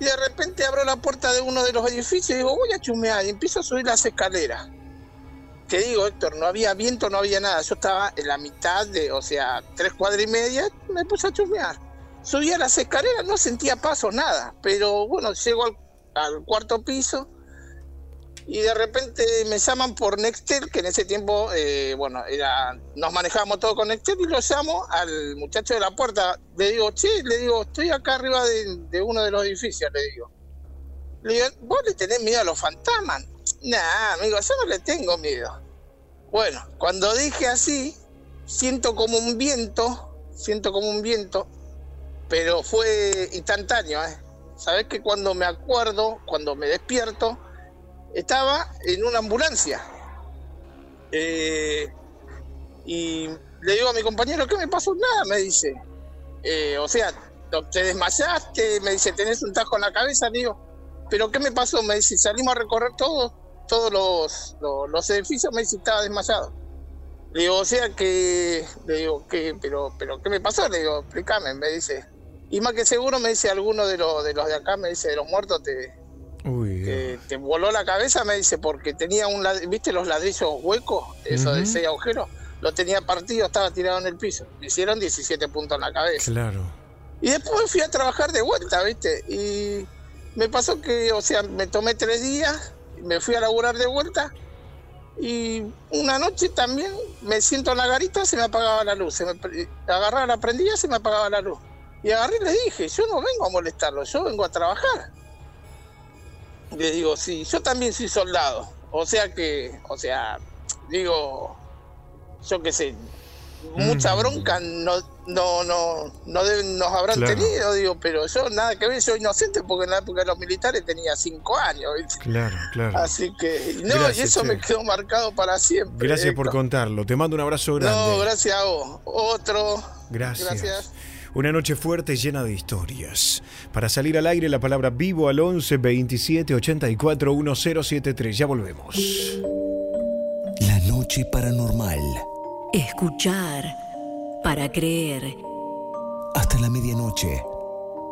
Y de repente abro la puerta de uno de los edificios y digo, voy a chumear. Y empiezo a subir las escaleras. Te digo, Héctor, no había viento, no había nada. Yo estaba en la mitad de, o sea, tres cuadras y media, me puse a chumear. Subía las escaleras, no sentía paso, nada. Pero bueno, llego al, al cuarto piso y de repente me llaman por Nextel, que en ese tiempo, eh, bueno, era, nos manejábamos todo con Nextel y lo llamo al muchacho de la puerta. Le digo, che, le digo, estoy acá arriba de, de uno de los edificios, le digo. Le digo, ¿vos le tenés miedo a los fantasmas? Nah, amigo, yo no le tengo miedo. Bueno, cuando dije así, siento como un viento, siento como un viento, pero fue instantáneo, ¿eh? Sabés que cuando me acuerdo, cuando me despierto, estaba en una ambulancia. Eh, y le digo a mi compañero, ¿qué me pasó? Nada, me dice. Eh, o sea, te desmayaste, me dice, tenés un tajo en la cabeza, le digo, ¿pero qué me pasó? Me dice, salimos a recorrer todos, todos los, los, los edificios, me dice, estaba desmayado. Le digo, o sea que, le digo, ¿qué, pero, pero, ¿qué me pasó? Le digo, explícame, me dice. Y más que seguro me dice alguno de los de los de acá, me dice, de los muertos te, te, te voló la cabeza, me dice, porque tenía un ¿viste los ladrillos huecos? Eso de Ujú. seis agujeros. Lo tenía partido, estaba tirado en el piso. Me hicieron 17 puntos en la cabeza. Claro. Y después fui a trabajar de vuelta, ¿viste? Y me pasó que, o sea, me tomé tres días, me fui a laburar de vuelta. Y una noche también me siento en la garita, se me apagaba la luz. Se me, agarraba la prendilla, se me apagaba la luz. Y agarré y le dije, yo no vengo a molestarlo, yo vengo a trabajar. Le digo, sí, yo también soy soldado. O sea que, o sea, digo, yo qué sé, mucha bronca no, no, no, no deben- nos habrán Claro. tenido, digo, pero yo nada que ver, soy inocente porque en la época de los militares tenía cinco años, ¿viste? Claro, claro. Así que, no, Gracias, y eso me quedó marcado para siempre. Gracias por contarlo. Te mando un abrazo grande. No, gracias a vos. Otro. Gracias. Gracias. Una noche fuerte llena de historias. Para salir al aire, la palabra vivo al 11 27 84 1073. Ya volvemos. La noche paranormal. Escuchar para creer. Hasta la medianoche.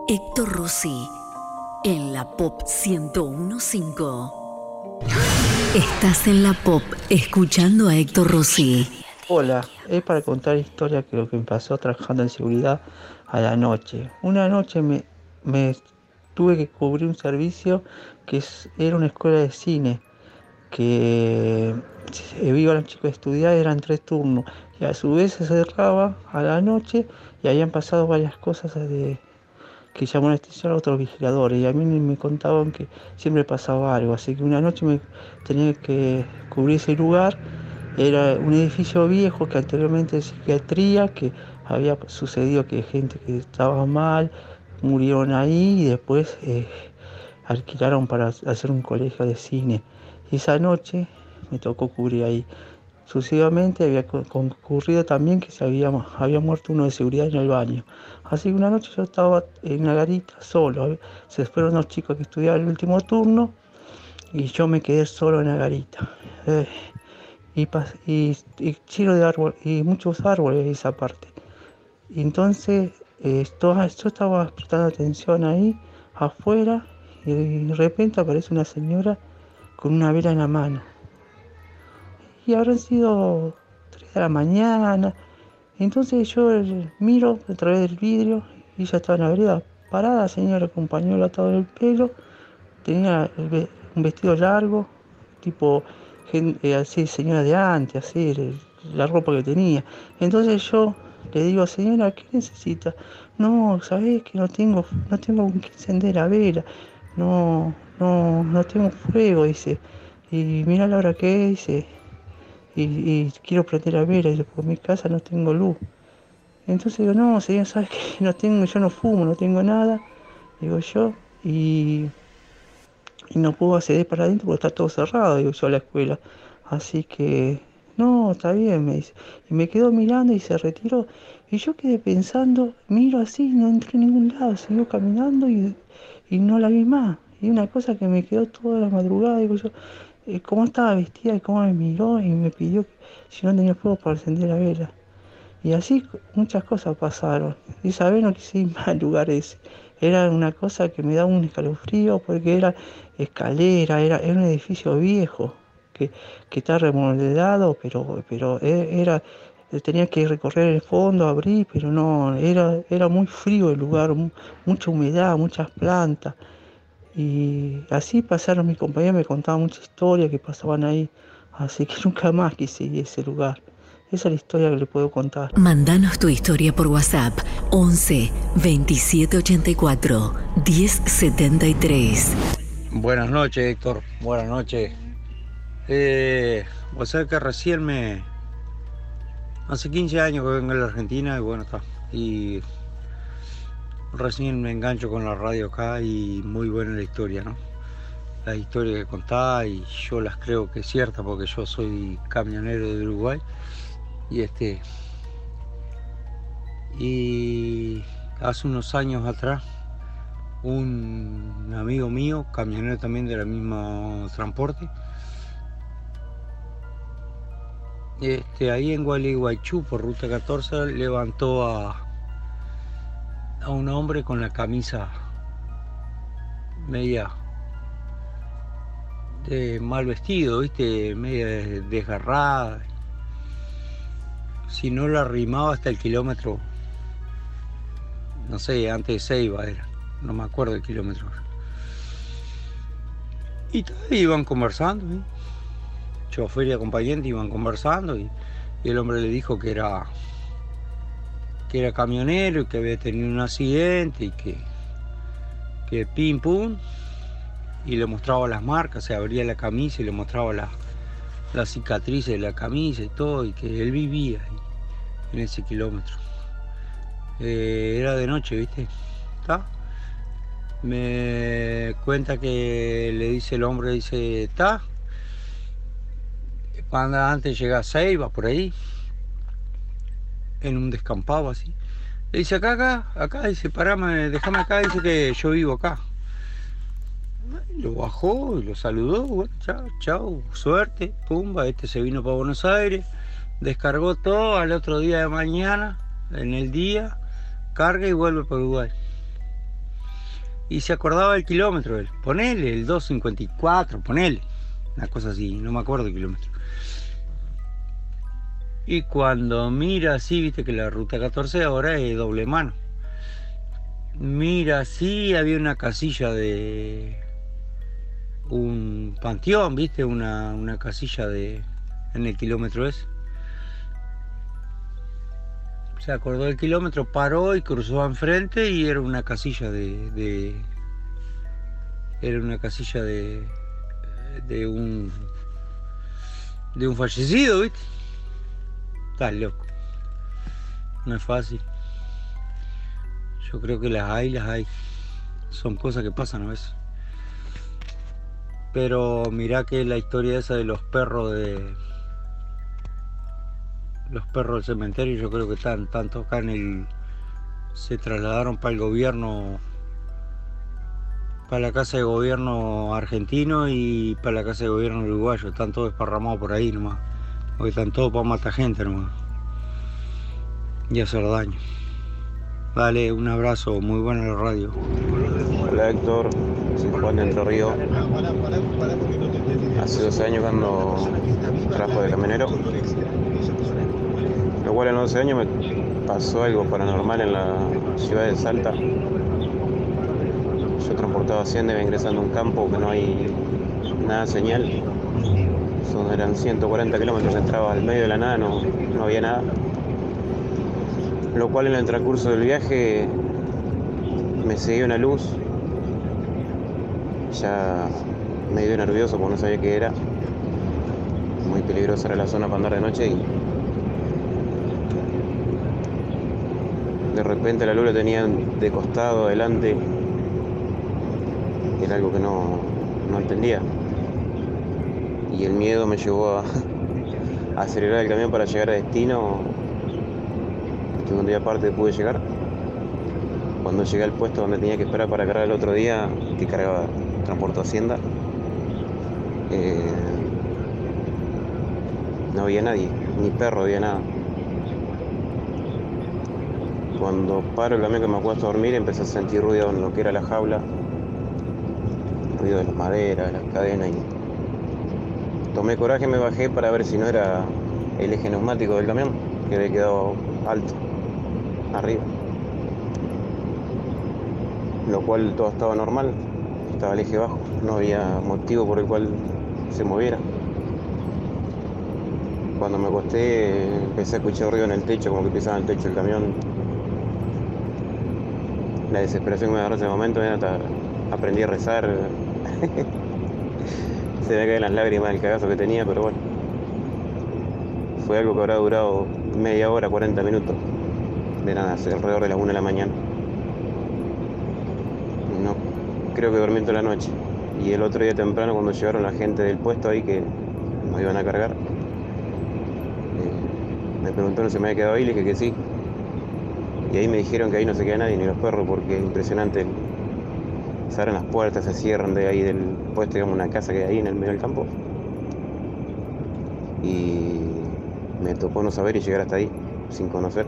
Héctor Rossi en la Pop 1015. Estás en la Pop escuchando a Héctor Rossi. Hola, es para contar historia que lo que me pasó trabajando en seguridad a la noche. Una noche me, tuve que cubrir un servicio que era una escuela de cine, que eh, iban los chicos a estudiar, eran tres turnos, y a su vez se cerraba a la noche y habían pasado varias cosas de, que llamó la atención a otros vigiladores y a mí me contaban que siempre pasaba algo, así que una noche me tenía que cubrir ese lugar, era un edificio viejo que anteriormente de psiquiatría, que había sucedido que gente que estaba mal murieron ahí y después eh, alquilaron para hacer un colegio de cine. Esa noche me tocó cubrir ahí. Sucesivamente había co- concurrido también que se había, había muerto uno de seguridad en el baño. Así que una noche yo estaba en la garita solo. Se fueron los chicos que estudiaban el último turno y yo me quedé solo en la garita. Eh, y, y, y de árboles, y muchos árboles esa parte. Entonces eh, yo estaba prestando atención ahí, afuera, y de repente aparece una señora con una vela en la mano. Y habrán sido 3 de la mañana. Entonces yo miro a través del vidrio y ella estaba en la vereda, parada, señora, con un pañuelo atado en el pelo, tenía un vestido largo, tipo eh, así, señora de antes, así, la ropa que tenía. Entonces yo le digo, señora, ¿qué necesita? No, sabés que no tengo, no tengo con qué encender la vela, no, no, no tengo fuego, dice. Y mira la hora que es, dice, y, y quiero prender la vela, dice, por mi casa no tengo luz. Entonces digo, no, señor, ¿sabes qué? No tengo, yo no fumo, no tengo nada, digo yo, y, y no puedo acceder para adentro porque está todo cerrado, digo yo, a la escuela. Así que, no, está bien, me dice. Y me quedó mirando y se retiró. Y yo quedé pensando, miro así, no entré en ningún lado, siguió caminando y, y no la vi más. Y una cosa que me quedó toda la madrugada, digo yo, eh, cómo estaba vestida y cómo me miró y me pidió si no tenía fuego para encender la vela. Y así muchas cosas pasaron. Y sabés, no quise ir más al lugar ese. Era una cosa que me daba un escalofrío porque era escalera, era, era un edificio viejo que, que está remodelado, pero, pero e, era, tenía que recorrer el fondo, abrir, pero no, era, era muy frío el lugar, mucha humedad, muchas plantas. Y así pasaron mis compañeros, me contaban muchas historias que pasaban ahí, así que nunca más quise ese lugar. Esa es la historia que le puedo contar. Mandanos tu historia por WhatsApp 11 2784 1073. Buenas noches, Héctor. Buenas noches. Eh, vos sabés que recién me. Hace 15 años que vengo a la Argentina y bueno, está. Y recién me engancho con la radio acá y muy buena la historia, ¿no? La historia que contás y yo las creo que es cierta porque yo soy camionero de Uruguay y este y hace unos años atrás un amigo mío, camionero también del mismo transporte, este, ahí en Gualeguaychú, por ruta 14, levantó a, a un hombre con la camisa media de mal vestido, ¿viste? media desgarrada. Si no la arrimaba hasta el kilómetro, no sé, antes de Ceiba era, no me acuerdo el kilómetro. Y iban conversando, ¿eh? chofer y acompañante iban conversando y, y el hombre le dijo que era que era camionero y que había tenido un accidente y que, que pim pum, y le mostraba las marcas, se abría la camisa y le mostraba las la cicatrices de la camisa y todo, y que él vivía ahí, en ese kilómetro. Eh, era de noche, ¿viste? ¿Está? Me cuenta que le dice el hombre, dice, ¿está? Cuando antes llega a Ceiba, por ahí, en un descampado así. Le dice, acá, acá, acá, dice, parame, déjame acá, dice que yo vivo acá. Lo bajó y lo saludó, bueno, chao, chao, suerte, pumba, este se vino para Buenos Aires, descargó todo, al otro día de mañana, en el día, carga y vuelve para Uruguay. Y se acordaba el kilómetro él, ponele, el 254, ponele, una cosa así, no me acuerdo el kilómetro. Y cuando mira así, viste que la ruta 14 ahora es doble mano. Mira así, había una casilla de un panteón, viste, una, una casilla de en el kilómetro ese. Se acordó del kilómetro, paró y cruzó enfrente y era una casilla de, de era una casilla de de un de un fallecido, viste. Estás loco. No es fácil. Yo creo que las hay, las hay. Son cosas que pasan a veces. Pero mirá que la historia esa de los perros de. Los perros del cementerio, yo creo que están tanto acá en el. Se trasladaron para el gobierno. Para la casa de gobierno argentino y para la casa de gobierno uruguayo. Están todos esparramados por ahí nomás. Porque están todos para matar gente hermano. Y hacer daño. Dale, un abrazo, muy buena la radio. Hola Héctor, soy Juan de Entre Río. Hace 12 años cuando trabajo de camionero. Igual en 11 años me pasó algo paranormal en la ciudad de Salta. Yo transportaba hacienda y ingresando a un campo que no hay nada señal donde eran 140 kilómetros, entraba al medio de la nada, no, no había nada. Lo cual en el transcurso del viaje me seguía una luz. Ya medio nervioso porque no sabía qué era. Muy peligrosa era la zona para andar de noche y de repente la luz la tenían de costado, adelante. Era algo que no, no entendía y el miedo me llevó a, acelerar el camión para llegar a destino estuve un día aparte pude llegar. Cuando llegué al puesto donde tenía que esperar para cargar el otro día, que cargaba Transporte Hacienda, eh, no había nadie, ni perro, había nada. Cuando paro el camión que me acuesto a dormir, empecé a sentir ruido en lo que era la jaula, ruido de las maderas, las cadenas. Y tomé coraje y me bajé para ver si no era el eje neumático del camión, que había quedado alto, arriba. Lo cual todo estaba normal, estaba el eje bajo, no había motivo por el cual se moviera. Cuando me acosté empecé a escuchar ruido en el techo, como que pisaba el techo del camión. La desesperación que me agarró en ese momento, hasta aprendí a rezar. se me caen las lágrimas del cagazo que tenía, pero bueno. Fue algo que habrá durado media hora, 40 minutos. De nada, alrededor de las 1 de la mañana. No, creo que dormí toda la noche. Y el otro día temprano cuando llegaron la gente del puesto ahí que nos iban a cargar, eh, me preguntaron si me había quedado ahí le dije que sí. Y ahí me dijeron que ahí no se queda nadie, ni los perros, porque es impresionante. Se abren las puertas, se cierran de ahí del puesto, digamos, una casa que hay ahí en el medio del campo. Y me tocó no saber y llegar hasta ahí, sin conocer.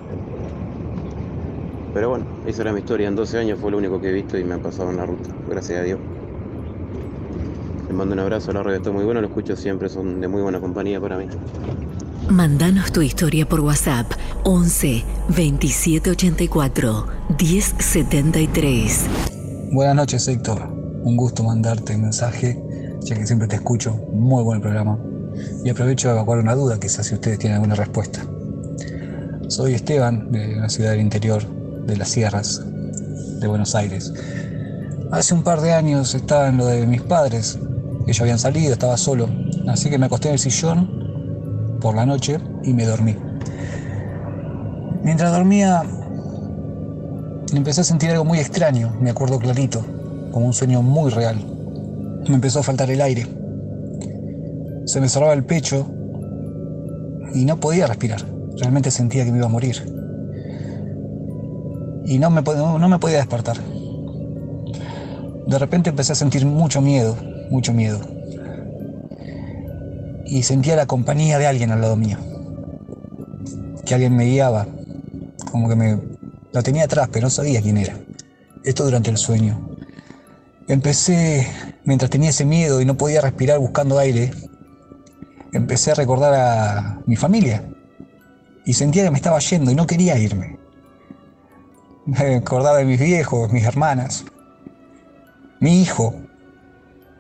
Pero bueno, esa era mi historia. En 12 años fue lo único que he visto y me ha pasado en la ruta, gracias a Dios. Les mando un abrazo, la radio está muy bueno, lo escucho siempre, son de muy buena compañía para mí. Mandanos tu historia por WhatsApp 11 2784 1073. Buenas noches, Héctor. Un gusto mandarte un mensaje, ya que siempre te escucho. Muy buen programa. Y aprovecho a evacuar una duda, quizás si ustedes tienen alguna respuesta. Soy Esteban, de una ciudad del interior de las sierras de Buenos Aires. Hace un par de años estaba en lo de mis padres. Ellos habían salido, estaba solo. Así que me acosté en el sillón por la noche y me dormí. Mientras dormía, empecé a sentir algo muy extraño, me acuerdo clarito, como un sueño muy real. Me empezó a faltar el aire. Se me cerraba el pecho y no podía respirar. Realmente sentía que me iba a morir. Y no me, no me podía despertar. De repente empecé a sentir mucho miedo, mucho miedo. Y sentía la compañía de alguien al lado mío. Que alguien me guiaba. Como que me... Lo tenía atrás, pero no sabía quién era. Esto durante el sueño. Empecé, mientras tenía ese miedo y no podía respirar buscando aire, empecé a recordar a mi familia. Y sentía que me estaba yendo y no quería irme. Me acordaba de mis viejos, mis hermanas, mi hijo,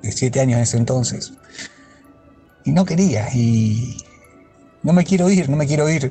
de siete años en ese entonces. Y no quería, y no me quiero ir, no me quiero ir.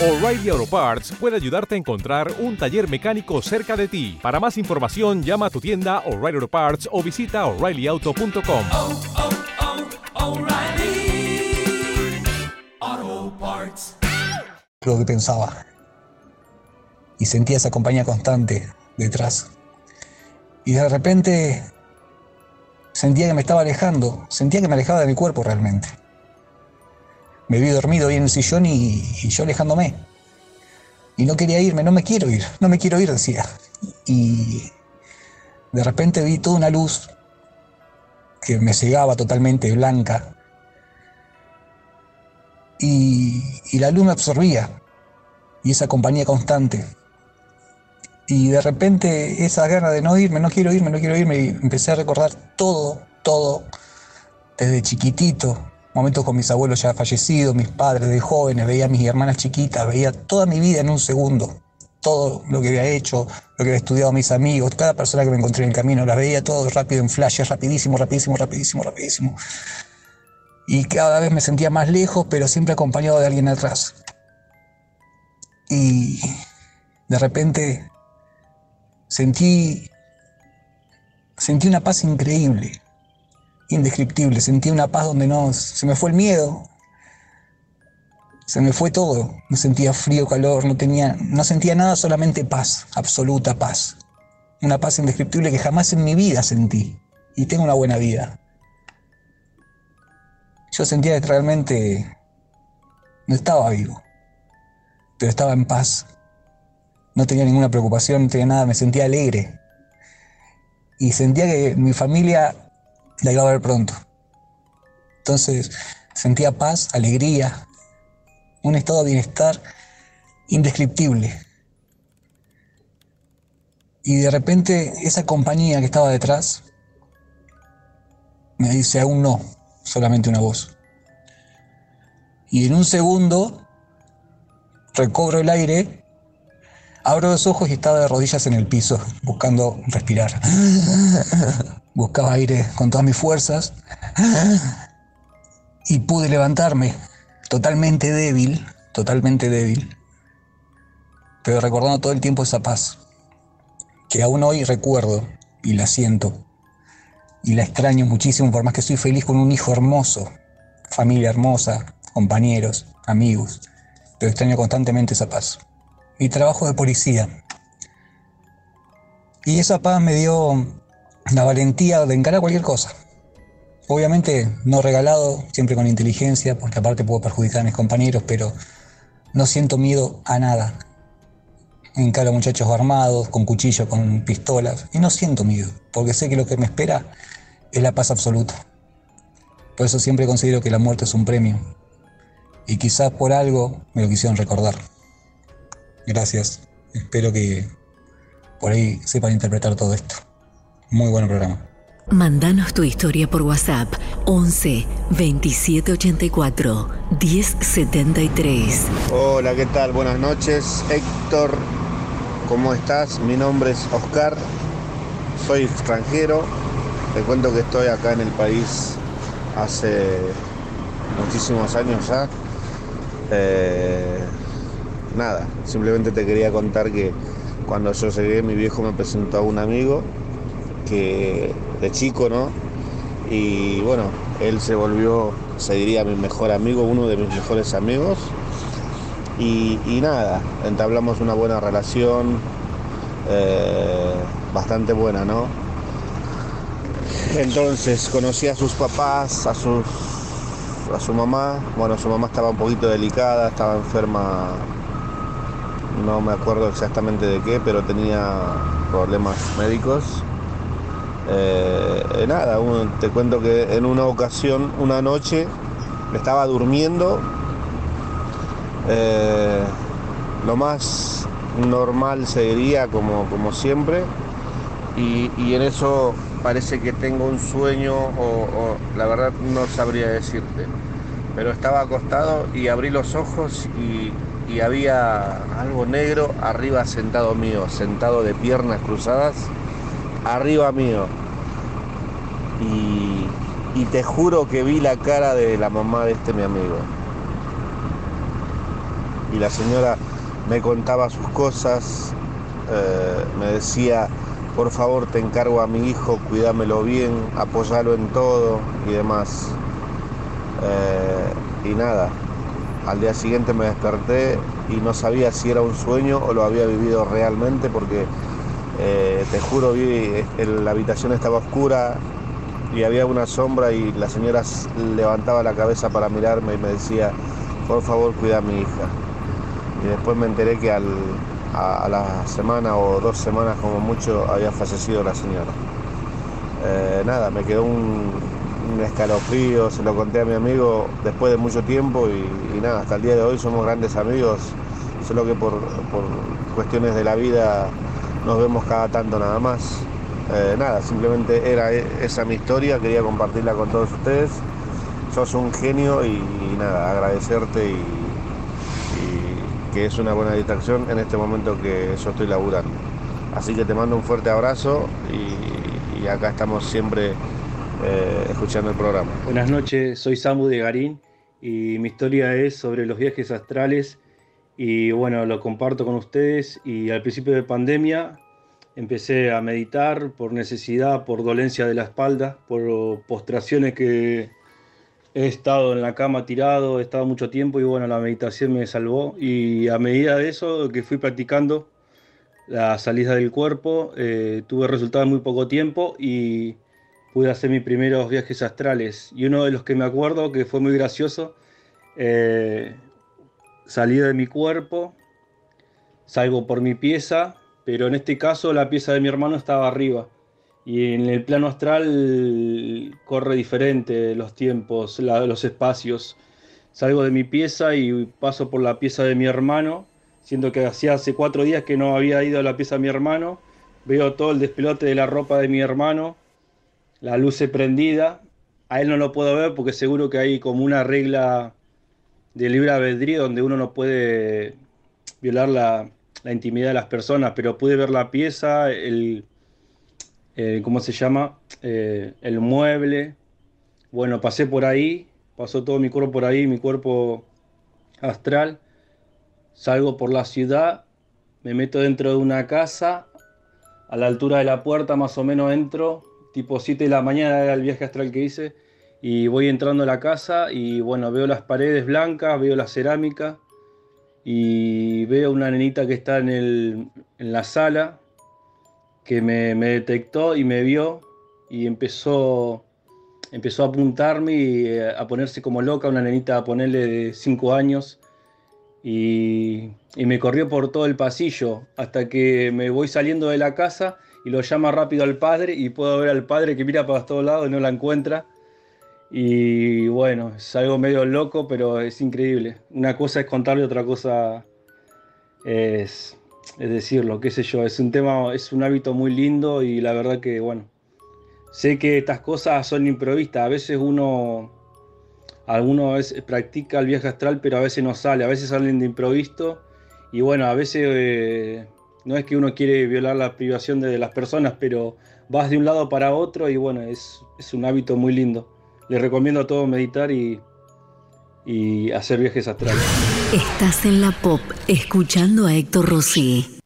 O'Reilly Auto Parts puede ayudarte a encontrar un taller mecánico cerca de ti. Para más información, llama a tu tienda O'Reilly Auto Parts o visita oreillyauto.com. Auto Parts. Lo que pensaba. Y sentía esa compañía constante detrás. Y de repente sentía que me estaba alejando. Sentía que me alejaba de mi cuerpo realmente. Me vi dormido ahí en el sillón y, yo alejándome. Y no quería irme, no me quiero ir, no me quiero ir, decía. Y de repente vi toda una luz que me cegaba totalmente blanca. Y, y la luz me absorbía. Y esa compañía constante. Y de repente esa gana de no irme, no quiero irme, no quiero irme. Y empecé a recordar todo, todo, desde chiquitito, momentos con mis abuelos ya fallecidos, mis padres de jóvenes, veía a mis hermanas chiquitas, veía toda mi vida en un segundo, todo lo que había hecho, lo que había estudiado mis amigos, cada persona que me encontré en el camino, las veía todo rápido en flashes, rapidísimo, rapidísimo, rapidísimo, rapidísimo. Y cada vez me sentía más lejos, pero siempre acompañado de alguien atrás. Y de repente sentí, sentí una paz increíble, indescriptible. Sentí una paz donde no, se me fue el miedo, se me fue todo. No sentía frío, calor, no tenía, no sentía nada, solamente paz, absoluta paz. Una paz indescriptible que jamás en mi vida sentí. Y tengo una buena vida. Yo sentía que realmente no estaba vivo, pero estaba en paz. No tenía ninguna preocupación, no tenía nada, me sentía alegre. Y sentía que mi familia la iba a ver pronto. Entonces sentía paz, alegría, un estado de bienestar indescriptible. Y de repente esa compañía que estaba detrás me dice aún no, solamente una voz. Y en un segundo recobro el aire, abro los ojos y estaba de rodillas en el piso, buscando respirar. Buscaba aire con todas mis fuerzas y pude levantarme, totalmente débil, totalmente débil, pero recordando todo el tiempo esa paz, que aún hoy recuerdo y la siento y la extraño muchísimo, por más que estoy feliz con un hijo hermoso, familia hermosa, compañeros, amigos, pero extraño constantemente esa paz. Mi trabajo de policía. Y esa paz me dio la valentía de encarar cualquier cosa. Obviamente no regalado, siempre con inteligencia, porque aparte puedo perjudicar a mis compañeros, pero no siento miedo a nada. Encaro a muchachos armados, con cuchillos, con pistolas, y no siento miedo, porque sé que lo que me espera es la paz absoluta. Por eso siempre considero que la muerte es un premio. Y quizás por algo me lo quisieron recordar. Gracias. Espero que por ahí sepan interpretar todo esto. Muy buen programa. Mándanos tu historia por WhatsApp 11 2784 1073. Hola, ¿qué tal? Buenas noches. Héctor, ¿cómo estás? Mi nombre es Oscar, soy extranjero. Te cuento que estoy acá en el país hace muchísimos años ya. Eh, nada, simplemente te quería contar que cuando yo llegué mi viejo me presentó a un amigo que de chico, ¿no? Y bueno, él se volvió, se diría mi mejor amigo, uno de mis mejores amigos. Y, nada, entablamos una buena relación, eh, bastante buena, ¿no? Entonces conocí a sus papás, a sus a su mamá. Bueno, su mamá estaba un poquito delicada, estaba enferma, no me acuerdo exactamente de qué, pero tenía problemas médicos. Eh, nada, un- te cuento que en una ocasión, una noche, estaba durmiendo. eh, lo más normal se diría, como, como siempre. Y, y en eso parece que tengo un sueño o, o la verdad no sabría decirte. Pero estaba acostado y abrí los ojos y, y había algo negro arriba sentado mío, sentado de piernas cruzadas, arriba mío. Y, y te juro que vi la cara de la mamá de este mi amigo. Y la señora me contaba sus cosas, eh, me decía, por favor te encargo a mi hijo, cuídamelo bien, apoyalo en todo y demás. Eh, y nada, al día siguiente me desperté y no sabía si era un sueño o lo había vivido realmente porque eh, te juro, vi, el- la habitación estaba oscura y había una sombra y la señora levantaba la cabeza para mirarme y me decía, por favor cuida a mi hija. Y después me enteré que al- a, a la semana o dos semanas como mucho había fallecido la señora. Eh, nada, me quedó un, un escalofrío, se lo conté a mi amigo después de mucho tiempo y, nada, hasta el día de hoy somos grandes amigos, solo que por, por cuestiones de la vida nos vemos cada tanto nada más. Eh, nada, simplemente era e- esa mi historia, quería compartirla con todos ustedes. Sos un genio y, nada, agradecerte y, que es una buena distracción en este momento que yo estoy laburando. Así que te mando un fuerte abrazo y acá estamos siempre eh, escuchando el programa. Buenas noches, soy Samu de Garín y mi historia es sobre los viajes astrales y bueno, lo comparto con ustedes y al principio de pandemia empecé a meditar por necesidad, por dolencia de la espalda, por postraciones que he estado en la cama tirado, he estado mucho tiempo y bueno, la meditación me salvó y a medida de eso que fui practicando la salida del cuerpo, eh, tuve resultados en muy poco tiempo y pude hacer mis primeros viajes astrales. Y uno de los que me acuerdo que fue muy gracioso, eh, salí de mi cuerpo, salgo por mi pieza, pero en este caso la pieza de mi hermano estaba arriba. Y en el plano astral corre diferente los tiempos, los espacios. Salgo de mi pieza y paso por la pieza de mi hermano, siendo que hacía hace cuatro días que no había ido a la pieza de mi hermano. Veo todo el despelote de la ropa de mi hermano, la luz prendida. A él no lo puedo ver porque seguro que hay como una regla de libre albedrío donde uno no puede violar la, la intimidad de las personas, pero pude ver la pieza, el, eh, ¿cómo se llama? Eh, el mueble. Bueno, pasé por ahí, pasó todo mi cuerpo por ahí, mi cuerpo astral. Salgo por la ciudad, me meto dentro de una casa, a la altura de la puerta más o menos entro, tipo 7 de la mañana era el viaje astral que hice, y voy entrando a la casa y bueno, veo las paredes blancas, veo la cerámica y veo una nenita que está en, el- en la sala, que me, me detectó y me vio y empezó, empezó a apuntarme y eh, a ponerse como loca, una nenita a ponerle de 5 años y, y me corrió por todo el pasillo hasta que me voy saliendo de la casa y lo llama rápido al padre y puedo ver al padre que mira para todos lados y no la encuentra. Y bueno, es algo medio loco, pero es increíble. Una cosa es contarle, otra cosa es, es decirlo, qué sé yo. Es un tema, es un hábito muy lindo y la verdad que, bueno, sé que estas cosas son improvistas. A veces uno, alguno es- practica el viaje astral, pero a veces no sale. A veces salen de improviso y bueno, a veces eh, no es que uno quiere violar la privación de las personas, pero vas de un lado para otro y bueno, es, es un hábito muy lindo. Les recomiendo a todos meditar y, y hacer viajes astrales. Estás en la pop escuchando a Héctor Rossi.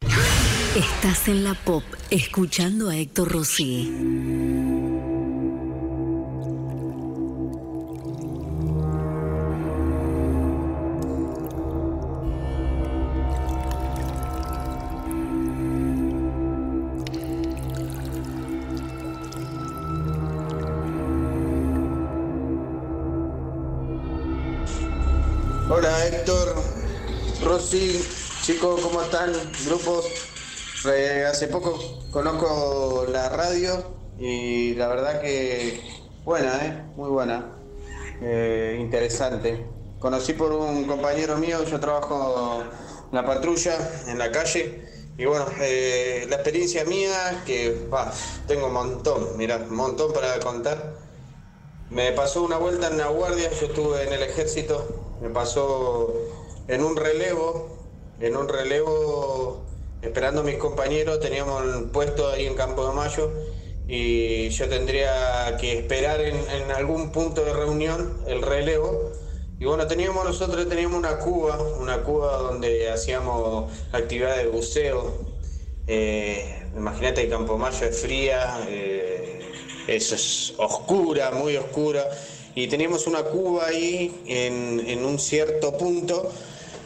Estás en la pop escuchando a Héctor Rossi. Héctor, Rosy, chicos, ¿cómo están? Grupos. Eh, hace poco conozco la radio y la verdad que buena, ¿eh? Muy buena. Eh, interesante. Conocí por un compañero mío, yo trabajo en la patrulla, en la calle. Y bueno, eh, la experiencia mía, que bah, tengo un montón, mira, un montón para contar. Me pasó una vuelta en la guardia, yo estuve en el ejército, me pasó en un relevo, en un relevo esperando a mis compañeros, teníamos el puesto ahí en Campo de Mayo y yo tendría que esperar en, algún punto de reunión el relevo. Y bueno, teníamos nosotros teníamos una cuba, una cuba donde hacíamos actividades de buceo. Eh, Imagínate que Campo Mayo es fría, eh, es oscura, muy oscura. Y teníamos una cuba ahí en, en un cierto punto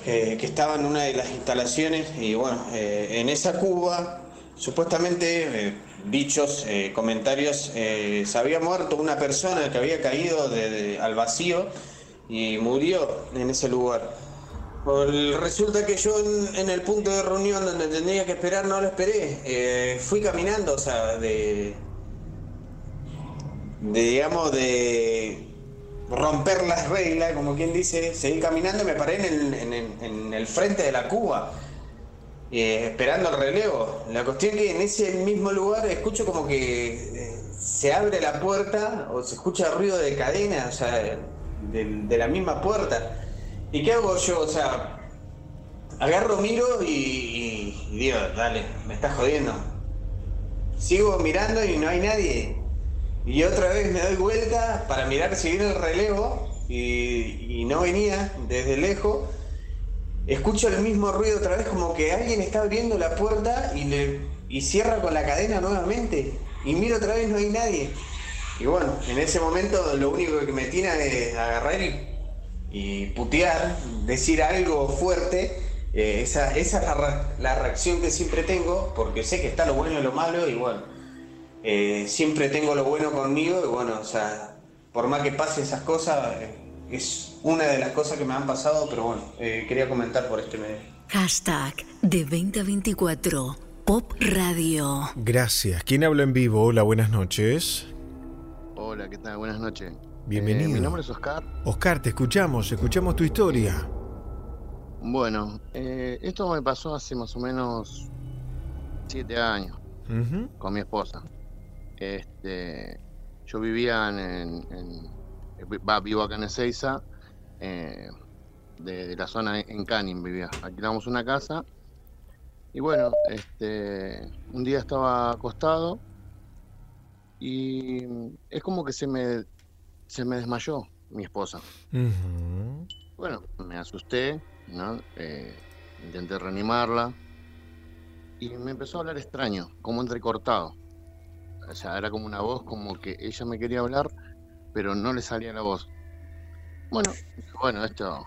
eh, que estaba en una de las instalaciones. Y bueno, eh, en esa cuba, supuestamente, eh, dichos eh, comentarios, se había muerto una persona que había caído al vacío y murió en ese lugar. Resulta que yo en, el punto de reunión donde tendría que esperar no lo esperé. Fui caminando, o sea, de, de, digamos, de romper las reglas, como quien dice, seguí caminando y me paré en el, en el- en el frente de la cuba, eh, esperando el relevo. La cuestión es que en ese mismo lugar escucho como que eh, se abre la puerta o se escucha ruido de cadena, o sea, de, la misma puerta. ¿Y qué hago yo? O sea, agarro, miro y, y- y dale, me estás jodiendo. Sigo mirando y no hay nadie. Y otra vez me doy vuelta para mirar si viene el relevo y, no venía desde lejos. Escucho el mismo ruido otra vez, como que alguien está abriendo la puerta y, le, y cierra con la cadena nuevamente. Y miro otra vez, no hay nadie. Y bueno, en ese momento lo único que me tiene es agarrar y, putear, decir algo fuerte. Eh, esa, esa es la, la reacción que siempre tengo, porque sé que está lo bueno y lo malo, y bueno, eh, siempre tengo lo bueno conmigo, y bueno, o sea, por más que pase esas cosas, eh, es una de las cosas que me han pasado, pero bueno, eh, quería comentar por este medio. Hashtag de 2024 Pop Radio. Gracias. ¿Quién habla en vivo? Hola, buenas noches. Hola, ¿qué tal? Buenas noches. Bienvenido. Eh, mi nombre es Oscar. Oscar, te escuchamos, escuchamos tu historia. Bueno, eh, esto me pasó hace más o menos siete años con mi esposa. Este, yo vivía en, en- vivo acá en Ezeiza, eh, de, de la zona en Canning vivía. Alquilamos una casa y bueno, este, un día estaba acostado y es como que se me, se me desmayó mi esposa. Bueno, me asusté, ¿no? Eh, intenté reanimarla y me empezó a hablar extraño, como entrecortado. O sea, era como una voz como que ella me quería hablar, pero no le salía la voz. Bueno, bueno, esto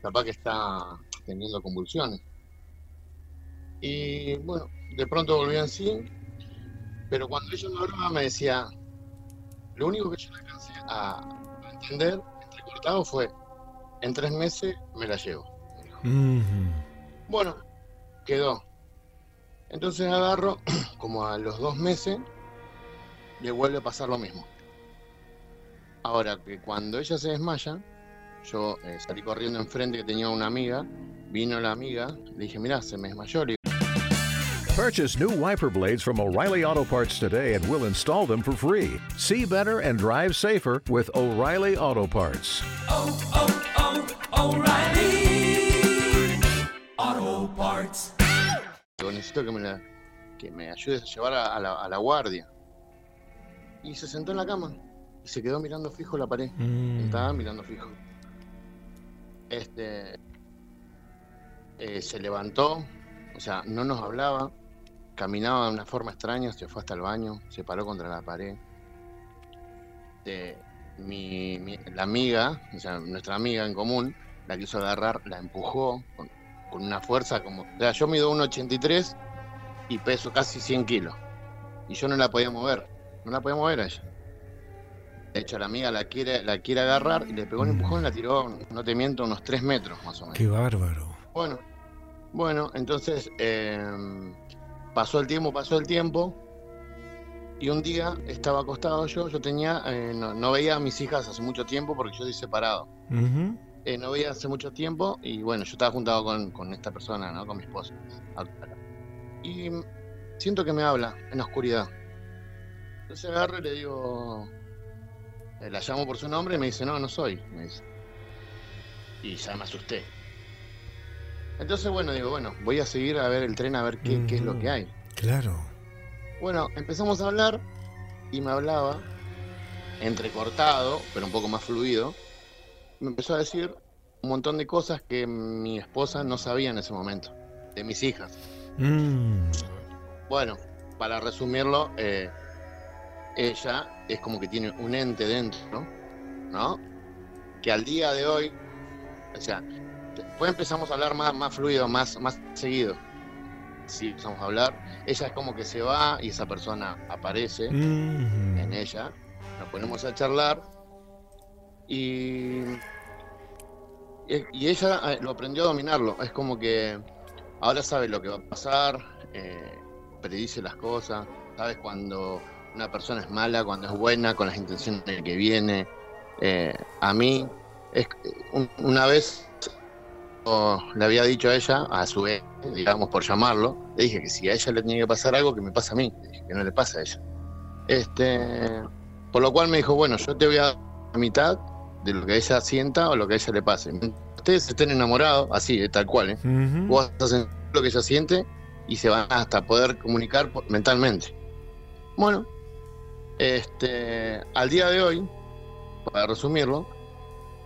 capaz que está teniendo convulsiones. Y bueno, de pronto volví en sí, pero cuando ella me hablaba me decía, lo único que yo le alcancé a entender, entrecortado, fue, en tres meses me la llevo. Ujú. Bueno, quedó. Entonces agarro, como a los dos meses, le vuelve a pasar lo mismo. Ahora que cuando ella se desmaya, yo eh, salí corriendo enfrente que tenía una amiga, vino la amiga, le dije, mira, se me desmayó. Le Purchase new wiper blades from O'Reilly Auto Parts today and we'll install them for free. See better and drive safer with O'Reilly Auto Parts. Oh, oh, O'Reilly. Auto Parts. digo, necesito que me, la- que me ayudes a llevar a, a la, a la guardia. Y se sentó en la cama y se quedó mirando fijo la pared. Estaba mirando fijo. Este. eh, se levantó, o sea, no nos hablaba, caminaba de una forma extraña, se fue hasta el baño, se paró contra la pared. Este, mi, mi- la amiga, o sea, nuestra amiga en común, la quiso agarrar, la empujó con, con una fuerza como. O sea, yo mido 1,83 y peso casi 100 kilos. Y yo no la podía mover, no la podía mover a ella. De hecho, la amiga la quiere, la quiere agarrar y le pegó un empujón y la tiró, no te miento, unos 3 metros más o menos. Qué bárbaro. Bueno, bueno, entonces eh, pasó el tiempo, pasó el tiempo. Y un día estaba acostado yo, yo tenía, eh, no, no veía a mis hijas hace mucho tiempo porque yo estoy separado. Ujú. Eh, no veía hace mucho tiempo y bueno, yo estaba juntado con, con esta persona, ¿no? Con mi esposa. Y siento que me habla en la oscuridad. Entonces agarro y le digo, eh, la llamo por su nombre y me dice, no, no soy, me dice. Y ya me asusté. Entonces, bueno, digo, bueno, voy a seguir a ver el tren a ver qué, qué es lo que hay. Claro. Bueno, empezamos a hablar y me hablaba, entrecortado, pero un poco más fluido. Me empezó a decir un montón de cosas que mi esposa no sabía en ese momento, de mis hijas. Mm. Bueno, para resumirlo, eh, ella es como que tiene un ente dentro, ¿no? Que al día de hoy, o sea, después empezamos a hablar más, más fluido, más, más seguido. Sí, empezamos a hablar. Ella es como que se va y esa persona aparece Mm. en ella. Nos ponemos a charlar y, y y ella eh, lo aprendió a dominarlo. Es como que ahora sabe lo que va a pasar, eh, predice las cosas, sabes cuando una persona es mala, cuando es buena, con las intenciones de que viene. Eh, a mí, es, un- una vez le había dicho a ella, a su vez, digamos por llamarlo, le dije que si a ella le tenía que pasar algo, que me pasa a mí, le dije que no le pasa a ella. Este, por lo cual me dijo, bueno, yo te voy a dar la mitad de lo que ella sienta o lo que a ella le pase. Ustedes estén enamorados, así, eh, tal cual, ¿eh? Ujú. Vos vas a sentir lo que ella siente y se van hasta poder comunicar mentalmente. Bueno, Este, al día de hoy, para resumirlo,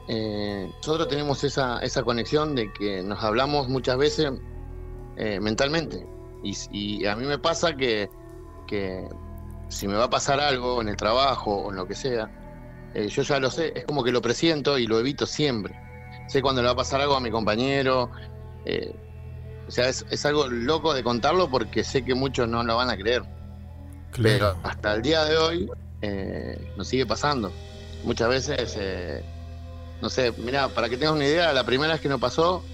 eh, nosotros tenemos esa, esa conexión de que nos hablamos muchas veces eh, mentalmente. Y, a mí me pasa que, si me va a pasar algo en el trabajo o en lo que sea, eh, yo ya lo sé, es como que lo presiento y lo evito siempre. Sé cuando le va a pasar algo a mi compañero. o sea, es, es algo loco de contarlo porque sé que muchos no lo van a creer. Pero hasta el día de hoy eh, nos sigue pasando. Muchas veces, eh, no sé, mira, para que tengas una idea, la primera vez que nos pasó,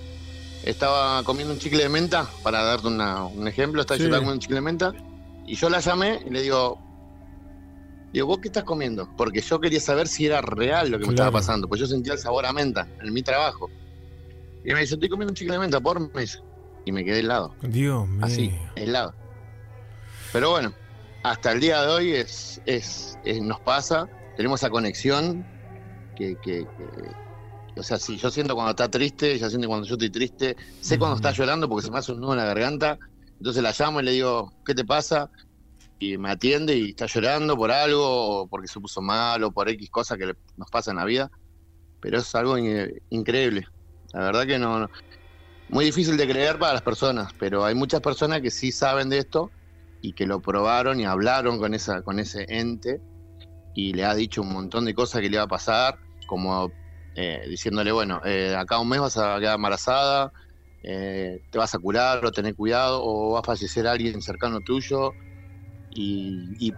estaba comiendo un chicle de menta, para darte una- un ejemplo, estaba yo Sí. estaba comiendo un chicle de menta, y yo la llamé y le digo, digo, ¿vos qué estás comiendo? Porque yo quería saber si era real lo que me estaba pasando, pues yo sentía el sabor a menta en mi trabajo. Y me dice, estoy comiendo un chicle de menta, por me dice. Y me quedé helado. Dios mío. Así, helado. Pero bueno, hasta el día de hoy es, es, es- nos pasa, tenemos esa conexión que, que- que- o sea, si yo siento cuando está triste, ella siente cuando yo estoy triste, sé cuando está llorando porque se me hace un nudo en la garganta, entonces la llamo y le digo, ¿qué te pasa? Y me atiende y está llorando por algo, o porque se puso mal, o por X cosa que le- nos pasa en la vida, pero es algo in- increíble. La verdad que no, no- muy difícil de creer para las personas, pero hay muchas personas que sí saben de esto y que lo probaron y hablaron con esa con ese ente y le ha dicho un montón de cosas que le va a pasar, como eh, diciéndole, bueno, eh, acá un mes vas a quedar embarazada, eh, te vas a curar o tener cuidado o va a fallecer alguien cercano tuyo y, y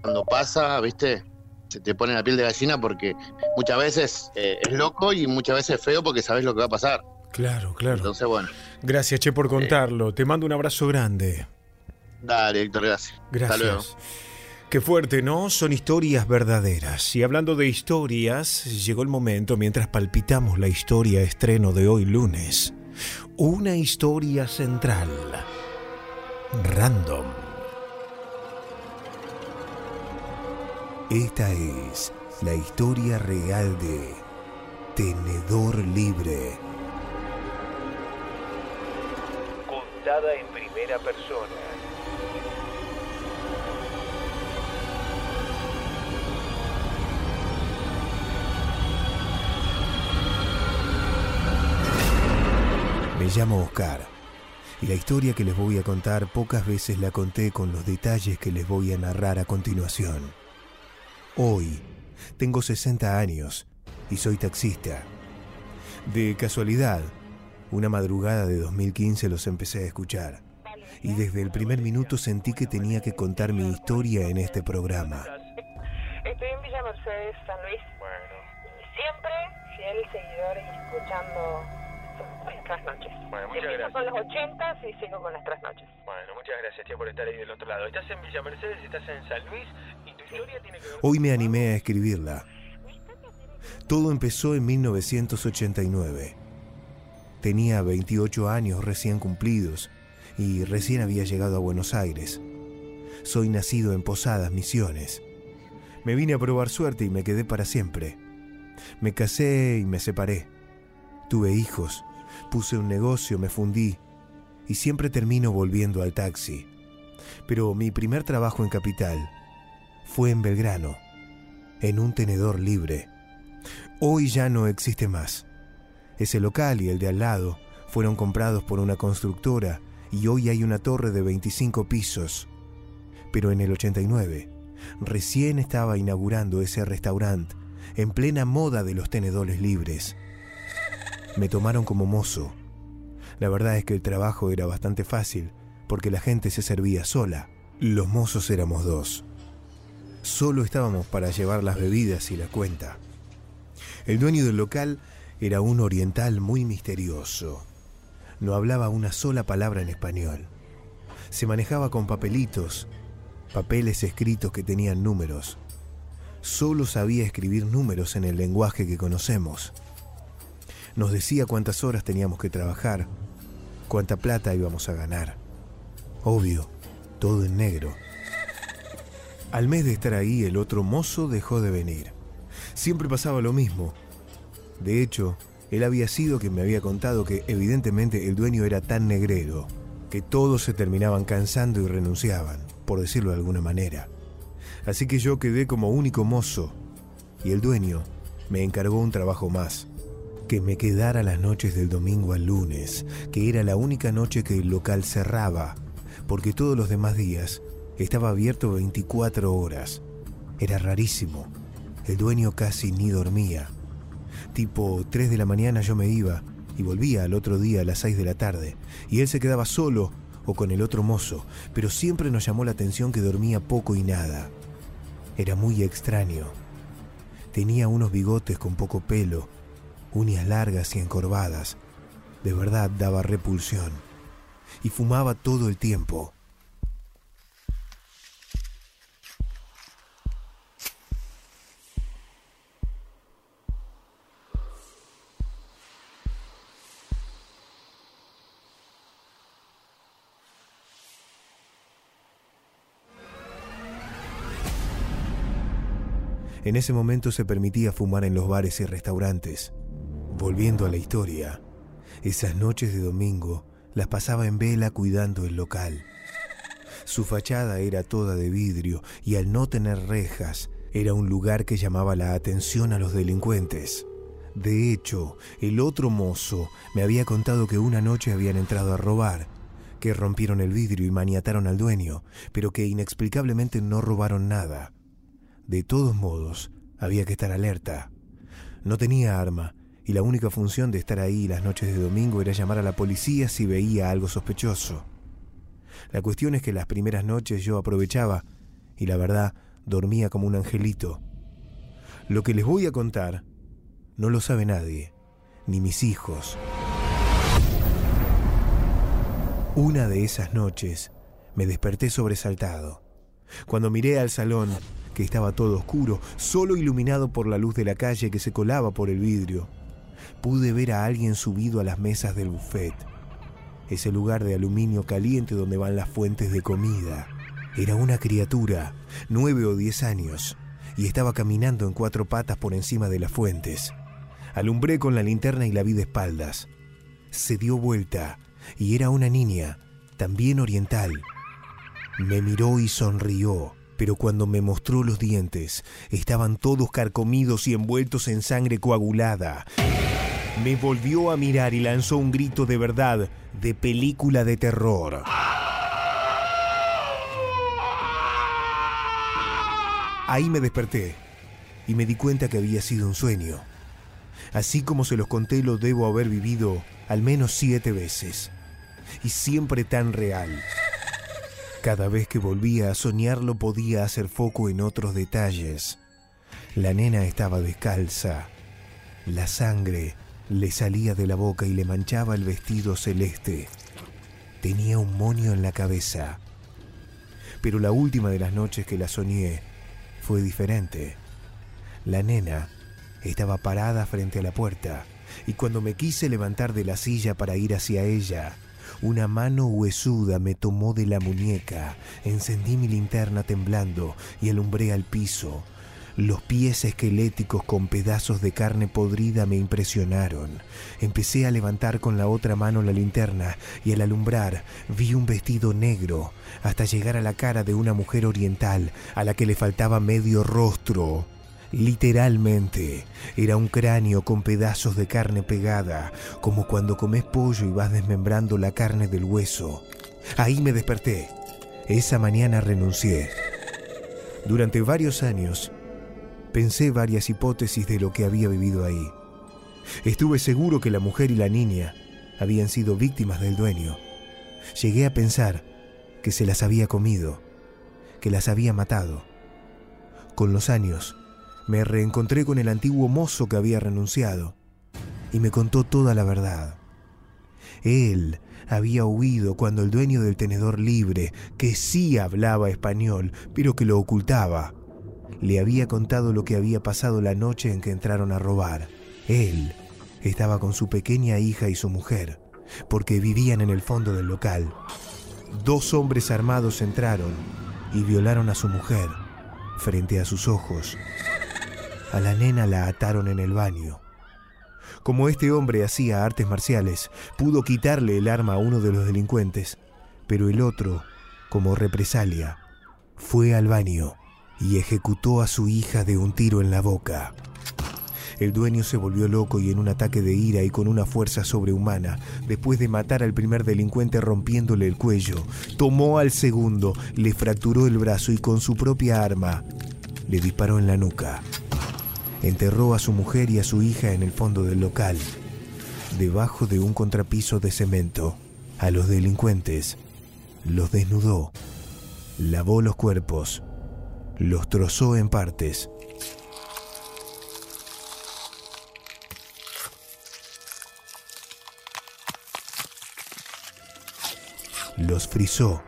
cuando pasa, viste, se te pone la piel de gallina porque muchas veces eh, es loco y muchas veces es feo porque sabes lo que va a pasar. Claro, claro. Entonces, bueno, Gracias, Che, por contarlo. Te mando un abrazo grande. Dale, Héctor, gracias. Hasta luego. Gracias. Qué fuerte, ¿no? Son historias verdaderas. Y hablando de historias, llegó el momento mientras palpitamos la historia estreno de hoy lunes. Una historia central. Random. Esta es la historia real de Tenedor Libre. Contada en primera persona. Me llamo Oscar y la historia que les voy a contar pocas veces la conté con los detalles que les voy a narrar a continuación. Hoy tengo 60 años y soy taxista. De casualidad, una madrugada de 2015 los empecé a escuchar y desde el primer minuto sentí que tenía que contar mi historia en este programa. Estoy en Villa Mercedes, San Luis. Bueno. Y siempre fiel seguidor y escuchando trasnoches. Bueno, muchas Empiezo gracias. con los 80 y sigo con las trasnoches. Bueno, muchas gracias, tía, por estar ahí del otro lado. Estás en Villa Mercedes, estás en San Luis y tu historia tiene que ver Hoy me animé a escribirla. Todo empezó en 1989. Tenía 28 años recién cumplidos y recién había llegado a Buenos Aires. Soy nacido en Posadas, Misiones. Me vine a probar suerte y me quedé para siempre. Me casé y me separé. Tuve hijos, puse un negocio, me fundí y siempre termino volviendo al taxi. Pero mi primer trabajo en Capital fue en Belgrano, en un tenedor libre. Hoy ya no existe más. Ese local y el de al lado fueron comprados por una constructora y hoy hay una torre de 25 pisos. Pero en el 89, recién estaba inaugurando ese restaurante en plena moda de los tenedores libres. Me tomaron como mozo. La verdad es que el trabajo era bastante fácil porque la gente se servía sola. Los mozos éramos dos. Solo estábamos para llevar las bebidas y la cuenta. El dueño del local era un oriental muy misterioso. No hablaba una sola palabra en español. Se manejaba con papelitos, papeles escritos que tenían números. Solo sabía escribir números en el lenguaje que conocemos. Nos decía cuántas horas teníamos que trabajar, cuánta plata íbamos a ganar. Obvio, todo en negro. Al mes de estar ahí, el otro mozo dejó de venir. Siempre pasaba lo mismo. De hecho, él había sido quien me había contado que evidentemente el dueño era tan negrero que todos se terminaban cansando y renunciaban, por decirlo de alguna manera. Así que yo quedé como único mozo y el dueño me encargó un trabajo más, que me quedara las noches del domingo al lunes, que era la única noche que el local cerraba, porque todos los demás días estaba abierto 24 horas. Era rarísimo. El dueño casi ni dormía. Tipo 3 de la mañana yo me iba y volvía al otro día a las 6 de la tarde, y él se quedaba solo o con el otro mozo, pero siempre nos llamó la atención que dormía poco y nada. Era muy extraño. Tenía unos bigotes con poco pelo, uñas largas y encorvadas. De verdad daba repulsión. Y fumaba todo el tiempo. En ese momento se permitía fumar en los bares y restaurantes. Volviendo a la historia, esas noches de domingo las pasaba en vela cuidando el local. Su fachada era toda de vidrio y al no tener rejas, era un lugar que llamaba la atención a los delincuentes. De hecho, el otro mozo me había contado que una noche habían entrado a robar, que rompieron el vidrio y maniataron al dueño, pero que inexplicablemente no robaron nada. De todos modos, había que estar alerta. No tenía arma y la única función de estar ahí las noches de domingo era llamar a la policía si veía algo sospechoso. La cuestión es que las primeras noches yo aprovechaba y la verdad dormía como un angelito. Lo que les voy a contar no lo sabe nadie, ni mis hijos. Una de esas noches me desperté sobresaltado. Cuando miré al salón, que estaba todo oscuro, solo iluminado por la luz de la calle que se colaba por el vidrio, pude ver a alguien subido a las mesas del buffet, ese lugar de aluminio caliente donde van las fuentes de comida. Era una criatura, nueve o diez años, y estaba caminando en cuatro patas por encima de las fuentes. Alumbré con la linterna y la vi de espaldas. Se dio vuelta, y era una niña, también oriental. Me miró y sonrió, pero cuando me mostró los dientes, estaban todos carcomidos y envueltos en sangre coagulada. Me volvió a mirar y lanzó un grito de verdad, de película de terror. Ahí me desperté y me di cuenta que había sido un sueño. Así como se los conté, lo debo haber vivido al menos siete veces. Y siempre tan real. Cada vez que volvía a soñarlo podía hacer foco en otros detalles. La nena estaba descalza. La sangre le salía de la boca y le manchaba el vestido celeste. Tenía un moño en la cabeza. Pero la última de las noches que la soñé fue diferente. La nena estaba parada frente a la puerta y cuando me quise levantar de la silla para ir hacia ella, una mano huesuda me tomó de la muñeca, encendí mi linterna temblando y alumbré al piso. Los pies esqueléticos con pedazos de carne podrida me impresionaron. Empecé a levantar con la otra mano la linterna y al alumbrar vi un vestido negro hasta llegar a la cara de una mujer oriental a la que le faltaba medio rostro. Literalmente, era un cráneo con pedazos de carne pegada, como cuando comes pollo y vas desmembrando la carne del hueso. Ahí me desperté. Esa mañana renuncié. Durante varios años, pensé varias hipótesis de lo que había vivido ahí. Estuve seguro que la mujer y la niña habían sido víctimas del dueño. Llegué a pensar que se las había comido, que las había matado. Con los años, me reencontré con el antiguo mozo que había renunciado y me contó toda la verdad. Él había huido cuando el dueño del tenedor libre, que sí hablaba español, pero que lo ocultaba, le había contado lo que había pasado la noche en que entraron a robar. Él estaba con su pequeña hija y su mujer, porque vivían en el fondo del local. Dos hombres armados entraron y violaron a su mujer frente a sus ojos. A la nena la ataron en el baño. Como este hombre hacía artes marciales, pudo quitarle el arma a uno de los delincuentes, pero el otro, como represalia, fue al baño y ejecutó a su hija de un tiro en la boca. El dueño se volvió loco y en un ataque de ira y con una fuerza sobrehumana, después de matar al primer delincuente rompiéndole el cuello, tomó al segundo, le fracturó el brazo y con su propia arma le disparó en la nuca. Enterró a su mujer y a su hija en el fondo del local, debajo de un contrapiso de cemento. A los delincuentes los desnudó, lavó los cuerpos, los trozó en partes. Los frizó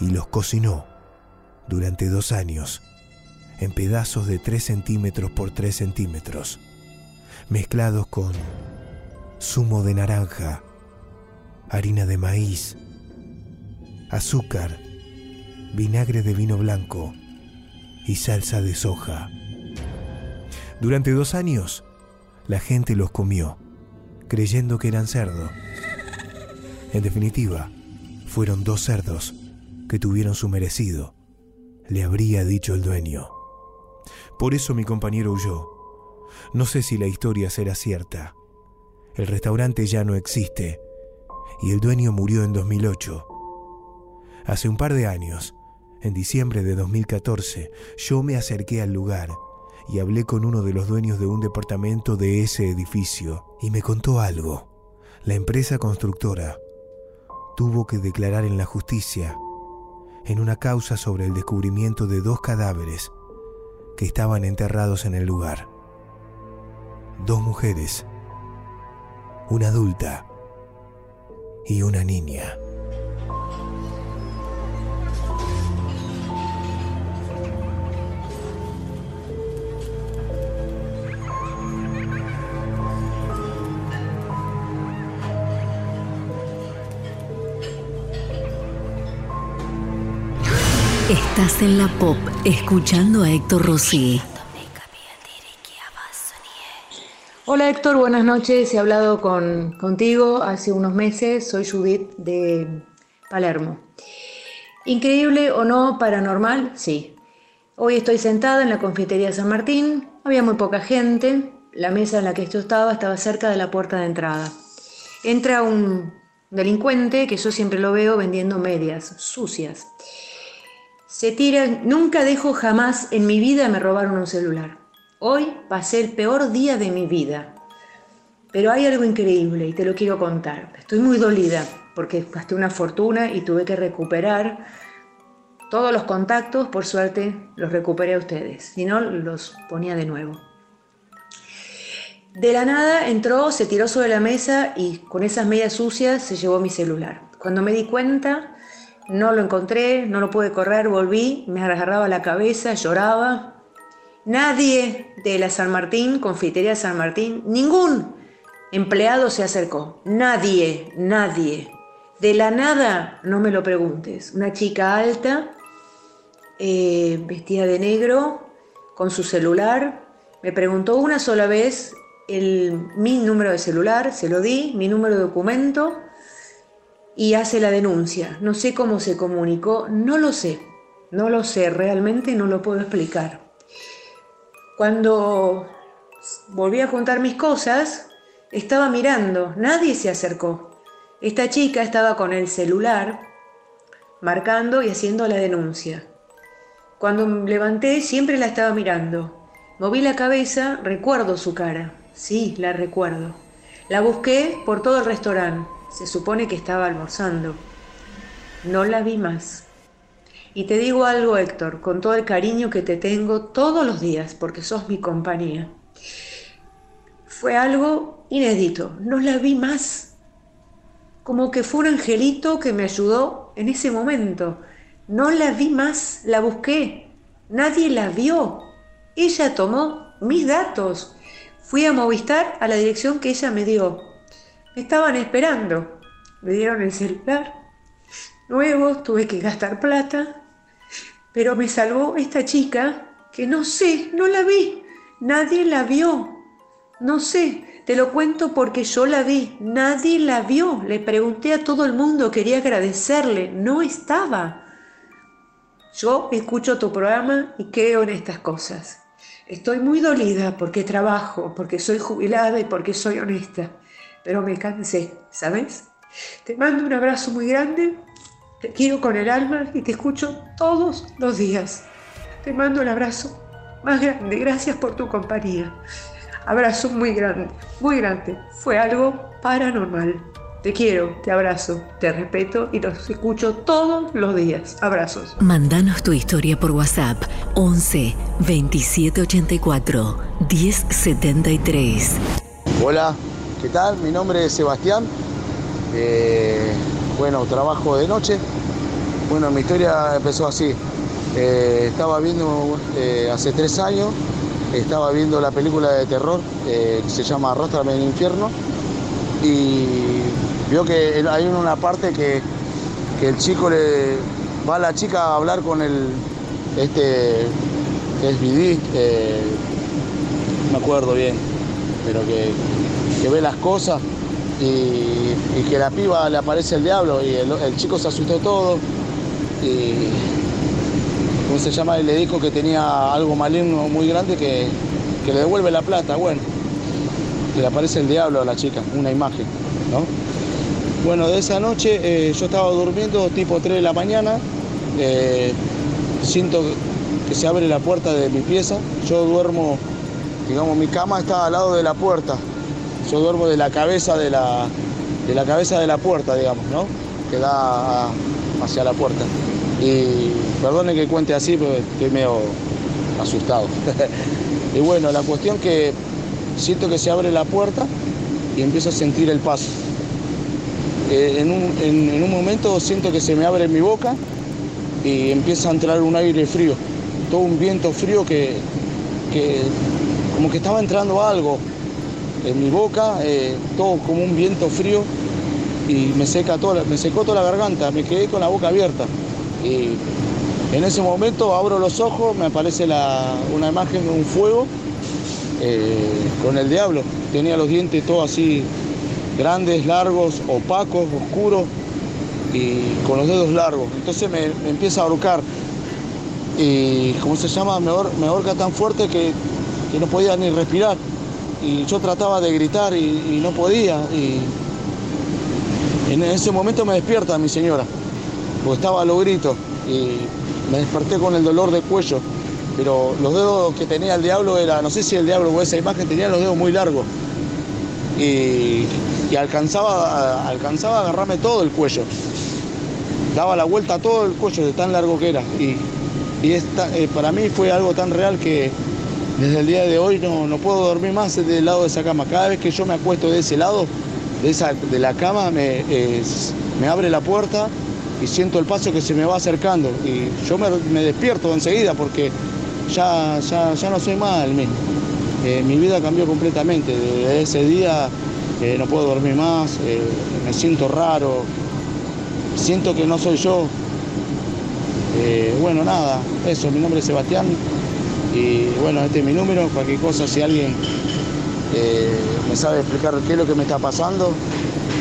y los cocinó durante dos años en pedazos de 3 centímetros por 3 centímetros, mezclados con zumo de naranja, harina de maíz, azúcar, vinagre de vino blanco y salsa de soja. Durante dos años, la gente los comió, creyendo que eran cerdo. En definitiva, fueron dos cerdos que tuvieron su merecido, le habría dicho el dueño. Por eso mi compañero huyó. No sé si la historia será cierta. El restaurante ya no existe y el dueño murió en 2008. Hace un par de años, en diciembre de 2014, yo me acerqué al lugar y hablé con uno de los dueños de un departamento de ese edificio y me contó algo. La empresa constructora tuvo que declarar en la justicia en una causa sobre el descubrimiento de dos cadáveres que estaban enterrados en el lugar. Dos mujeres, una adulta y una niña. Estás en la pop escuchando a Héctor Rossi. Hola Héctor, buenas noches. He hablado con, contigo hace unos meses. Soy Judith de Palermo. Increíble o no, paranormal, sí. Hoy estoy sentada en la confitería San Martín. Había muy poca gente. La mesa en la que yo estaba estaba cerca de la puerta de entrada. Entra un delincuente que yo siempre lo veo vendiendo medias sucias. Se tira, nunca dejo jamás en mi vida me robaron un celular. Hoy pasé el peor día de mi vida. Pero hay algo increíble y te lo quiero contar. Estoy muy dolida porque gasté una fortuna y tuve que recuperar todos los contactos. Por suerte los recuperé a ustedes. Si no, los ponía de nuevo. De la nada entró, se tiró sobre la mesa y con esas medias sucias se llevó mi celular. Cuando me di cuenta, no lo encontré, no lo pude correr, volví, me agarraba la cabeza, lloraba. Nadie de la San Martín, confitería San Martín, ningún empleado se acercó. Nadie, nadie. De la nada, no me lo preguntes. Una chica alta, eh, vestida de negro, con su celular, me preguntó una sola vez el, mi número de celular, se lo di, mi número de documento y hace la denuncia. No sé cómo se comunicó, no lo sé, no lo sé, realmente no lo puedo explicar. Cuando volví a juntar mis cosas, estaba mirando, nadie se acercó. Esta chica estaba con el celular marcando y haciendo la denuncia. Cuando me levanté siempre la estaba mirando. Moví la cabeza, recuerdo su cara. Sí, la recuerdo. La busqué por todo el restaurante. Se supone que estaba almorzando. No la vi más. Y te digo algo, Héctor, con todo el cariño que te tengo todos los días, porque sos mi compañía. Fue algo inédito. No la vi más. Como que fue un angelito que me ayudó en ese momento. No la vi más, la busqué. Nadie la vio. Ella tomó mis datos. Fui a Movistar a la dirección que ella me dio. Estaban esperando. Me dieron el celular nuevo, tuve que gastar plata, pero me salvó esta chica que no sé, no la vi. Nadie la vio. No sé, te lo cuento porque yo la vi. Nadie la vio. Le pregunté a todo el mundo, quería agradecerle. No estaba. Yo escucho tu programa y creo en estas cosas. Estoy muy dolida porque trabajo, porque soy jubilada y porque soy honesta, pero me cansé, ¿sabes? Te mando un abrazo muy grande, te quiero con el alma y te escucho todos los días. Te mando el abrazo más grande, gracias por tu compañía. Abrazo muy grande, muy grande. Fue algo paranormal. Te quiero, te abrazo, te respeto y los escucho todos los días. Abrazos. Mándanos tu historia por WhatsApp 11 2784 1073. Hola, ¿qué tal? Mi nombre es Sebastián. Eh, bueno, trabajo de noche. Bueno, mi historia empezó así. Eh, estaba viendo eh, hace tres años, estaba viendo la película de terror que se llama Arróstrame en el infierno y vio que hay una parte que, que el chico le va a la chica a hablar con el este es no me acuerdo bien, pero que, que ve las cosas y, que la piba le aparece el diablo y el, el chico se asustó todo y ¿cómo se llama? Y le dijo que tenía algo maligno muy grande que, que le devuelve la plata, bueno, que le aparece el diablo a la chica, una imagen, ¿no? Bueno, de esa noche eh, yo estaba durmiendo tipo 3 de la mañana, eh, siento que se abre la puerta de mi pieza, yo duermo, digamos, mi cama está al lado de la puerta, yo duermo de la cabeza de la, de la cabeza de la puerta, digamos, ¿no? Que da hacia la puerta. Y perdone que cuente así, pero estoy medio asustado. y bueno, la cuestión que siento que se abre la puerta y empiezo a sentir el paso. Eh, en, un, en- un momento siento que se me abre mi boca y empieza a entrar un aire frío, todo un viento frío que, que como que estaba entrando algo en mi boca, eh, todo como un viento frío y me seca toda, me secó toda la garganta, me quedé con la boca abierta. Y en ese momento abro los ojos, me aparece una imagen de un fuego eh, con el diablo. Tenía los dientes todos así grandes, largos, opacos, oscuros y con los dedos largos. Entonces me, empieza a ahorcar. Y, ¿cómo se llama? Me, me ahorca tan fuerte que no podía ni respirar. Y yo trataba de gritar y, no podía. Y en ese momento me despierta mi señora, porque estaba a los gritos. Y me desperté con el dolor de cuello. Pero los dedos que tenía el diablo era, no sé si el diablo o esa imagen tenía los dedos muy largos. Y, alcanzaba, alcanzaba a agarrarme todo el cuello. Daba la vuelta a todo el cuello de tan largo que era. Y, y esta, eh, para mí fue algo tan real que desde el día de hoy no, no puedo dormir más del lado de esa cama. Cada vez que yo me acuesto de ese lado, de, esa, de la cama, me, me abre la puerta y siento el paso que se me va acercando. Y yo me, me despierto enseguida porque ya, ya, ya no soy más el mismo. Eh, mi vida cambió completamente. Desde ese día eh, no puedo dormir más, eh, me siento raro, siento que no soy yo. Bueno, nada, eso, mi nombre es Sebastián y bueno, este es mi número, cualquier cosa, si alguien eh, me sabe explicar qué es lo que me está pasando,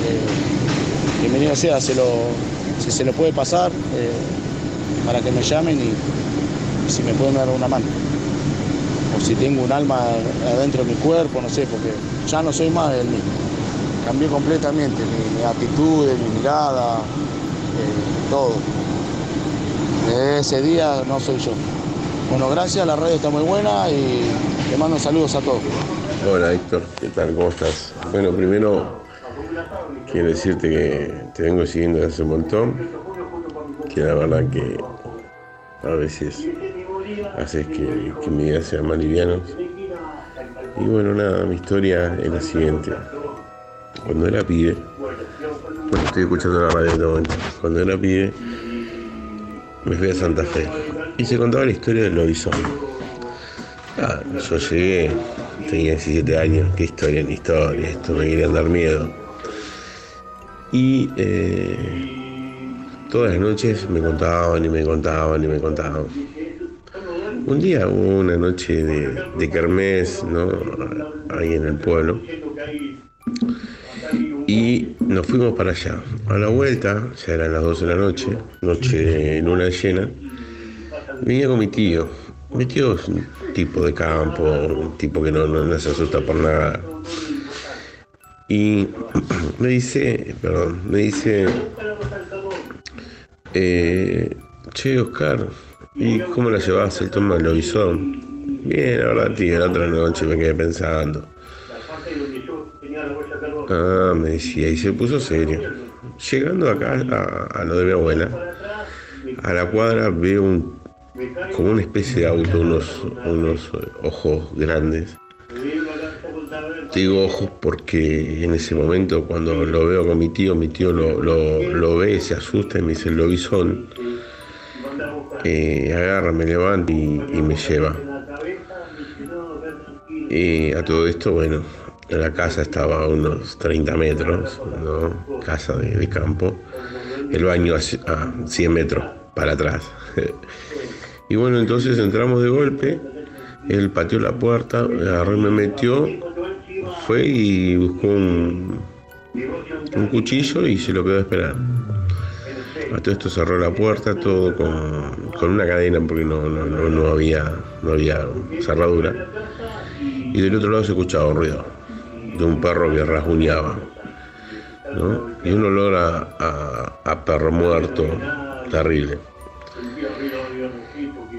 eh, bienvenido sea, se lo, si se lo puede pasar, eh, para que me llamen y, si me pueden dar una mano. O si tengo un alma adentro de mi cuerpo, no sé, porque ya no soy más el mismo. Cambié completamente mi, mi actitud, mi mirada, eh, todo. Desde ese día no soy yo. Bueno, gracias, la radio está muy buena y te mando saludos a todos. Hola Héctor, ¿qué tal? ¿Cómo estás? Bueno, primero quiero decirte que te vengo siguiendo desde hace un montón, que la verdad que a veces haces que, mi vida sea más liviana. Y bueno, nada, mi historia es la siguiente. Cuando era pibe, bueno, estoy escuchando la radio en este momento, cuando era pibe me fui a Santa Fe y se contaba la historia del lobizón. Ah, yo llegué, tenía 17 años, qué historia ni historia, esto me quería dar miedo. Y eh, todas las noches me contaban y me contaban y me contaban. Un día hubo una noche de, de kermés, ¿no? Ahí en el pueblo. Y nos fuimos para allá. A la vuelta, ya eran las 12 de la noche, noche luna llena. Venía con mi tío. Mi tío es un tipo de campo, un tipo que no, no, se asusta por nada. Y me dice, perdón, me dice, eh, che Oscar, ¿y cómo la llevas el toma del lobizón? Bien, verdad, tío, la otra noche me quedé pensando. Ah, me decía, y se puso serio. Llegando acá a, a lo de mi abuela, a la cuadra veo un, como una especie de auto, unos, unos ojos grandes. Digo ojos porque en ese momento cuando lo veo con mi tío, mi tío lo, lo, ve, se asusta y me dice, lo vi son. Eh, agarra, me levanta y, me lleva. Y a todo esto, bueno, la casa estaba a unos 30 metros, ¿no? casa de, campo, el baño a, a 100 metros para atrás. y bueno, entonces entramos de golpe, él pateó la puerta, agarró me metió, fue y buscó un, cuchillo y se lo quedó a esperar. A todo esto cerró la puerta, todo con, con una cadena porque no, no, no, no había, no había cerradura. Y del otro lado se escuchaba ruido de un perro que rasguñaba. Y un olor a, a- a perro muerto terrible.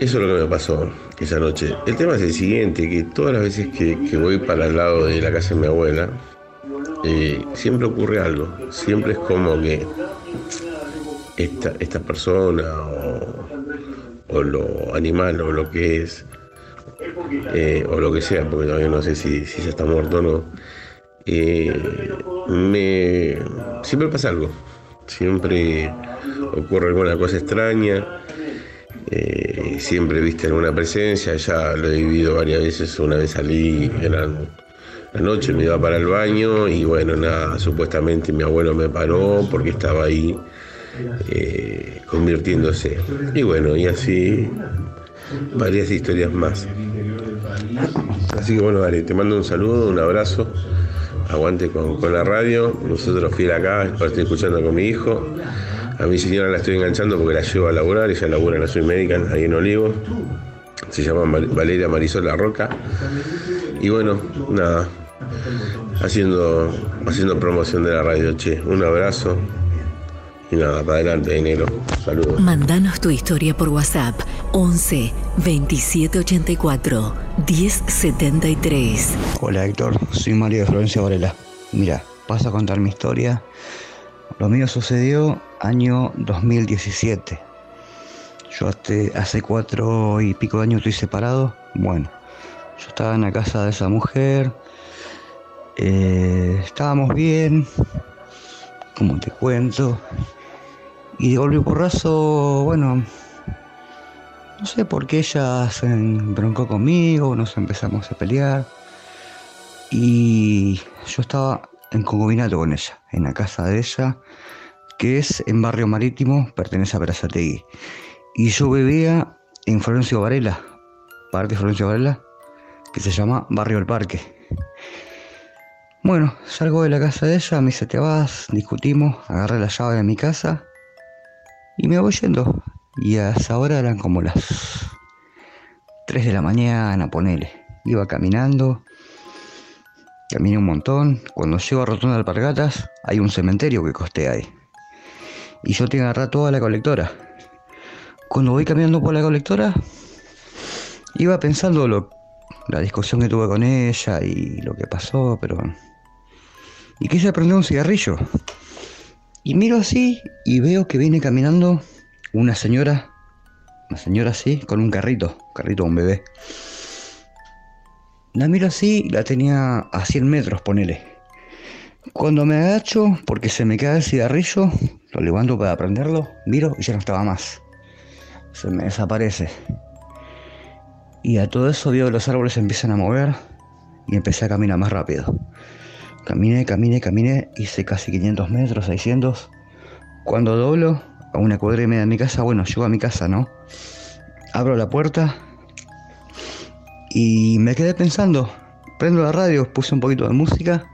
Eso es lo que me pasó esa noche. El tema es el siguiente, que todas las veces que, que voy para el lado de la casa de mi abuela, eh, siempre ocurre algo. Siempre es como que esta, esta persona o, o lo animal o lo que es, eh, o lo que sea, porque todavía no sé si, si ya está muerto o no, eh, me, siempre pasa algo. Siempre ocurre alguna cosa extraña. Eh, siempre viste alguna presencia, ya lo he vivido varias veces, una vez salí, era la noche, me iba para el baño y bueno, nada, supuestamente mi abuelo me paró porque estaba ahí eh, convirtiéndose. Y bueno, y así varias historias más. Así que bueno, dale, te mando un saludo, un abrazo. Aguante con, con la radio. Nosotros fiel acá, estoy escuchando con mi hijo. A mi señora la estoy enganchando porque la llevo a laburar. Ella labura en la Soy Medical, ahí en Olivo. Se llama Val- Valeria Marisol La Roca. Y bueno, nada. Haciendo, haciendo promoción de la radio, che. Un abrazo. Y nada, para adelante, enero. Saludos. Mandanos tu historia por WhatsApp 11 2784 1073. Hola Héctor, soy Mario de Florencia Varela. Mira, paso a contar mi historia. Lo mío sucedió año 2017. Yo hace cuatro y pico de años estoy separado. Bueno, yo estaba en la casa de esa mujer. eh, estábamos bien, como te cuento. Y de golpe porrazo, bueno, no sé por qué ella se embroncó conmigo, nos empezamos a pelear. Y yo estaba en concubinato con ella, en la casa de ella, que es en Barrio Marítimo, pertenece a Berazategui. Y yo vivía en Florencio Varela, Parque Florencio Varela, que se llama Barrio El Parque. Bueno, salgo de la casa de ella, me dice, te vas, discutimos, agarré la llave de mi casa y me voy yendo. Y a esa hora eran como las 3 de la mañana, ponele. Iba caminando, caminé un montón. Cuando llego a Rotonda de Alpargatas, hay un cementerio que costea ahí. Y yo te agarré toda la colectora. Cuando voy caminando por la colectora, iba pensando lo, la discusión que tuve con ella y lo que pasó, pero... Y quise prender un cigarrillo. Y miro así y veo que viene caminando una señora, una señora así, con un carrito, carrito de un bebé. La miro así, la tenía a 100 metros, ponele. Cuando me agacho, porque se me cae el cigarrillo, lo levanto para prenderlo, miro y ya no estaba más. Se me desaparece. Y a todo eso veo que los árboles se empiezan a mover y empecé a caminar más rápido. Caminé, caminé, caminé, hice casi 500 metros, 600. Cuando doblo a una cuadra y media de mi casa, bueno, llego a mi casa, ¿no? Abro la puerta y me quedé pensando. Prendo la radio, puse un poquito de música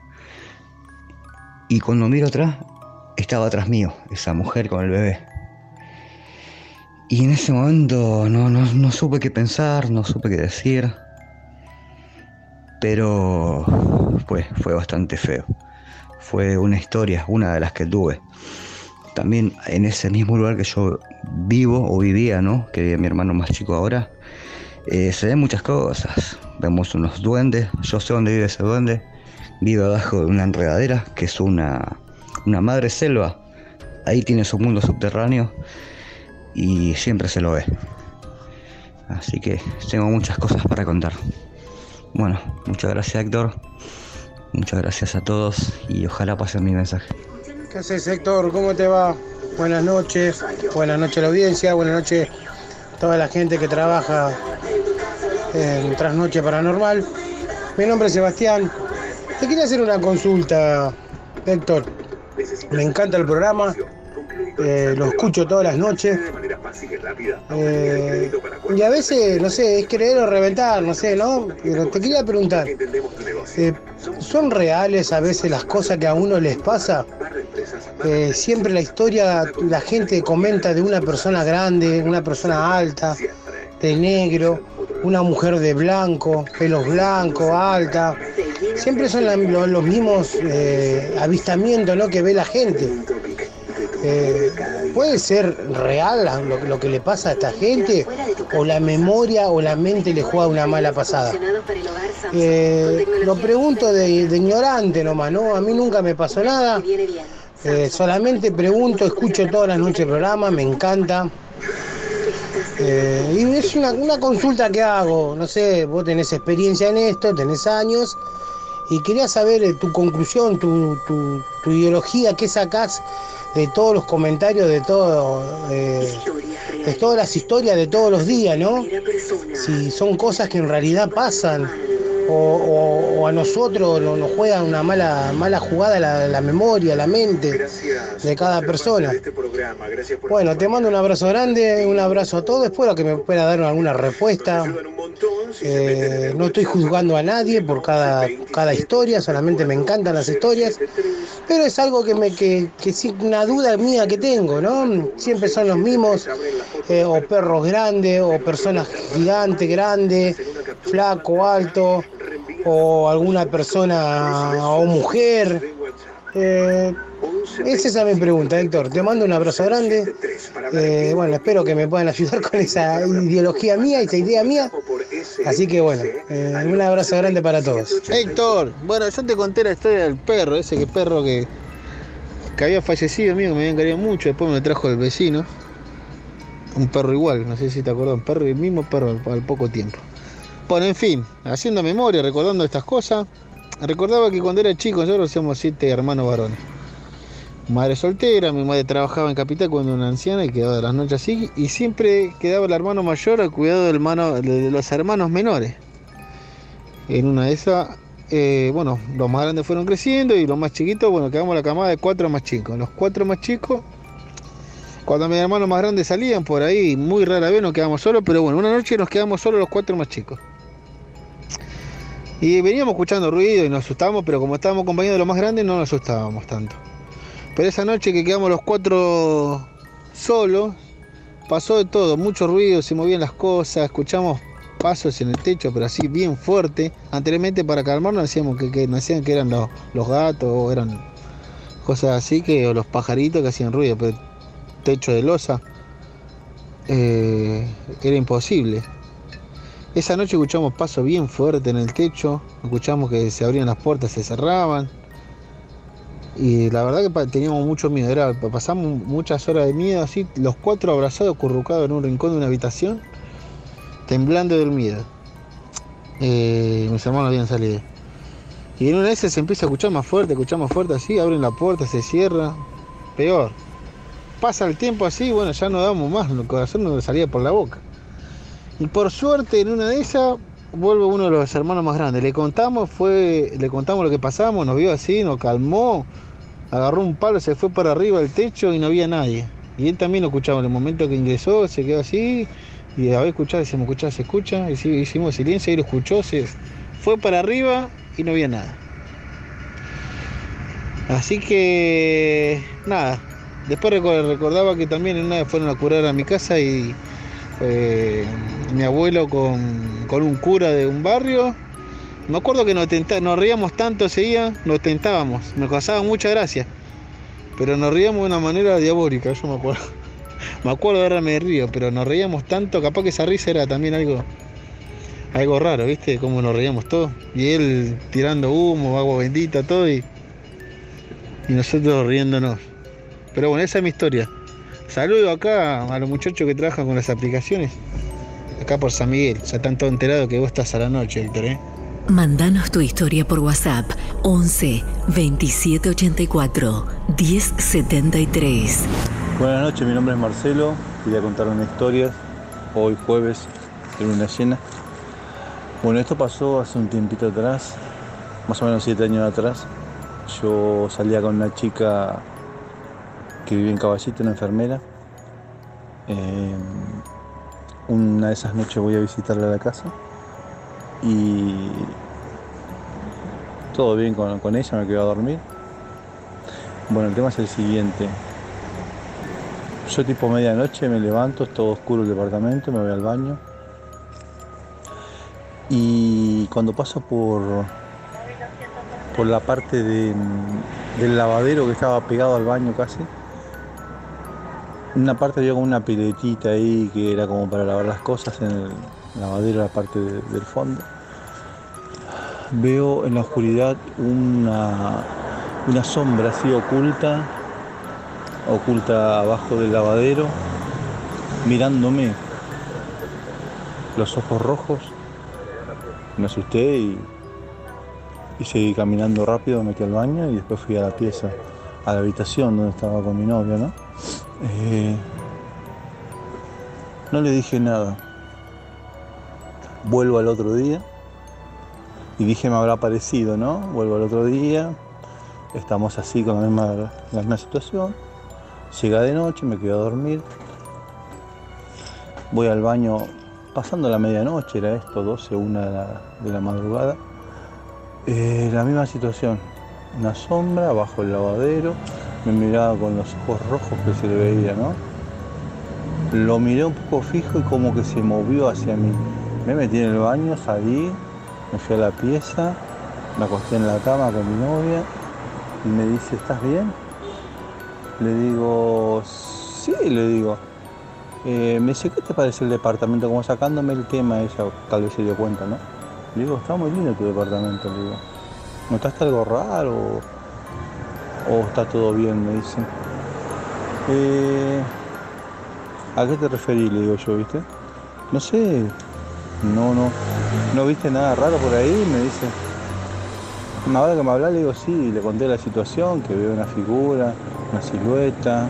y cuando miro atrás, estaba atrás mío, esa mujer con el bebé. Y en ese momento no, no, no supe qué pensar, no supe qué decir. Pero fue, fue bastante feo. Fue una historia, una de las que tuve. También en ese mismo lugar que yo vivo o vivía, ¿no? Que vive mi hermano más chico ahora, eh, se ven muchas cosas. Vemos unos duendes. Yo sé dónde vive ese duende. Vive abajo de una enredadera, que es una, una madre selva. Ahí tiene su mundo subterráneo y siempre se lo ve. Así que tengo muchas cosas para contar. Bueno, muchas gracias Héctor. Muchas gracias a todos y ojalá pasen mi mensaje. ¿Qué haces, Héctor? ¿Cómo te va? Buenas noches. Buenas noches a la audiencia. Buenas noches a toda la gente que trabaja en Trasnoche Paranormal. Mi nombre es Sebastián. Te quería hacer una consulta, Héctor. Me encanta el programa. eh, lo escucho todas las noches. Eh, y a veces, no sé, es querer o reventar, no sé, ¿no? Pero te quería preguntar, eh, ¿son reales a veces las cosas que a uno les pasa? Eh, siempre la historia, la gente comenta de una persona grande, una persona alta, de negro, una mujer de blanco, pelos blancos, alta. Siempre son los mismos eh, avistamientos ¿no? que ve la gente. Eh, ¿Puede ser real lo, que le pasa a esta gente? ¿O la memoria o la mente le juega una mala pasada? Eh, lo pregunto de, de ignorante nomás, ¿no? A mí nunca me pasó nada. Solamente pregunto, escucho todas las noches el programa, me encanta. Eh, y es una, una consulta que hago, no sé, vos tenés experiencia en esto, tenés años, y quería saber eh, tu conclusión, tu, tu- tu ideología, qué sacás de todos los comentarios, de todo, eh, de todas las historias de todos los días, ¿no? Si son cosas que en realidad pasan, o, o- o a nosotros no- nos juega una mala, mala jugada la, la memoria, la mente de cada persona. Bueno, te mando un abrazo grande, un abrazo a todos. Espero que me pueda dar alguna respuesta. Eh, no estoy juzgando a nadie por cada, cada historia, solamente me encantan las historias. Pero es algo que me que, que una duda mía que tengo, ¿no? Siempre son los mismos, eh, o perros grandes, o personas gigantes, grandes, flaco, alto, o alguna persona o mujer. Eh, es esa mi pregunta, Héctor. Te mando un abrazo grande. Eh, bueno, espero que me puedan ayudar con esa ideología mía, esa idea mía. Así que bueno, eh, un abrazo grande para todos. Héctor, bueno, yo te conté la historia del perro, ese que perro que, que había fallecido mío, que me había encariñado mucho, después me trajo el vecino. Un perro igual, no sé si te acuerdas, un perro, el mismo perro al poco tiempo. Bueno, en fin, haciendo memoria, recordando estas cosas, recordaba que cuando era chico nosotros somos siete hermanos varones. Madre soltera, mi madre trabajaba en Capital cuando era anciana y quedaba de las noches así, y siempre quedaba el hermano mayor al cuidado del hermano, de los hermanos menores. En una de esas, eh, bueno, los más grandes fueron creciendo y los más chiquitos, bueno, quedamos la camada de cuatro más chicos. Los cuatro más chicos, cuando mis hermanos más grandes salían por ahí, muy rara vez nos quedamos solos, pero bueno, una noche nos quedamos solos los cuatro más chicos. Y veníamos escuchando ruido y nos asustábamos, pero como estábamos acompañados de los más grandes, no nos asustábamos tanto. Pero esa noche que quedamos los cuatro solos, pasó de todo, mucho ruido, se movían las cosas, escuchamos pasos en el techo, pero así bien fuerte. Anteriormente para calmarnos decíamos que, que decían que eran los, los gatos o eran cosas así, que, o los pajaritos que hacían ruido, pero techo de losa eh, era imposible. Esa noche escuchamos pasos bien fuertes en el techo, escuchamos que se abrían las puertas, se cerraban. Y la verdad que teníamos mucho miedo, era, pasamos muchas horas de miedo así, los cuatro abrazados, currucados en un rincón de una habitación, temblando del miedo. Eh, mis hermanos habían salido. Y en una esas se empieza a escuchar más fuerte, escuchamos fuerte así, abren la puerta, se cierra. Peor. Pasa el tiempo así, bueno, ya no damos más, el corazón nos salía por la boca. Y por suerte en una de esas vuelve uno de los hermanos más grandes. Le contamos, fue, le contamos lo que pasamos, nos vio así, nos calmó, agarró un palo, se fue para arriba del techo y no había nadie. Y él también lo escuchaba. En el momento que ingresó, se quedó así, y a ver escuchar, decimos, escuchar, se escucha, y hicimos silencio, y él escuchó, se fue para arriba y no había nada. Así que, nada, Después reco- recordaba que también en una vez fueron a curar a mi casa y eh, mi abuelo con, con un cura de un barrio. Me acuerdo que nos, tenta- nos reíamos tanto ese día, nos tentábamos, nos causaba mucha gracia. Pero nos reíamos de una manera diabólica, yo me acuerdo. Me acuerdo, ahora me río, pero nos reíamos tanto, capaz que esa risa era también algo, algo raro, ¿viste? Como nos reíamos todos. Y él tirando humo, agua bendita, todo, y, y nosotros riéndonos. Pero bueno, esa es mi historia. Saludo acá a los muchachos que trabajan con las aplicaciones. Acá por San Miguel. Ya están todos enterados que vos estás a la noche, Héctor, ¿eh? Mandanos tu historia por WhatsApp 11 2784 1073. Buenas noches, mi nombre es Marcelo. Quería contar una historia. Hoy jueves, de luna llena. Bueno, esto pasó hace un tiempito atrás, más o menos siete años atrás. Yo salía con una chica que vivía en Caballito, una enfermera. Eh, una de esas noches voy a visitarla a la casa y todo bien con, con ella, me quedo a dormir. Bueno, el tema es el siguiente. Yo tipo medianoche me levanto, es todo oscuro el departamento, me voy al baño. Y cuando paso por, por la parte de- del lavadero que estaba pegado al baño casi, una parte había como una piletita ahí que era como para lavar las cosas en el lavadero, la parte de- del fondo. Veo en la oscuridad una, una sombra así oculta, oculta abajo del lavadero, mirándome. Los ojos rojos. Me asusté y, y seguí caminando rápido, me metí al baño y después fui a la pieza, a la habitación donde estaba con mi novia, ¿no? Eh, no le dije nada. Vuelvo al otro día y dije me habrá parecido, ¿no? Vuelvo al otro día, estamos así con la misma, la misma situación. Llega de noche, me quedo a dormir. Voy al baño pasando la medianoche, era esto, 12, 1 de la, de la madrugada. Eh, la misma situación, una sombra bajo el lavadero, me miraba con los ojos rojos que se le veía, ¿no? Lo miré un poco fijo y como que se movió hacia mí. Me metí en el baño, salí, me fui a la pieza, me acosté en la cama con mi novia y me dice, ¿estás bien? Le digo, sí, le digo. Eh, me dice, ¿qué te parece el departamento? Como sacándome el tema, ella tal vez se dio cuenta, ¿no? Le digo, está muy lindo tu departamento, le digo. ¿Notaste algo raro o, o está todo bien? Me dice. "Eh, ¿A qué te referís? Le digo yo, ¿viste? No sé, no, no, no viste nada raro por ahí, me dice. Ahora que me habla, le digo sí, le conté la situación, que veo una figura, una silueta,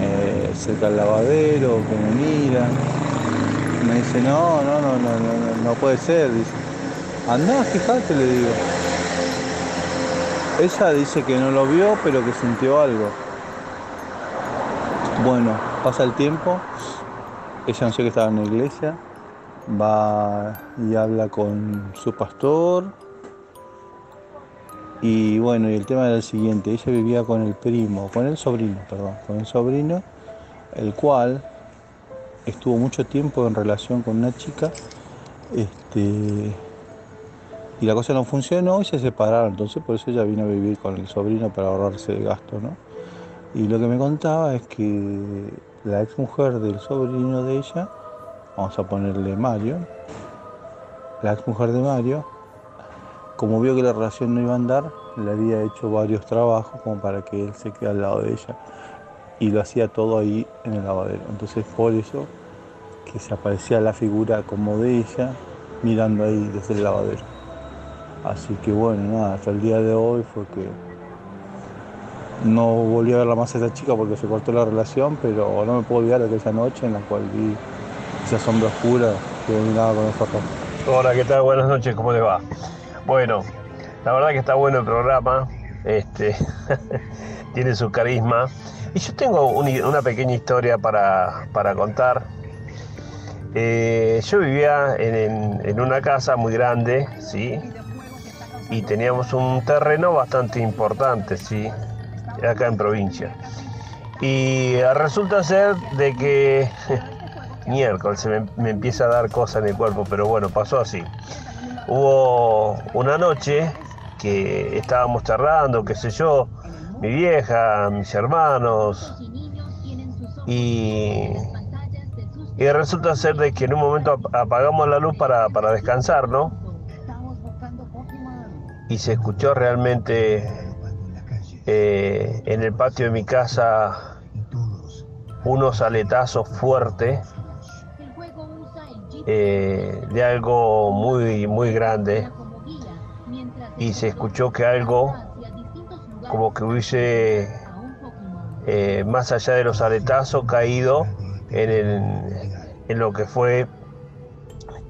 eh, cerca del lavadero, que me mira. Me dice, no, no, no, no, no, no, puede ser, dice. Andá, fíjate, le digo. Ella dice que no lo vio, pero que sintió algo. Bueno, pasa el tiempo, ella no sé que estaba en la iglesia, va y habla con su pastor. Y bueno, y el tema era el siguiente, ella vivía con el primo, con el sobrino, perdón, con el sobrino, el cual estuvo mucho tiempo en relación con una chica, este, y la cosa no funcionó y se separaron, entonces por eso ella vino a vivir con el sobrino para ahorrarse el gasto, ¿no? Y lo que me contaba es que la ex mujer del sobrino de ella, vamos a ponerle Mario, la ex mujer de Mario, como vio que la relación no iba a andar, le había hecho varios trabajos como para que él se quede al lado de ella. Y lo hacía todo ahí en el lavadero. Entonces por eso que se aparecía la figura como de ella mirando ahí desde el lavadero. Así que bueno, nada, hasta el día de hoy fue que no volví a verla más a esa chica porque se cortó la relación, pero no me puedo olvidar de aquella noche en la cual vi esa sombra oscura que miraba con ojos. Hola, ¿qué tal? Buenas noches, ¿cómo le va? Bueno, la verdad que está bueno el programa, este, tiene su carisma. Y yo tengo un- una pequeña historia para, para contar. Eh, yo vivía en- en una casa muy grande, ¿sí? Y teníamos un terreno bastante importante, ¿sí? Acá en provincia. Y eh, resulta ser de que miércoles se me, empieza a dar cosas en el cuerpo, pero bueno, pasó así. Hubo una noche que estábamos charlando, qué sé yo, mi vieja, mis hermanos, y, y resulta ser de que en un momento ap- apagamos la luz para, para descansar, ¿no? Y se escuchó realmente eh, en el patio de mi casa unos aletazos fuertes eh, de algo muy, muy grande y se escuchó que algo como que hubiese eh, más allá de los aletazos caído en, el- en lo que fue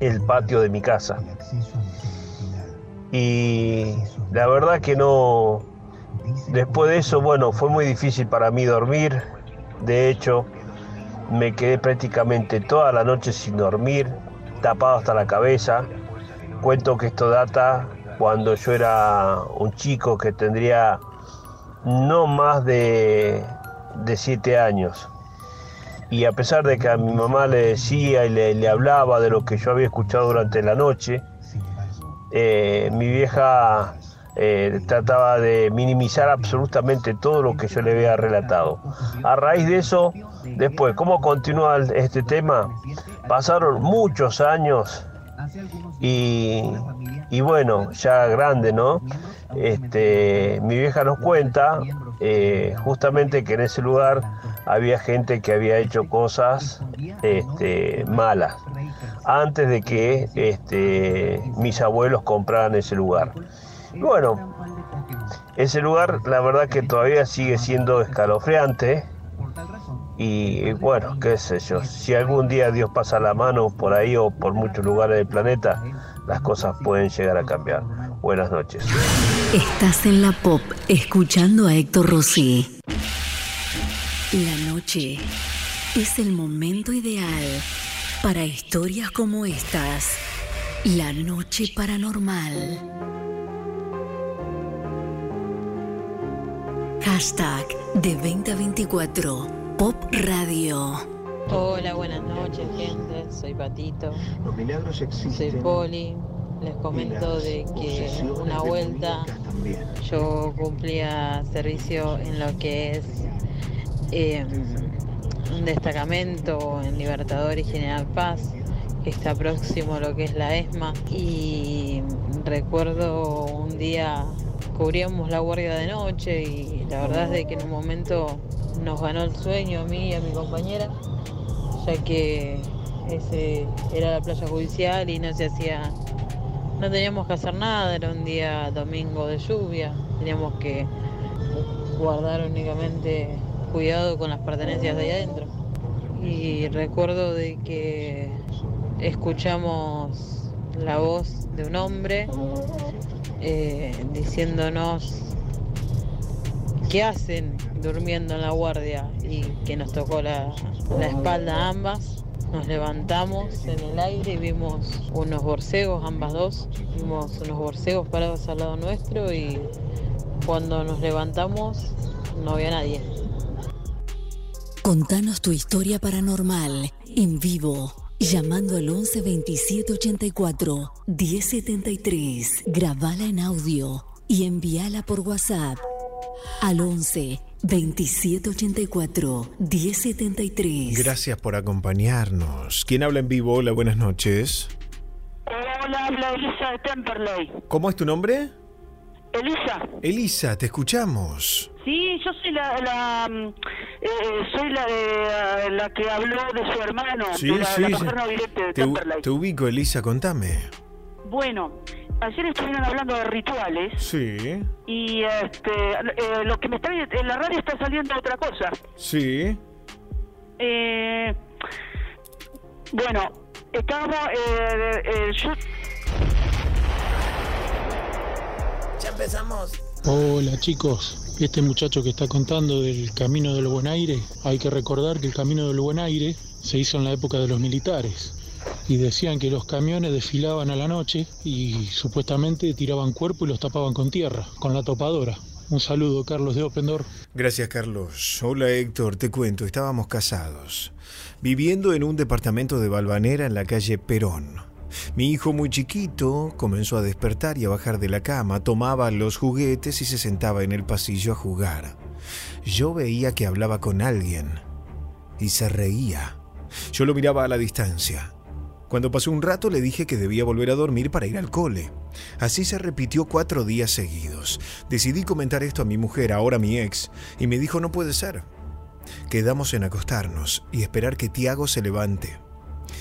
el patio de mi casa. Y la verdad que no, después de eso, bueno, fue muy difícil para mí dormir. De hecho, me quedé prácticamente toda la noche sin dormir, tapado hasta la cabeza. Cuento que esto data cuando yo era un chico que tendría no más de, de siete años. Y a pesar de que a mi mamá le decía y le, le hablaba de lo que yo había escuchado durante la noche, eh, mi vieja eh, trataba de minimizar absolutamente todo lo que yo le había relatado. A raíz de eso, después, ¿cómo continúa este tema? Pasaron muchos años y, y bueno, ya grande, ¿no? Este, mi vieja nos cuenta eh, justamente que en ese lugar había gente que había hecho cosas este, malas antes de que este, mis abuelos compraran ese lugar. Bueno, ese lugar la verdad que todavía sigue siendo escalofriante y bueno, qué sé yo, si algún día Dios pasa la mano por ahí o por muchos lugares del planeta, las cosas pueden llegar a cambiar. Buenas noches. Estás en la pop escuchando a Héctor Rossi. La noche es el momento ideal para historias como estas. La noche paranormal. Hashtag de 2024 Pop Radio. Hola, buenas noches, gente. Soy Patito. Soy Poli. Les comento de que una vuelta yo cumplía servicio en lo que es eh, un destacamento en Libertador y General Paz, que está próximo a lo que es la ESMA. Y recuerdo un día cubríamos la guardia de noche y la verdad es de que en un momento nos ganó el sueño a mí y a mi compañera, ya que ese era la playa judicial y no se hacía, no teníamos que hacer nada, era un día domingo de lluvia, teníamos que guardar únicamente cuidado con las pertenencias de ahí adentro. Y recuerdo de que escuchamos la voz de un hombre eh, diciéndonos qué hacen durmiendo en la guardia y que nos tocó la, la espalda ambas. Nos levantamos en el aire y vimos unos borcegos, ambas dos. Vimos unos borcegos parados al lado nuestro y cuando nos levantamos no había nadie. Contanos tu historia paranormal en vivo. Llamando al 11 27 84 1073. Grabala en audio y envíala por WhatsApp al 11 27 84 1073. Gracias por acompañarnos. ¿Quién habla en vivo? Hola, buenas noches. Hola, habla Elisa de Temperley. ¿Cómo es tu nombre? Elisa. Elisa, te escuchamos. Sí, yo soy la, la mm, eh, soy la de eh, la que habló de su hermano, Sí, de la, sí, la sí. mujer no vidente de Te, Temperley. te ubico, Elisa, contame. Bueno, ayer estuvieron hablando de rituales Sí, y este eh, lo que me está en la radio está saliendo otra cosa. sí. Eh, bueno, estábamos eh, eh, yo Ya empezamos. Hola chicos, este muchacho que está contando del Camino del Buen Aire, hay que recordar que el Camino del Buen Aire se hizo en la época de los militares y decían que los camiones desfilaban a la noche y supuestamente tiraban cuerpo y los tapaban con tierra, con la topadora. Un saludo, Carlos de Opendor. Gracias, Carlos. Hola, Héctor. Te cuento, estábamos casados, viviendo en un departamento de Balvanera en la calle Perón. Mi hijo muy chiquito comenzó a despertar y a bajar de la cama, tomaba los juguetes y se sentaba en el pasillo a jugar. Yo veía que hablaba con alguien y se reía. Yo lo miraba a la distancia. Cuando pasó un rato le dije que debía volver a dormir para ir al cole. Así se repitió cuatro días seguidos. Decidí comentar esto a mi mujer, ahora mi ex, y me dijo no puede ser. Quedamos en acostarnos y esperar que Tiago se levante.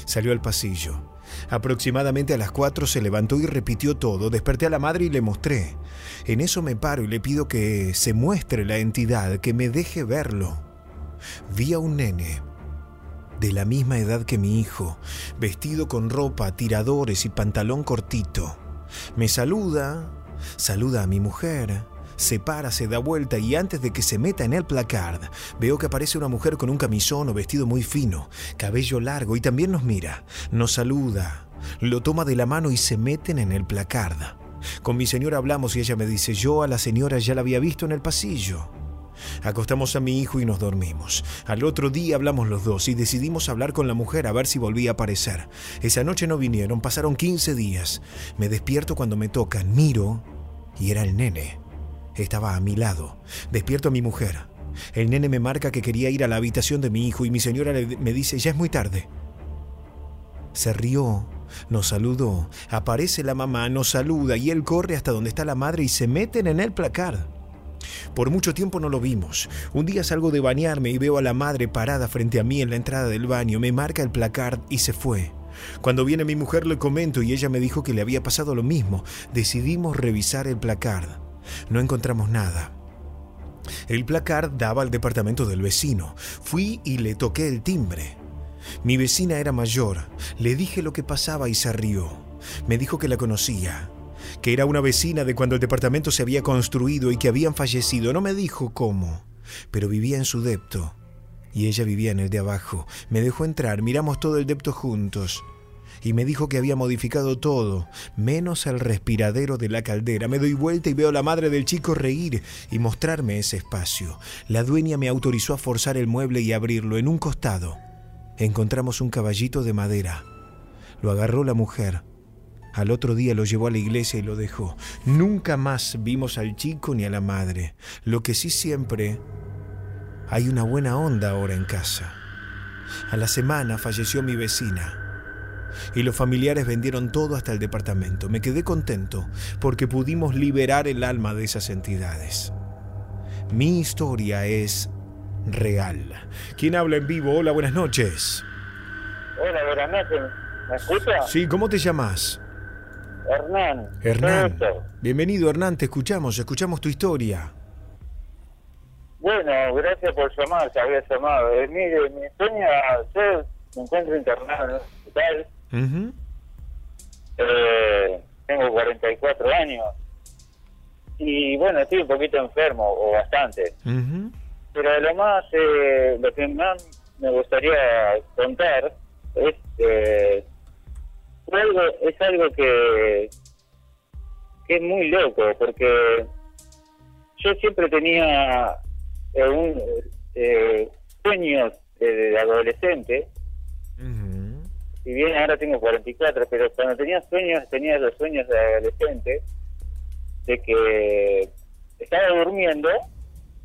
Salió al pasillo. Aproximadamente a las cuatro se levantó y repitió todo. Desperté a la madre y le mostré. En eso me paro y le pido que se muestre la entidad, que me deje verlo. Vi a un nene de la misma edad que mi hijo, vestido con ropa, tiradores y pantalón cortito. Me saluda, saluda a mi mujer, se para, se da vuelta y antes de que se meta en el placard, veo que aparece una mujer con un camisón o vestido muy fino, cabello largo y también nos mira, nos saluda, lo toma de la mano y se meten en el placard. Con mi señora hablamos y ella me dice, yo a la señora ya la había visto en el pasillo. Acostamos a mi hijo y nos dormimos. Al otro día hablamos los dos y decidimos hablar con la mujer a ver si volvía a aparecer. Esa noche no vinieron, pasaron 15 días. Me despierto cuando me tocan, miro y era el nene. Estaba a mi lado. Despierto a mi mujer. El nene me marca que quería ir a la habitación de mi hijo y mi señora me dice, ya es muy tarde. Se rió, nos saludó, aparece la mamá, nos saluda y él corre hasta donde está la madre y se meten en el placard. Por mucho tiempo no lo vimos. Un día salgo de bañarme y veo a la madre parada frente a mí en la entrada del baño, me marca el placard y se fue. Cuando viene mi mujer le comento y ella me dijo que le había pasado lo mismo. Decidimos revisar el placard. No encontramos nada. El placard daba al departamento del vecino. Fui y le toqué el timbre. Mi vecina era mayor. Le dije lo que pasaba y se rió. Me dijo que la conocía que era una vecina de cuando el departamento se había construido y que habían fallecido. No me dijo cómo, pero vivía en su depto. Y ella vivía en el de abajo. Me dejó entrar, miramos todo el depto juntos. Y me dijo que había modificado todo, menos el respiradero de la caldera. Me doy vuelta y veo a la madre del chico reír y mostrarme ese espacio. La dueña me autorizó a forzar el mueble y abrirlo. En un costado encontramos un caballito de madera. Lo agarró la mujer al otro día lo llevó a la iglesia y lo dejó. Nunca más vimos al chico ni a la madre. Lo que sí siempre hay una buena onda ahora en casa. A la semana falleció mi vecina y los familiares vendieron todo hasta el departamento. Me quedé contento porque pudimos liberar el alma de esas entidades. Mi historia es real. ¿Quién habla en vivo? Hola, buenas noches. Hola, buenas noches. ¿Me escucha? Sí, ¿cómo te llamas? Hernán. Hernán. Bienvenido, Hernán. Te escuchamos, escuchamos tu historia. Bueno, gracias por llamar, se había llamado. Eh, mire, mi sueño, yo me encuentro internado en hospital. Eh, tengo 44 años. Y bueno, estoy un poquito enfermo, o bastante. Pero lo más, eh, lo que más me gustaría contar es eh, algo, es algo que, que es muy loco, porque yo siempre tenía eh, un, eh, sueños de, adolescente, si bien ahora tengo 44, pero cuando tenía sueños, tenía los sueños de adolescente, de que estaba durmiendo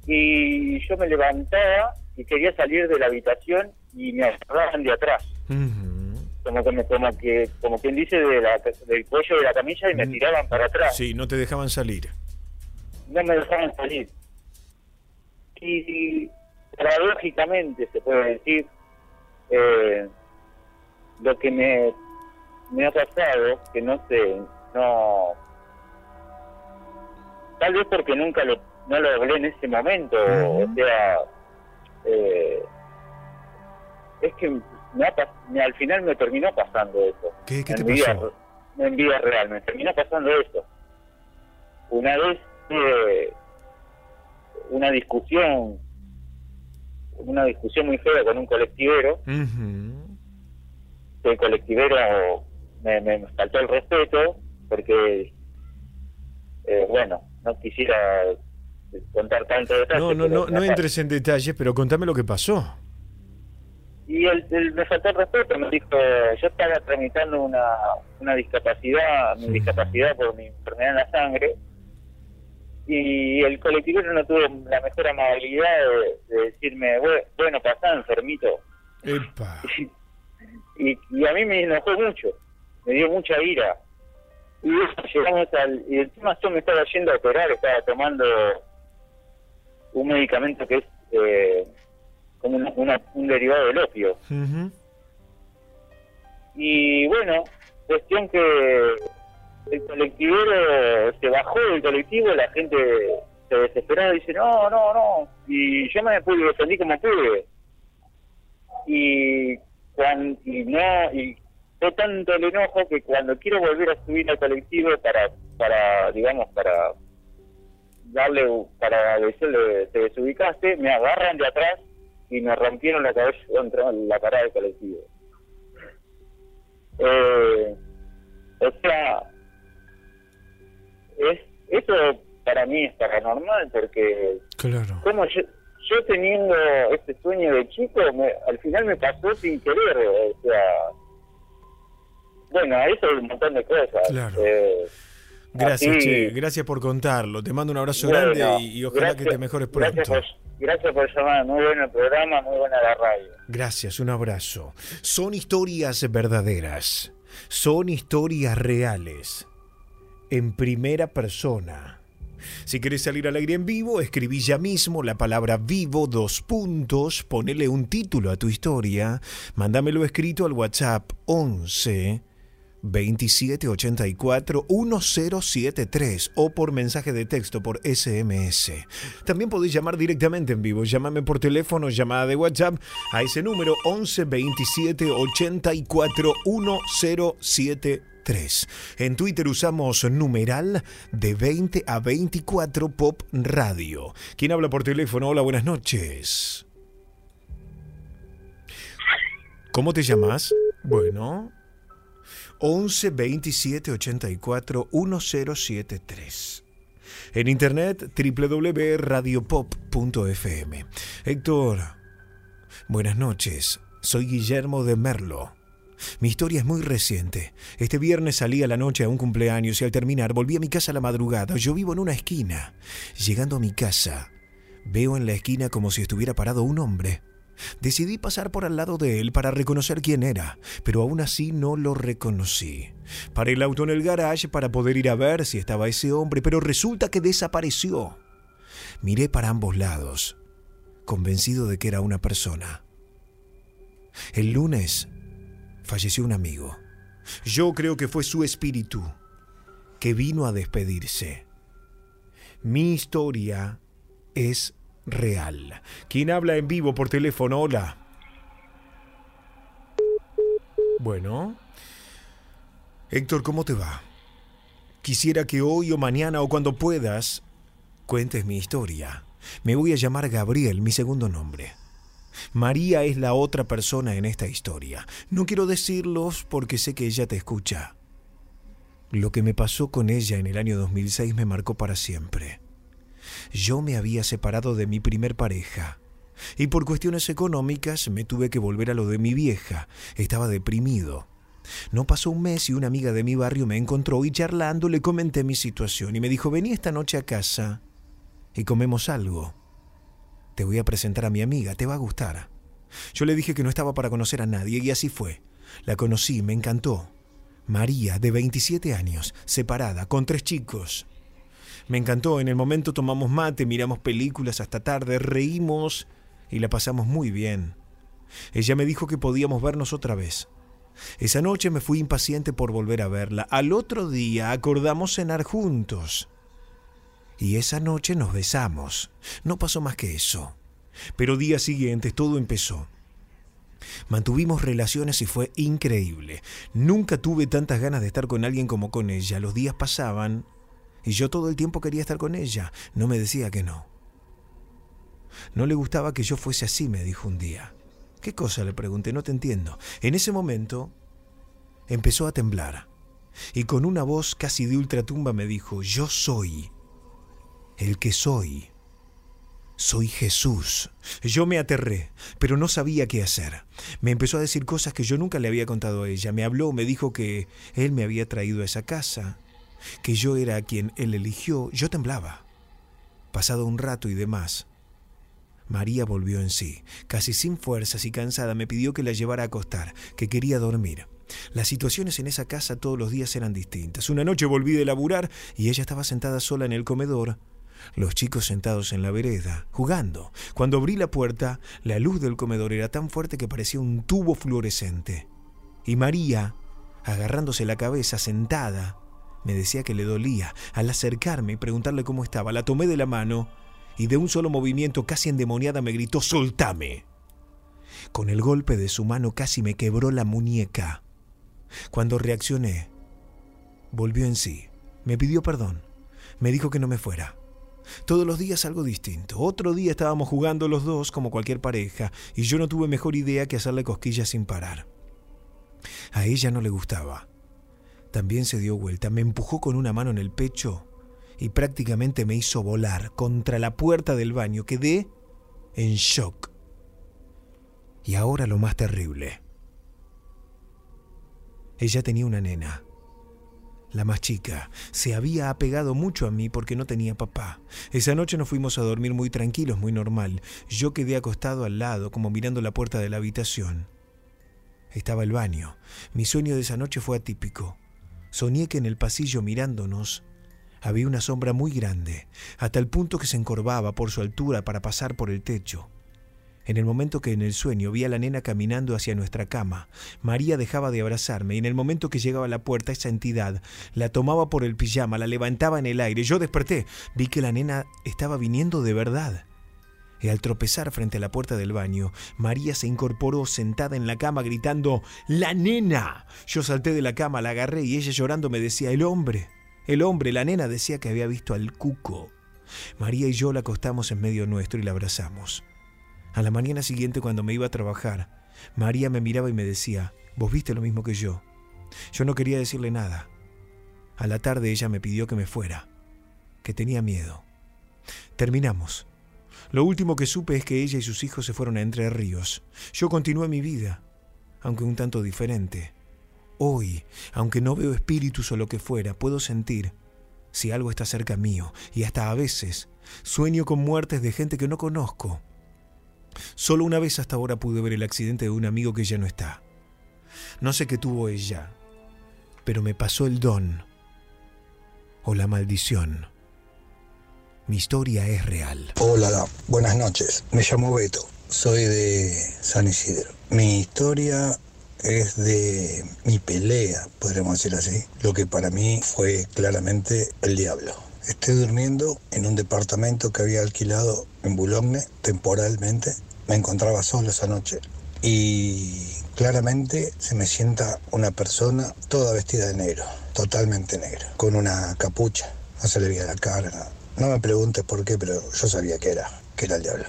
y yo me levantaba y quería salir de la habitación y me agarraban de atrás. Como que como que como quien dice de del cuello de la camilla y me mm. tiraban para atrás. Sí no te dejaban salir. No me dejaban salir. Y, paradójicamente se puede decir eh, lo que me me ha pasado que no sé no tal vez porque nunca lo no lo hablé en ese momento o sea eh, es que me, al final me terminó pasando eso. ¿Qué, qué te pasó? en vida real, me terminó pasando eso. Una vez una discusión, una discusión muy fea con un colectivero. El colectivero me, me, faltó el respeto porque, eh, bueno, no quisiera contar tanto detalle. No, no, no, no entres en detalles, pero contame lo que pasó. Y él, me faltó el respeto, me dijo, yo estaba tramitando una, una discapacidad, mi discapacidad por mi enfermedad en la sangre, y el colectivo no tuvo la mejor amabilidad de, decirme, bueno, pasá, enfermito. Y, y, a mí me enojó mucho, me dio mucha ira. Y llegamos al. Y encima yo me estaba yendo a operar, estaba tomando un medicamento que es eh, como un derivado del opio. Y bueno, cuestión que el colectivero se bajó del colectivo, la gente se desesperó y dice, no, no, no. Y yo me pude defendí como pude. Y, cuando, y no, y fue tanto el enojo que cuando quiero volver a subir al colectivo para, para digamos, para darle, para decirle, te desubicaste, me agarran de atrás y me rompieron la cabeza contra la parada del colectivo. Eh, o sea, es eso para mí es paranormal porque claro. como yo, yo teniendo este sueño de chico al final me pasó sin querer o sea bueno eso es un montón de cosas eh, gracias che, gracias por contarlo. Te mando un abrazo grande y, ojalá que te mejores pronto. gracias por, gracias por llamar muy bueno el programa muy buena la radio. Gracias un abrazo. Son historias verdaderas son historias reales en primera persona. Si querés salir al aire en vivo, escribí ya mismo la palabra vivo, dos puntos, ponele un título a tu historia, mándamelo escrito al WhatsApp 11 2784 1073 o por mensaje de texto por SMS. También podéis llamar directamente en vivo. Llámame por teléfono, llamada de WhatsApp a ese número 11 27 84 1073. En Twitter usamos numeral de 20 a 24 Pop Radio. ¿Quién habla por teléfono? Hola, buenas noches. ¿Cómo te llamas? Bueno. 11 27 84 1073. En internet www.radiopop.fm. Héctor, buenas noches. Soy Guillermo de Merlo. Mi historia es muy reciente. Este viernes salí a la noche a un cumpleaños y al terminar volví a mi casa a la madrugada. Yo vivo en una esquina. Llegando a mi casa, veo en la esquina como si estuviera parado un hombre. Decidí pasar por al lado de él para reconocer quién era, pero aún así no lo reconocí. Paré el auto en el garage para poder ir a ver si estaba ese hombre, pero resulta que desapareció. Miré para ambos lados, convencido de que era una persona. El lunes falleció un amigo. Yo creo que fue su espíritu que vino a despedirse. Mi historia es real. ¿Quién habla en vivo por teléfono? Hola. Bueno. Héctor, ¿cómo te va? Quisiera que hoy o mañana o cuando puedas cuentes mi historia. Me voy a llamar Gabriel, mi segundo nombre. María es la otra persona en esta historia. No quiero decirlos porque sé que ella te escucha. Lo que me pasó con ella en el año 2006 me marcó para siempre. Yo me había separado de mi primer pareja y por cuestiones económicas me tuve que volver a lo de mi vieja. Estaba deprimido. No pasó un mes y una amiga de mi barrio me encontró y charlando le comenté mi situación y me dijo, vení esta noche a casa y comemos algo. Te voy a presentar a mi amiga, te va a gustar. Yo le dije que no estaba para conocer a nadie y así fue. La conocí, me encantó. María, de 27 años, separada, con tres chicos. Me encantó, en el momento tomamos mate, miramos películas hasta tarde, reímos y la pasamos muy bien. Ella me dijo que podíamos vernos otra vez. Esa noche me fui impaciente por volver a verla. Al otro día acordamos cenar juntos. Y esa noche nos besamos. No pasó más que eso. Pero días siguientes todo empezó. Mantuvimos relaciones y fue increíble. Nunca tuve tantas ganas de estar con alguien como con ella. Los días pasaban y yo todo el tiempo quería estar con ella. No me decía que no. No le gustaba que yo fuese así, me dijo un día. ¿Qué cosa? Le pregunté, no te entiendo. En ese momento empezó a temblar y con una voz casi de ultratumba me dijo, yo soy el que soy. soy Jesús. Yo me aterré, pero no sabía qué hacer. Me empezó a decir cosas que yo nunca le había contado a ella. Me habló, me dijo que él me había traído a esa casa, que yo era quien él eligió. Yo temblaba. Pasado un rato y demás, María volvió en sí. Casi sin fuerzas y cansada me pidió que la llevara a acostar, que quería dormir. Las situaciones en esa casa todos los días eran distintas. Una noche volví de laburar y ella estaba sentada sola en el comedor, los chicos sentados en la vereda, jugando. Cuando abrí la puerta, la luz del comedor era tan fuerte que parecía un tubo fluorescente. Y María, agarrándose la cabeza, sentada, me decía que le dolía. Al acercarme y preguntarle cómo estaba, la tomé de la mano y de un solo movimiento casi endemoniada me gritó ¡Soltame! Con el golpe de su mano casi me quebró la muñeca. Cuando reaccioné, volvió en sí, me pidió perdón, me dijo que no me fuera. Todos los días algo distinto. Otro día estábamos jugando los dos como cualquier pareja y yo no tuve mejor idea que hacerle cosquillas sin parar. A ella no le gustaba. También se dio vuelta, me empujó con una mano en el pecho y prácticamente me hizo volar contra la puerta del baño. Quedé en shock. Y ahora lo más terrible. Ella tenía una nena, la más chica. Se había apegado mucho a mí porque no tenía papá. Esa noche nos fuimos a dormir muy tranquilos, muy normal. Yo quedé acostado al lado, como mirando la puerta de la habitación. Estaba el baño. Mi sueño de esa noche fue atípico. Soñé que en el pasillo mirándonos había una sombra muy grande, hasta el punto que se encorvaba por su altura para pasar por el techo. En el momento que en el sueño vi a la nena caminando hacia nuestra cama, María dejaba de abrazarme y en el momento que llegaba a la puerta esa entidad la tomaba por el pijama, la levantaba en el aire. Yo desperté, vi que la nena estaba viniendo de verdad. Y al tropezar frente a la puerta del baño, María se incorporó sentada en la cama gritando ¡La nena! Yo salté de la cama, la agarré y ella llorando me decía ¡El hombre! El hombre, la nena, decía que había visto al cuco. María y yo la acostamos en medio nuestro y la abrazamos. A la mañana siguiente, cuando me iba a trabajar, María me miraba y me decía, vos viste lo mismo que yo. Yo no quería decirle nada. A la tarde ella me pidió que me fuera, que tenía miedo. Terminamos. Lo último que supe es que ella y sus hijos se fueron a Entre Ríos. Yo continué mi vida, aunque un tanto diferente. Hoy, aunque no veo espíritus o lo que fuera, puedo sentir si algo está cerca mío y hasta a veces sueño con muertes de gente que no conozco. Solo una vez hasta ahora pude ver el accidente de un amigo que ya no está. No sé qué tuvo ella, pero me pasó el don o la maldición. Mi historia es real. Hola, buenas noches. Me llamo Beto. Soy de San Isidro. Mi historia es de mi pelea, podríamos decir así, lo que para mí fue claramente el diablo. Estoy durmiendo en un departamento que había alquilado en Boulogne temporalmente. Me encontraba solo esa noche y claramente se me sienta una persona toda vestida de negro, totalmente negro, con una capucha. No se le veía la cara. No me preguntes por qué, pero yo sabía que era, que era el diablo.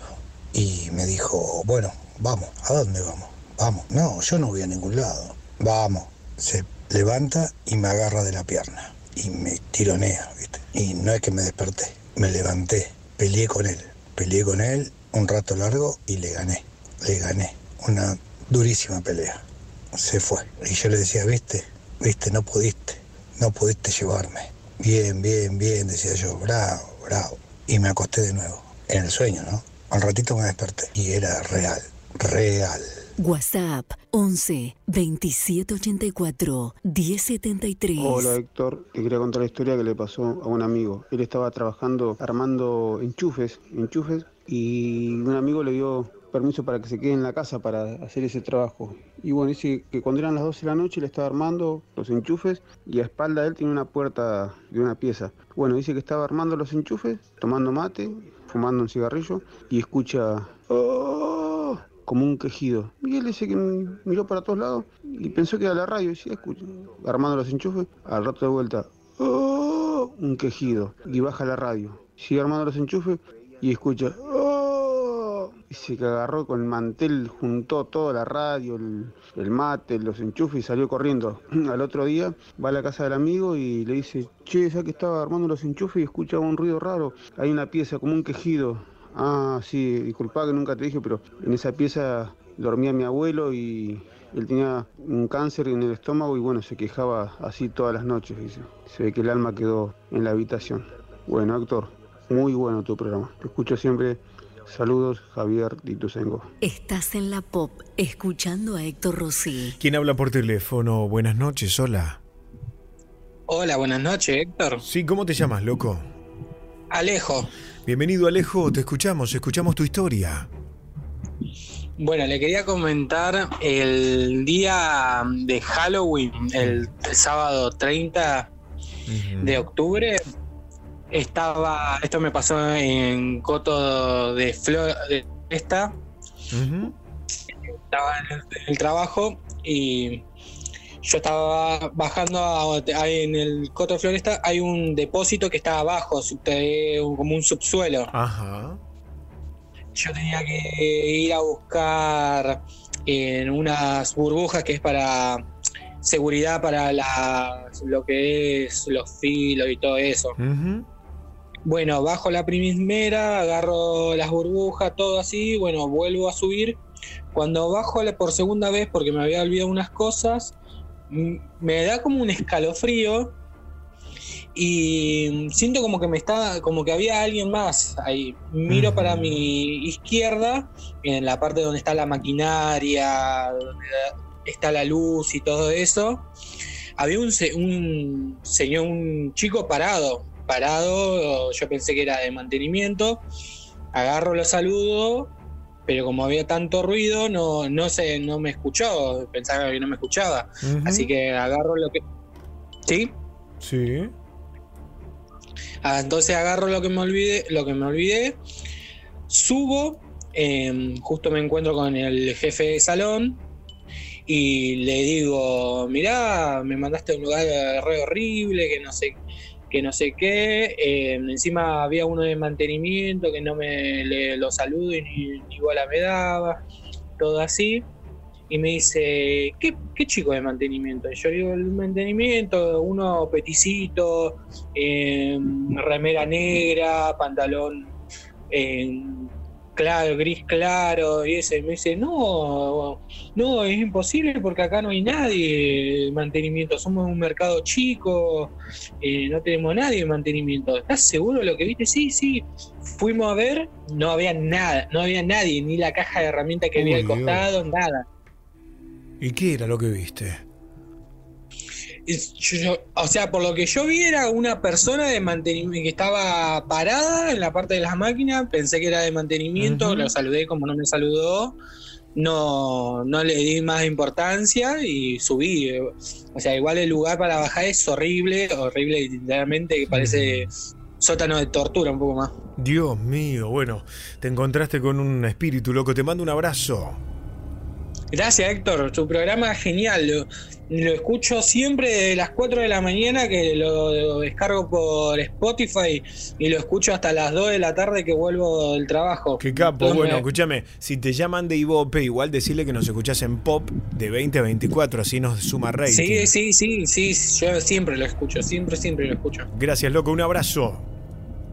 Y me dijo, bueno, vamos, ¿a dónde vamos? Vamos, no, yo no voy a ningún lado. Vamos. Se levanta y me agarra de la pierna y me tironea, ¿viste? Y no es que me desperté, me levanté, peleé con él, peleé con él un rato largo y le gané, le gané. Una durísima pelea. Se fue. Y yo le decía, viste, viste, no pudiste, no pudiste llevarme. Bien, bien, bien, decía yo, bravo, bravo. Y me acosté de nuevo, en el sueño, ¿no? Un ratito me desperté y era real, real. WhatsApp 11 2784 1073. Hola Héctor, te quería contar la historia que le pasó a un amigo. Él estaba trabajando armando enchufes, enchufes y un amigo le dio permiso para que se quede en la casa para hacer ese trabajo. Y bueno, dice que cuando eran las 12 de la noche le estaba armando los enchufes y a espalda de él tiene una puerta de una pieza. Bueno, dice que estaba armando los enchufes, tomando mate, fumando un cigarrillo y escucha... ¡Oh! Como un quejido. Él dice que miró para todos lados y pensó que era la radio. Y decía, escucha, armando los enchufes, al rato de vuelta, ¡Oh! un quejido. Y baja la radio. Sigue armando los enchufes y escucha, ¡Oh! Y se agarró con el mantel, juntó toda la radio, el, el mate, los enchufes y salió corriendo. Al otro día va a la casa del amigo y le dice, che, ya que estaba armando los enchufes y escuchaba un ruido raro, hay una pieza como un quejido Ah, sí, disculpa que nunca te dije, pero en esa pieza dormía mi abuelo y él tenía un cáncer en el estómago y bueno, se quejaba así todas las noches. Dice. Se ve que el alma quedó en la habitación. Bueno, Héctor, muy bueno tu programa. Te escucho siempre. Saludos, Javier Dituzengo. Estás en la pop, escuchando a Héctor Rossi. ¿Quién habla por teléfono? Buenas noches, hola. Hola, buenas noches, Héctor. Sí, ¿cómo te llamas, loco? Alejo. Bienvenido, Alejo, te escuchamos, escuchamos tu historia. Bueno, le quería comentar el día de Halloween, el, sábado 30 de octubre. Estaba, esto me pasó en Coto de Floresta. Estaba en el, trabajo y yo estaba bajando en el Coto de Floresta. Hay un depósito que está abajo, como un subsuelo. Ajá yo tenía que ir a buscar en unas burbujas que es para seguridad para lo que es los filos y todo eso. Bueno, bajo la primera, agarro las burbujas, todo así, bueno, vuelvo a subir. Cuando bajo por segunda vez, porque me había olvidado unas cosas, me da como un escalofrío y siento como que me está, como que había alguien más ahí. Miro para mi izquierda, en la parte donde está la maquinaria, donde está la luz y todo eso. Había un, un señor, un chico parado, parado, yo pensé que era de mantenimiento. Agarro, lo saludo, pero como había tanto ruido, no, no sé, no me escuchó, pensaba que no me escuchaba. Así que agarro lo que. ¿Sí? Sí. Ah, entonces agarro lo que me olvidé, lo que me olvidé, subo, em, justo me encuentro con el jefe de salón y le digo, mirá, me mandaste a un lugar re horrible, que no sé, que no sé qué, em, encima había uno de mantenimiento que no me lo saludo y ni, bola me daba, todo así y me dice, ¿qué, chico de mantenimiento? Y yo digo, el mantenimiento, uno peticito, remera negra, pantalón claro, gris claro, y ese me dice, no, no, es imposible porque acá no hay nadie de mantenimiento, somos un mercado chico, eh, no tenemos nadie de mantenimiento. ¿Estás seguro de lo que viste? Sí, sí. Fuimos a ver, no había nada, no había nadie, ni la caja de herramientas que había al costado, nada. ¿Y qué era lo que viste? O sea, por lo que yo vi era una persona de mantenimiento que estaba parada en la parte de las máquinas, pensé que era de mantenimiento, lo saludé como no me saludó, no, no le di más importancia y subí. O sea, igual el lugar para bajar es horrible, horrible literalmente, que parece sótano de tortura un poco más. Dios mío, bueno, te encontraste con un espíritu loco, te mando un abrazo. Gracias, Héctor. Tu programa es genial. Lo, escucho siempre de las 4 de la mañana, que lo, descargo por Spotify y lo escucho hasta las 2 de la tarde que vuelvo del trabajo. Qué capo. bueno, escúchame. Si te llaman de Ivope, igual decirle que nos escuchas en pop de 20 a 24, así nos suma rating. Sí, sí, sí, sí. Yo siempre lo escucho, siempre, siempre lo escucho. Gracias, loco. Un abrazo.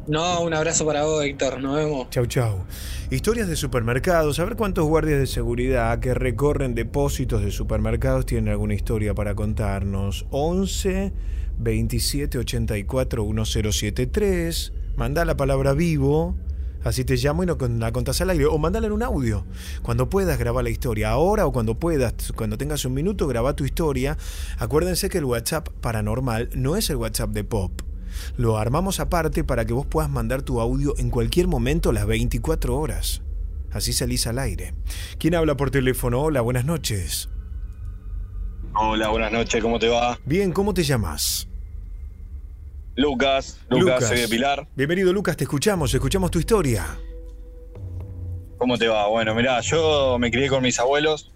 No, un abrazo para vos, Héctor. Nos vemos. Chau, chau. Historias de supermercados. A ver cuántos guardias de seguridad que recorren depósitos de supermercados tienen alguna historia para contarnos. 11 27 84 1073. Manda la palabra vivo. Así te llamo y no la contás al aire. O mandala en un audio. Cuando puedas, grabar la historia. Ahora o cuando puedas, cuando tengas un minuto, graba tu historia. Acuérdense que el WhatsApp paranormal no es el WhatsApp de Pop lo armamos aparte para que vos puedas mandar tu audio en cualquier momento las 24 horas. Así salís al aire. ¿Quién habla por teléfono? Hola, buenas noches. Hola, buenas noches, ¿cómo te va? Bien, ¿cómo te llamas? Lucas, Lucas, soy de Pilar. Bienvenido Lucas, te escuchamos, escuchamos tu historia. ¿Cómo te va? Bueno, mirá, yo me crié con mis abuelos.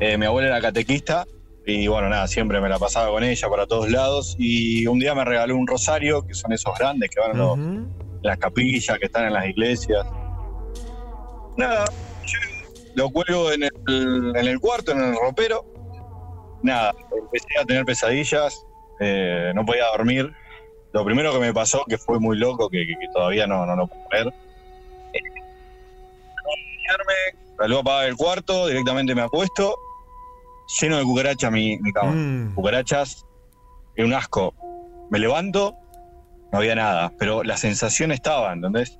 Eh, mi abuela era catequista y bueno, nada, siempre me la pasaba con ella para todos lados. Y un día me regaló un rosario, que son esos grandes que van en las capillas, que están en las iglesias. Nada, yo lo cuelgo en el, en el cuarto, en el ropero. Nada, empecé a tener pesadillas, eh, no podía dormir. Lo primero que me pasó, que fue muy loco, que, todavía no, no lo puedo ver, bañarme, la luz apagada del cuarto, directamente me acuesto, lleno de cucarachas mi, mi cama. Mm. Cucarachas, es un asco. Me levanto, no había nada, pero la sensación estaba, ¿entendés?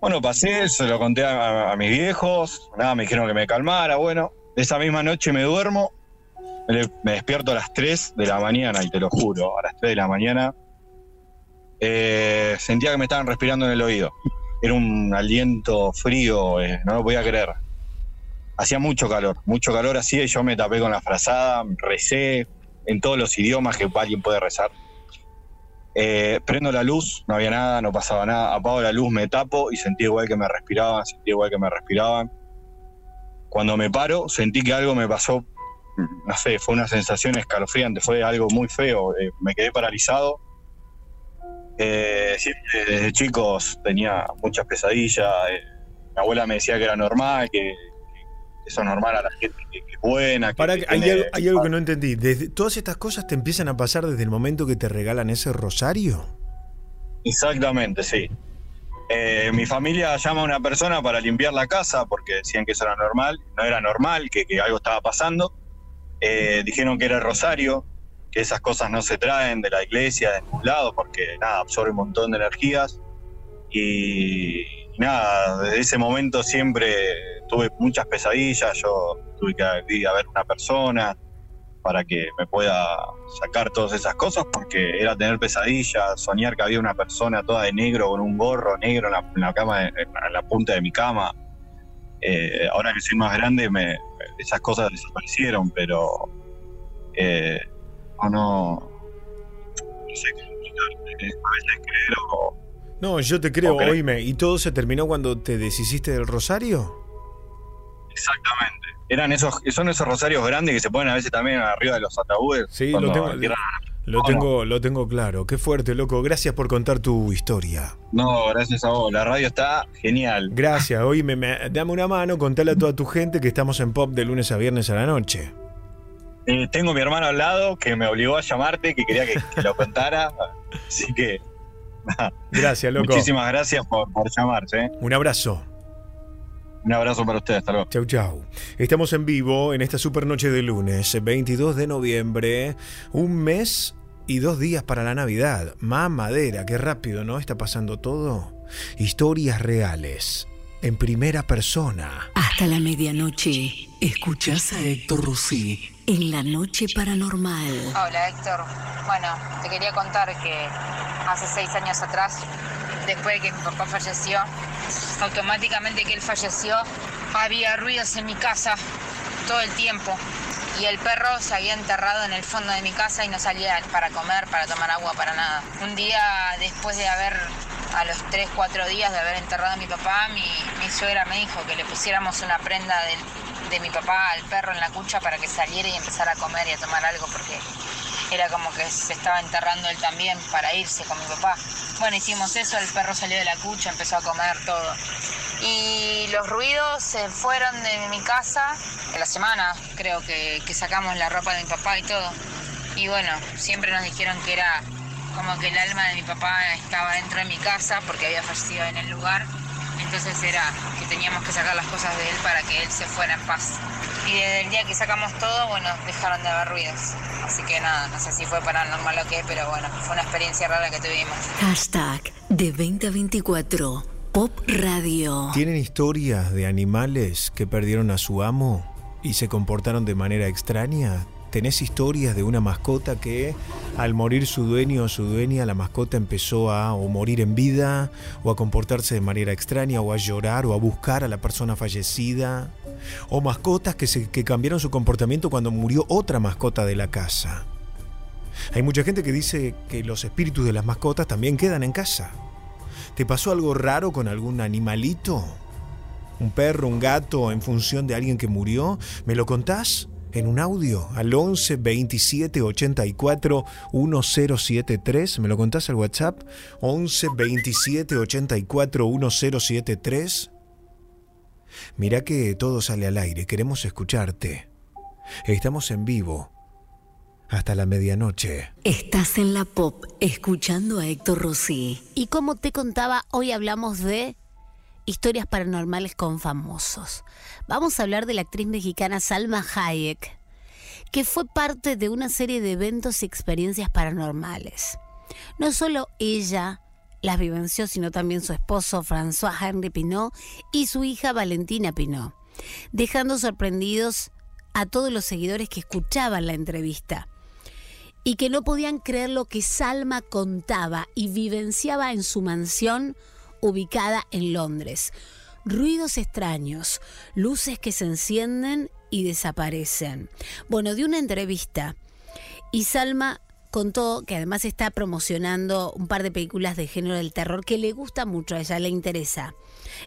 Bueno, pasé, se lo conté a, a mis viejos, nada, me dijeron que me calmara, bueno, esa misma noche me duermo, me, me despierto a las 3 de la mañana, y te lo juro, a las 3 de la mañana, eh, sentía que me estaban respirando en el oído. Era un aliento frío, eh, no lo podía creer. Hacía mucho calor, mucho calor hacía y yo me tapé con la frazada, recé en todos los idiomas que alguien puede rezar. Eh, prendo la luz, no había nada, no pasaba nada. Apago la luz, me tapo y sentí igual que me respiraban, sentí igual que me respiraban. Cuando me paro, sentí que algo me pasó, no sé, fue una sensación escalofriante, fue algo muy feo. Eh, me quedé paralizado. Eh, desde chicos tenía muchas pesadillas. eh, mi abuela me decía que era normal, que, normal a la gente que, que es buena. que- Para, que hay, tiene- algo, hay algo que no entendí. Desde, ¿Todas estas cosas te empiezan a pasar desde el momento que te regalan ese rosario? Exactamente, sí. Eh, mi familia llama a una persona para limpiar la casa porque decían que eso era normal. No era normal, que, que algo estaba pasando. Eh, dijeron que era el rosario, que esas cosas no se traen de la iglesia, de ningún lado, porque nada, absorbe un montón de energías. Y, y nada, desde ese momento siempre tuve muchas pesadillas. Yo tuve que ir a ver una persona para que me pueda sacar todas esas cosas, porque era tener pesadillas, soñar que había una persona toda de negro con un gorro negro en la, en la cama, en la, punta de mi cama. Eh, ahora que soy más grande, me, esas cosas desaparecieron, pero eh, no, no, no sé cómo. A veces creer o, No, yo te creo, oíme. ¿Y todo se terminó cuando te deshiciste del rosario? Exactamente. Eran esos, son esos rosarios grandes que se ponen a veces también arriba de los ataúdes. Sí, lo tengo, lo, tengo, lo tengo claro. Qué fuerte, loco. Gracias por contar tu historia. No, gracias a vos. La radio está genial. Gracias, oíme, me- dame una mano, contale a toda tu gente que estamos en pop de lunes a viernes a la noche. Eh, tengo a mi hermano al lado que me obligó a llamarte, que quería que, que lo contara. Así que. Gracias, loco. Muchísimas gracias por, por llamarse. ¿eh? Un abrazo. Un abrazo para ustedes. Hasta luego. Chau, chau. Estamos en vivo en esta super noche de lunes, 22 de noviembre. Un mes y dos días para la Navidad. Mamadera, qué rápido, ¿no? Está pasando todo. Historias reales, en primera persona. Hasta la medianoche. Escuchás a Héctor Rossi en la noche paranormal. Hola Héctor. Bueno, te quería contar que hace seis años atrás, después de que mi papá falleció, automáticamente que él falleció, había ruidos en mi casa todo el tiempo. Y el perro se había enterrado en el fondo de mi casa y no salía para comer, para tomar agua, para nada. Un día después de haber, a los 3, 4 días de haber enterrado a mi papá, mi, suegra me dijo que le pusiéramos una prenda de, de mi papá al perro en la cucha para que saliera y empezara a comer y a tomar algo porque era como que se estaba enterrando él también para irse con mi papá. Bueno, hicimos eso, el perro salió de la cucha, empezó a comer todo. Y los ruidos se fueron de mi casa en la semana, creo que, que sacamos la ropa de mi papá y todo. Y bueno, siempre nos dijeron que era como que el alma de mi papá estaba dentro de mi casa porque había fallecido en el lugar. Entonces era que teníamos que sacar las cosas de él para que él se fuera en paz. Y desde el día que sacamos todo, bueno, dejaron de haber ruidos. Así que nada, no sé si fue paranormal o qué, pero bueno, fue una experiencia rara que tuvimos. Hashtag de 2024 Pop Radio. ¿Tienen historias de animales que perdieron a su amo y se comportaron de manera extraña? ¿Tenés historias de una mascota que al morir su dueño o su dueña la mascota empezó a o morir en vida o a comportarse de manera extraña o a llorar o a buscar a la persona fallecida? ¿O mascotas que, se, que cambiaron su comportamiento cuando murió otra mascota de la casa? Hay mucha gente que dice que los espíritus de las mascotas también quedan en casa. ¿Te pasó algo raro con algún animalito? ¿Un perro, un gato en función de alguien que murió? ¿Me lo contás? En un audio al 11 27 84 1073. ¿Me lo contás al WhatsApp? 11 27 84 1073. Mira que todo sale al aire, queremos escucharte. Estamos en vivo. Hasta la medianoche. Estás en la Pop escuchando a Héctor Rossi. Y como te contaba, hoy hablamos de historias paranormales con famosos. Vamos a hablar de la actriz mexicana Salma Hayek, que fue parte de una serie de eventos y experiencias paranormales. No solo ella las vivenció, sino también su esposo François Henry Pinot y su hija Valentina Pinot, dejando sorprendidos a todos los seguidores que escuchaban la entrevista y que no podían creer lo que Salma contaba y vivenciaba en su mansión ubicada en Londres. Ruidos extraños, luces que se encienden y desaparecen. Bueno, de una entrevista y Salma contó que además está promocionando un par de películas de género del terror que le gusta mucho, a ella le interesa.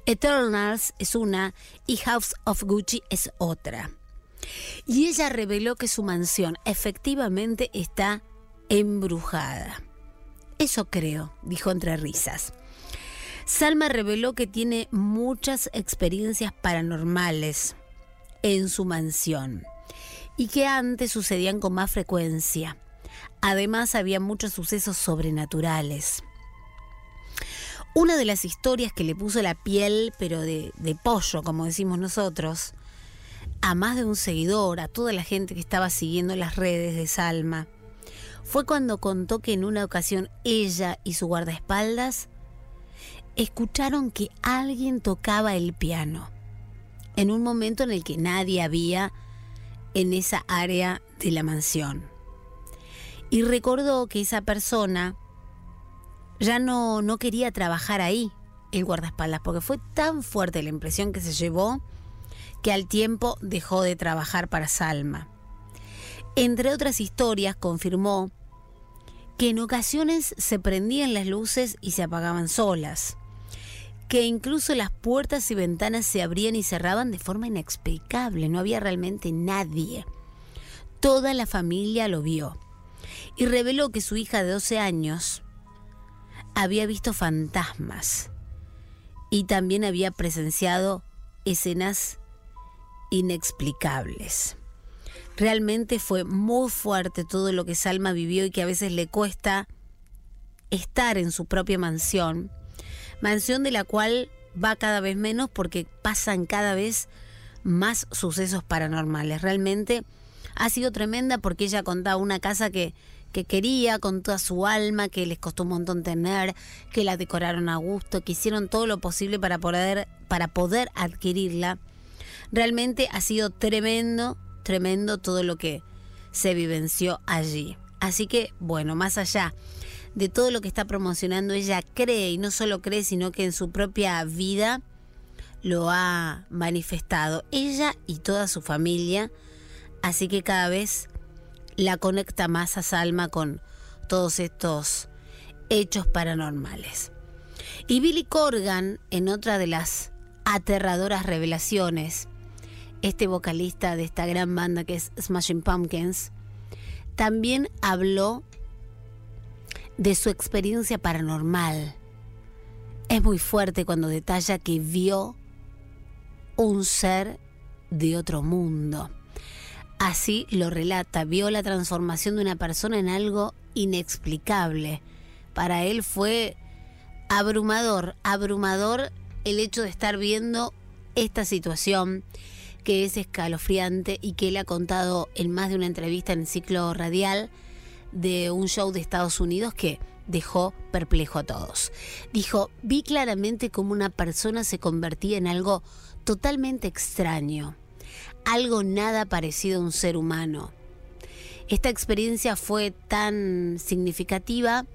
Eternals es una y House of Gucci es otra. Y ella reveló que su mansión efectivamente está embrujada. Eso creo, dijo entre risas. Salma reveló que tiene muchas experiencias paranormales en su mansión y que antes sucedían con más frecuencia. Además había muchos sucesos sobrenaturales. Una de las historias que le puso la piel, pero de, pollo, como decimos nosotros, a más de un seguidor, a toda la gente que estaba siguiendo las redes de Salma, fue cuando contó que en una ocasión ella y su guardaespaldas escucharon que alguien tocaba el piano, en un momento en el que nadie había en esa área de la mansión. Y recordó que esa persona ya no, no quería trabajar ahí, el guardaespaldas, porque fue tan fuerte la impresión que se llevó que al tiempo dejó de trabajar para Salma. Entre otras historias, confirmó que en ocasiones se prendían las luces y se apagaban solas, que incluso las puertas y ventanas se abrían y cerraban de forma inexplicable, no había realmente nadie. Toda la familia lo vio y reveló que su hija de 12 años había visto fantasmas y también había presenciado escenas inexplicables. Realmente fue muy fuerte todo lo que Salma vivió y que a veces le cuesta estar en su propia mansión, mansión de la cual va cada vez menos porque pasan cada vez más sucesos paranormales. Realmente ha sido tremenda porque ella contaba una casa que, que quería con toda su alma, que les costó un montón tener, que la decoraron a gusto, que hicieron todo lo posible para poder, para poder adquirirla Realmente ha sido tremendo, tremendo todo lo que se vivenció allí. Así que, bueno, más allá de todo lo que está promocionando, ella cree, y no solo cree, sino que en su propia vida lo ha manifestado, ella y toda su familia. Así que cada vez la conecta más a Salma con todos estos hechos paranormales. Y Billy Corgan, en otra de las aterradoras revelaciones, este vocalista de esta gran banda que es Smashing Pumpkins, también habló de su experiencia paranormal. Es muy fuerte cuando detalla que vio un ser de otro mundo. Así lo relata, vio la transformación de una persona en algo inexplicable. Para él fue abrumador, abrumador el hecho de estar viendo esta situación que es escalofriante y que él ha contado en más de una entrevista en el ciclo radial de un show de Estados Unidos que dejó perplejo a todos. Dijo, vi claramente cómo una persona se convertía en algo totalmente extraño, algo nada parecido a un ser humano. Esta experiencia fue tan significativa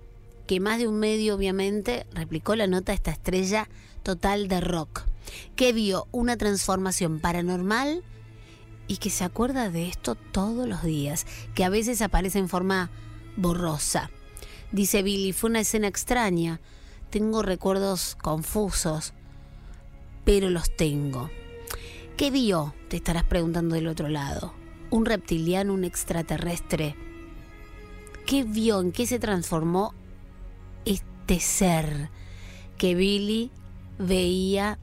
que más de un medio obviamente replicó la nota de esta estrella total de rock que vio una transformación paranormal y que se acuerda de esto todos los días, que a veces aparece en forma borrosa. Dice Billy, fue una escena extraña, tengo recuerdos confusos, pero los tengo. ¿Qué vio? Te estarás preguntando del otro lado. ¿Un reptiliano, un extraterrestre? ¿Qué vio? ¿En qué se transformó este ser que Billy veía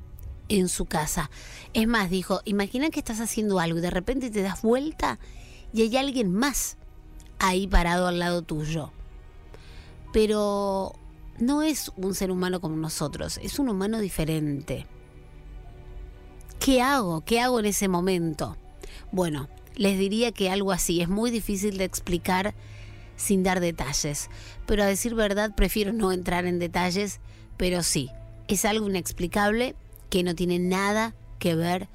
en su casa. Es más, dijo, imagina que estás haciendo algo y de repente te das vuelta y hay alguien más ahí parado al lado tuyo. Pero no es un ser humano como nosotros, es un humano diferente. ¿qué hago? ¿Qué hago en ese momento? Bueno, les diría que algo así es muy difícil de explicar sin dar detalles, pero a decir verdad prefiero no entrar en detalles, pero sí, es algo inexplicable que no tiene nada que ver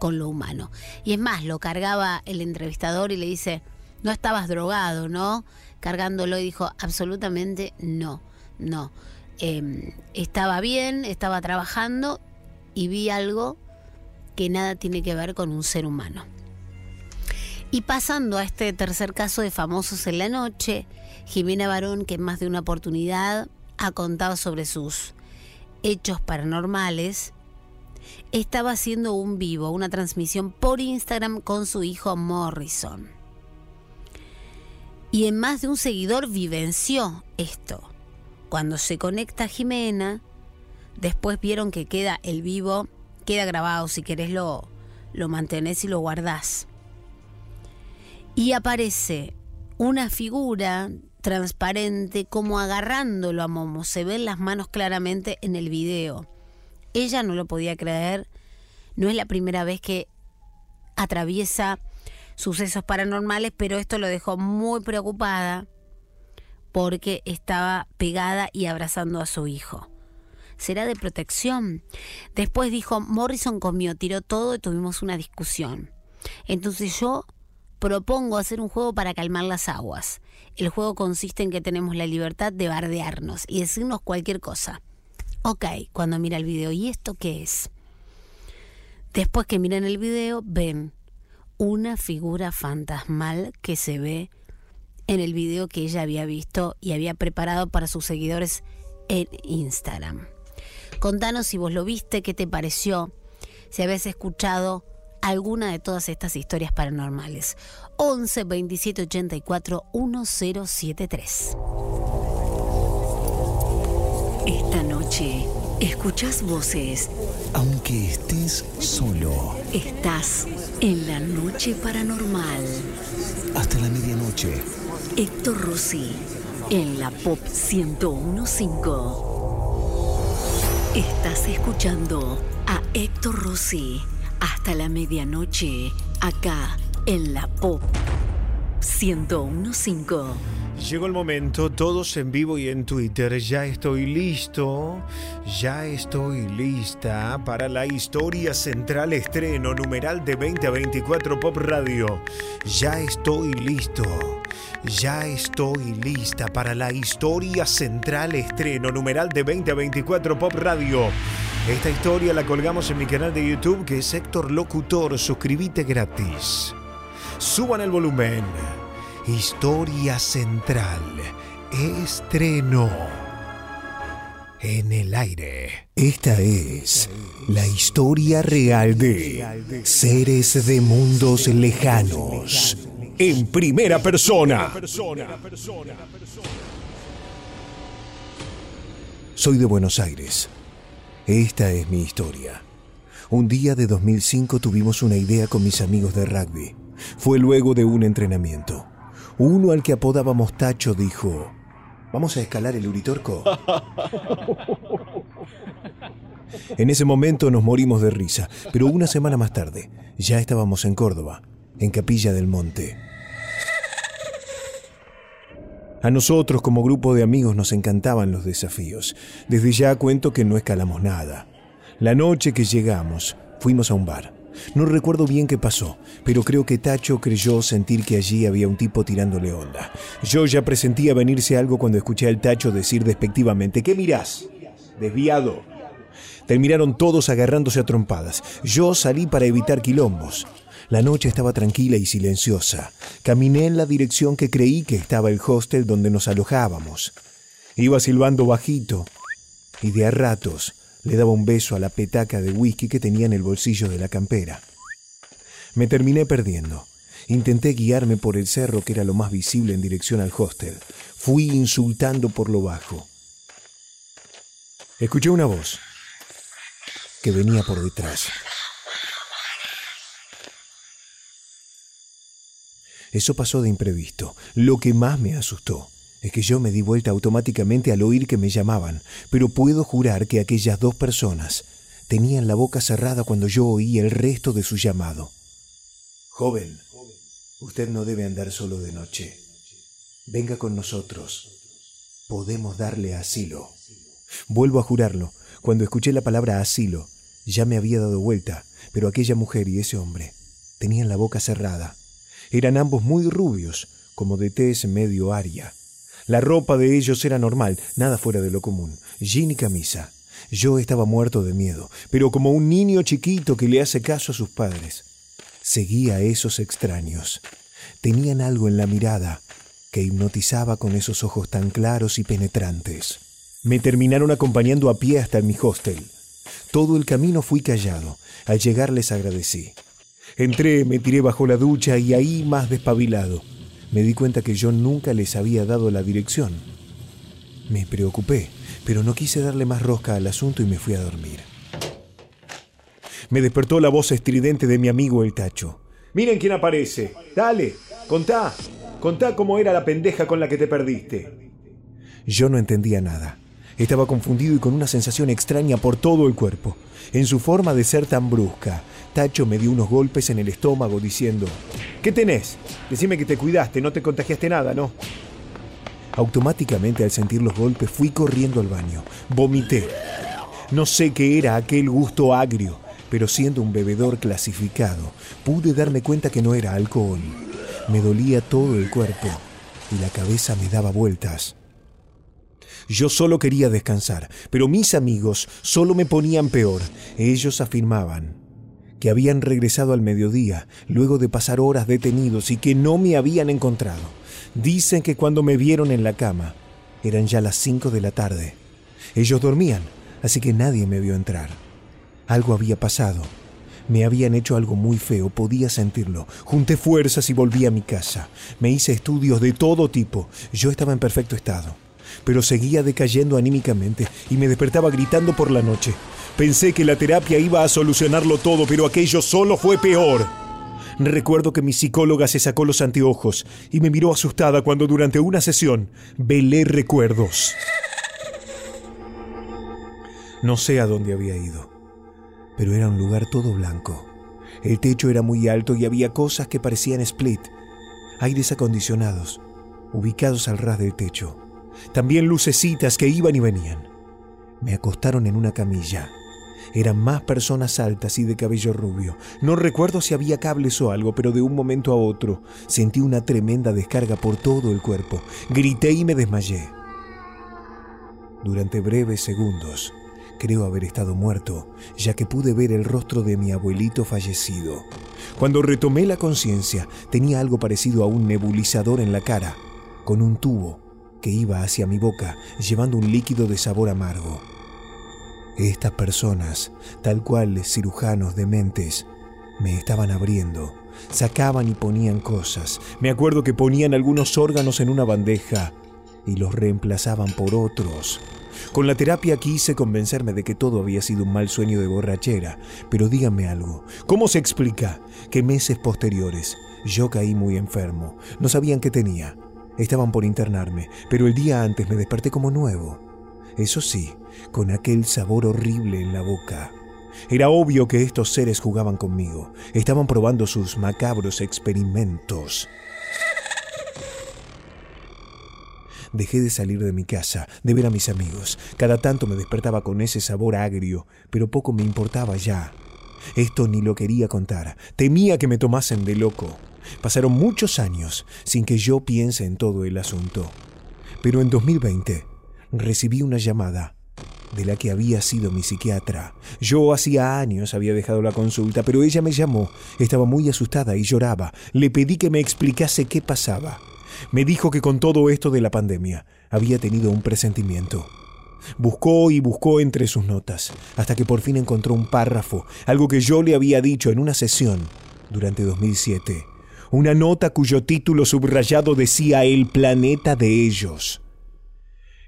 con lo humano. Y es más, lo cargaba el entrevistador y le dice, no estabas drogado, ¿no? Cargándolo y dijo, absolutamente no, no. Em, estaba bien, estaba trabajando y vi algo que nada tiene que ver con un ser humano. Y pasando a este tercer caso de famosos en la noche, Jimena Barón, que en más de una oportunidad ha contado sobre sus hechos paranormales, estaba haciendo un vivo, una transmisión por Instagram con su hijo Morrison. Y en más de un seguidor vivenció esto. Cuando se conecta Jimena, después vieron que queda el vivo, queda grabado, si querés lo, lo mantenés y lo guardás. Y aparece una figura transparente como agarrándolo a Momo. Se ven las manos claramente en el video. Ella no lo podía creer. No es la primera vez que atraviesa sucesos paranormales, pero esto lo dejó muy preocupada porque estaba pegada y abrazando a su hijo. ¿Será de protección? Después dijo, Morrison comió, tiró todo y tuvimos una discusión. Entonces yo propongo hacer un juego para calmar las aguas. El juego consiste en que tenemos la libertad de bardearnos y decirnos cualquier cosa. Ok, cuando mira el video, ¿y esto qué es? Después que miran el video, ven una figura fantasmal que se ve en el video que ella había visto y había preparado para sus seguidores en Instagram. Contanos si vos lo viste, qué te pareció, si habías escuchado alguna de todas estas historias paranormales. 11 27 84 1073. Esta noche escuchas voces. Aunque estés solo. Estás en la noche paranormal. Hasta la medianoche. Héctor Rossi en la Pop 1015. Estás escuchando a Héctor Rossi hasta la medianoche acá en la Pop 1015. Llegó el momento, todos en vivo y en Twitter. Ya estoy listo, ya estoy lista para la historia central estreno numeral de 20 a 24 Pop Radio. Ya estoy listo, ya estoy lista para la historia central estreno numeral de 20 a 24 Pop Radio. Esta historia la colgamos en mi canal de YouTube que es Héctor Locutor. Suscríbete gratis. Suban el volumen. Historia Central. Estreno. En el aire. Esta es la historia real de seres de mundos lejanos. En primera persona. Soy de Buenos Aires. Esta es mi historia. Un día de 2005 tuvimos una idea con mis amigos de rugby. Fue luego de un entrenamiento. Uno al que apodábamos Tacho dijo, ¿vamos a escalar el Uritorco? En ese momento nos morimos de risa, pero una semana más tarde ya estábamos en Córdoba, en Capilla del Monte. A nosotros como grupo de amigos nos encantaban los desafíos. Desde ya cuento que no escalamos nada. La noche que llegamos, fuimos a un bar. No recuerdo bien qué pasó, pero creo que Tacho creyó sentir que allí había un tipo tirándole onda. Yo ya presentía venirse algo cuando escuché al Tacho decir despectivamente, ¿qué mirás? Desviado. Terminaron todos agarrándose a trompadas. Yo salí para evitar quilombos. La noche estaba tranquila y silenciosa. Caminé en la dirección que creí que estaba el hostel donde nos alojábamos. Iba silbando bajito y de a ratos le daba un beso a la petaca de whisky que tenía en el bolsillo de la campera. Me terminé perdiendo. Intenté guiarme por el cerro que era lo más visible en dirección al hostel. Fui insultando por lo bajo. Escuché una voz que venía por detrás. Eso pasó de imprevisto. Lo que más me asustó es que yo me di vuelta automáticamente al oír que me llamaban, pero puedo jurar que aquellas dos personas tenían la boca cerrada cuando yo oí el resto de su llamado. Joven, usted no debe andar solo de noche. Venga con nosotros. Podemos darle asilo. Vuelvo a jurarlo. Cuando escuché la palabra asilo, ya me había dado vuelta, pero aquella mujer y ese hombre tenían la boca cerrada. Eran ambos muy rubios, como de tez medio aria. La ropa de ellos era normal, nada fuera de lo común, jean y camisa. Yo estaba muerto de miedo, pero como un niño chiquito que le hace caso a sus padres. Seguía a esos extraños. Tenían algo en la mirada que hipnotizaba con esos ojos tan claros y penetrantes. Me terminaron acompañando a pie hasta mi hostel. Todo el camino fui callado. Al llegar les agradecí. Entré, me tiré bajo la ducha y ahí más despabilado. Me di cuenta que yo nunca les había dado la dirección. Me preocupé, pero no quise darle más rosca al asunto y me fui a dormir. Me despertó la voz estridente de mi amigo el Tacho. Miren quién aparece. Dale, contá. Contá cómo era la pendeja con la que te perdiste. Yo no entendía nada. Estaba confundido y con una sensación extraña por todo el cuerpo. En su forma de ser tan brusca, Tacho me dio unos golpes en el estómago diciendo, ¿Qué tenés? Decime que te cuidaste, no te contagiaste nada, ¿no? Automáticamente al sentir los golpes fui corriendo al baño. Vomité. No sé qué era aquel gusto agrio, pero siendo un bebedor clasificado, pude darme cuenta que no era alcohol. Me dolía todo el cuerpo y la cabeza me daba vueltas. Yo solo quería descansar, pero mis amigos solo me ponían peor. Ellos afirmaban que habían regresado al mediodía, luego de pasar horas detenidos y que no me habían encontrado. Dicen que cuando me vieron en la cama, eran ya las cinco de la tarde. Ellos dormían, así que nadie me vio entrar. Algo había pasado. Me habían hecho algo muy feo, podía sentirlo. Junté fuerzas y volví a mi casa. Me hice estudios de todo tipo. Yo estaba en perfecto estado pero seguía decayendo anímicamente y me despertaba gritando por la noche. Pensé que la terapia iba a solucionarlo todo, pero aquello solo fue peor. Recuerdo que mi psicóloga se sacó los anteojos y me miró asustada cuando durante una sesión velé recuerdos. No sé a dónde había ido, pero era un lugar todo blanco. El techo era muy alto y había cosas que parecían split, aires acondicionados, ubicados al ras del techo también lucecitas que iban y venían. Me acostaron en una camilla. Eran más personas altas y de cabello rubio. No recuerdo si había cables o algo, pero de un momento a otro sentí una tremenda descarga por todo el cuerpo. Grité y me desmayé. Durante breves segundos, creo haber estado muerto, ya que pude ver el rostro de mi abuelito fallecido. Cuando retomé la conciencia, tenía algo parecido a un nebulizador en la cara, con un tubo que iba hacia mi boca llevando un líquido de sabor amargo. Estas personas, tal cual cirujanos dementes, me estaban abriendo, sacaban y ponían cosas. Me acuerdo que ponían algunos órganos en una bandeja y los reemplazaban por otros. Con la terapia quise convencerme de que todo había sido un mal sueño de borrachera, pero díganme algo, ¿cómo se explica que meses posteriores yo caí muy enfermo? No sabían qué tenía. Estaban por internarme, pero el día antes me desperté como nuevo. Eso sí, con aquel sabor horrible en la boca. Era obvio que estos seres jugaban conmigo. Estaban probando sus macabros experimentos. Dejé de salir de mi casa, de ver a mis amigos. Cada tanto me despertaba con ese sabor agrio, pero poco me importaba ya. Esto ni lo quería contar. Temía que me tomasen de loco. Pasaron muchos años sin que yo piense en todo el asunto. Pero en 2020 recibí una llamada de la que había sido mi psiquiatra. Yo hacía años había dejado la consulta, pero ella me llamó. Estaba muy asustada y lloraba. Le pedí que me explicase qué pasaba. Me dijo que con todo esto de la pandemia había tenido un presentimiento. Buscó y buscó entre sus notas, hasta que por fin encontró un párrafo, algo que yo le había dicho en una sesión durante 2007 una nota cuyo título subrayado decía El planeta de ellos.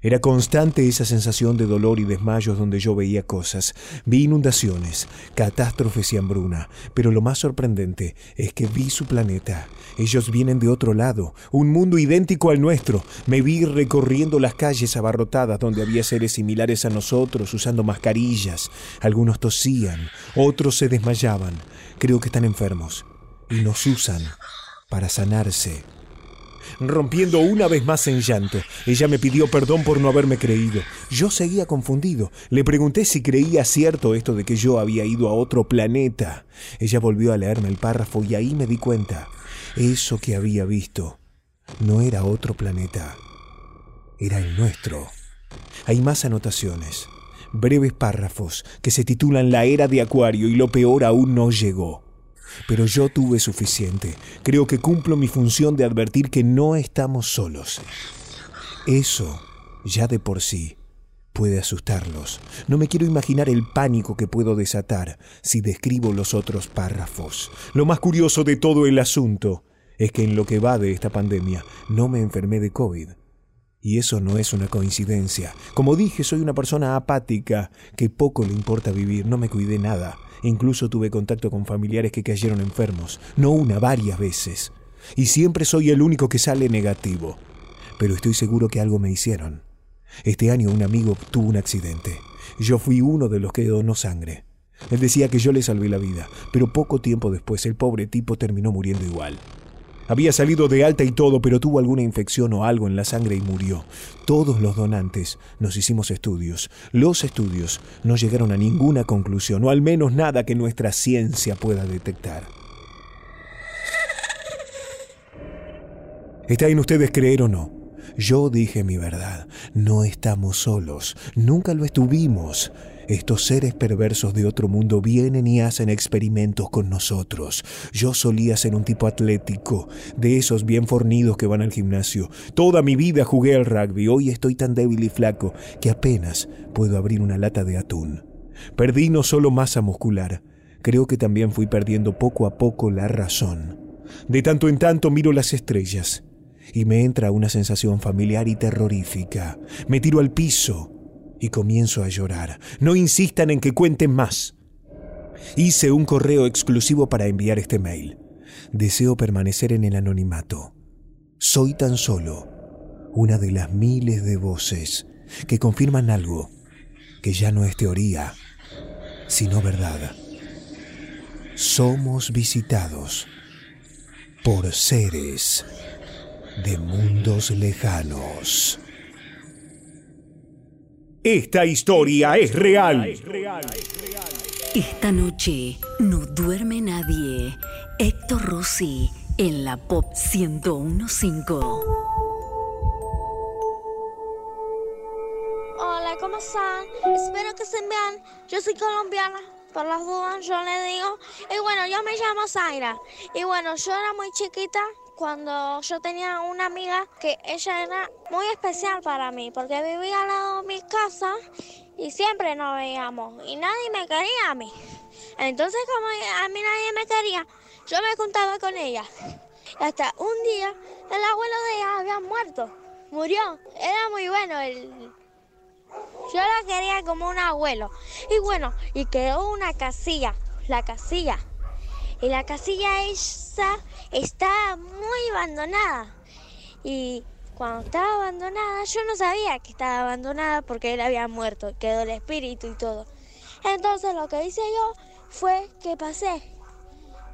Era constante esa sensación de dolor y desmayos donde yo veía cosas. Vi inundaciones, catástrofes y hambruna, pero lo más sorprendente es que vi su planeta. Ellos vienen de otro lado, un mundo idéntico al nuestro. Me vi recorriendo las calles abarrotadas donde había seres similares a nosotros usando mascarillas. Algunos tosían, otros se desmayaban. Creo que están enfermos y nos usan para sanarse rompiendo una vez más en llanto. Ella me pidió perdón por no haberme creído. Yo seguía confundido. Le pregunté si creía cierto esto de que yo había ido a otro planeta. Ella volvió a leerme el párrafo y ahí me di cuenta. Eso que había visto no era otro planeta, era el nuestro. Hay más anotaciones, breves párrafos que se titulan La era de Acuario y lo peor aún no llegó. Pero yo tuve suficiente. Creo que cumplo mi función de advertir que no estamos solos. Eso, ya de por sí, puede asustarlos. No me quiero imaginar el pánico que puedo desatar si describo los otros párrafos. Lo más curioso de todo el asunto es que en lo que va de esta pandemia no me enfermé de COVID. Y eso no es una coincidencia. Como dije, soy una persona apática, que poco le importa vivir, no me cuidé nada. Incluso tuve contacto con familiares que cayeron enfermos, no una, varias veces. Y siempre soy el único que sale negativo. Pero estoy seguro que algo me hicieron. Este año un amigo tuvo un accidente. Yo fui uno de los que donó sangre. Él decía que yo le salvé la vida, pero poco tiempo después el pobre tipo terminó muriendo igual. Había salido de alta y todo, pero tuvo alguna infección o algo en la sangre y murió. Todos los donantes nos hicimos estudios. Los estudios no llegaron a ninguna conclusión, o al menos nada que nuestra ciencia pueda detectar. ¿Está en ustedes creer o no? Yo dije mi verdad. No estamos solos. Nunca lo estuvimos. Estos seres perversos de otro mundo vienen y hacen experimentos con nosotros. Yo solía ser un tipo atlético, de esos bien fornidos que van al gimnasio. Toda mi vida jugué al rugby. Hoy estoy tan débil y flaco que apenas puedo abrir una lata de atún. Perdí no solo masa muscular, creo que también fui perdiendo poco a poco la razón. De tanto en tanto miro las estrellas y me entra una sensación familiar y terrorífica. Me tiro al piso y comienzo a llorar. No insistan en que cuenten más. Hice un correo exclusivo para enviar este mail. Deseo permanecer en el anonimato. Soy tan solo una de las miles de voces que confirman algo que ya no es teoría, sino verdad. Somos visitados por seres de mundos lejanos. Esta historia es real. Esta noche no duerme nadie. Héctor Rossi en la Pop 1015. Hola, ¿cómo están? Espero que estén bien. Yo soy colombiana. Por las dudas, yo le digo. Y bueno, yo me llamo Zaira. Y bueno, yo era muy chiquita cuando yo tenía una amiga que ella era muy especial para mí porque vivía al lado de mi casa y siempre nos veíamos y nadie me quería a mí. Entonces como a mí nadie me quería, yo me contaba con ella. Y hasta un día el abuelo de ella había muerto, murió. Era muy bueno, el... yo la quería como un abuelo. Y bueno, y quedó una casilla, la casilla. Y la casilla esa estaba muy abandonada. Y cuando estaba abandonada, yo no sabía que estaba abandonada porque él había muerto, quedó el espíritu y todo. Entonces lo que hice yo fue que pasé.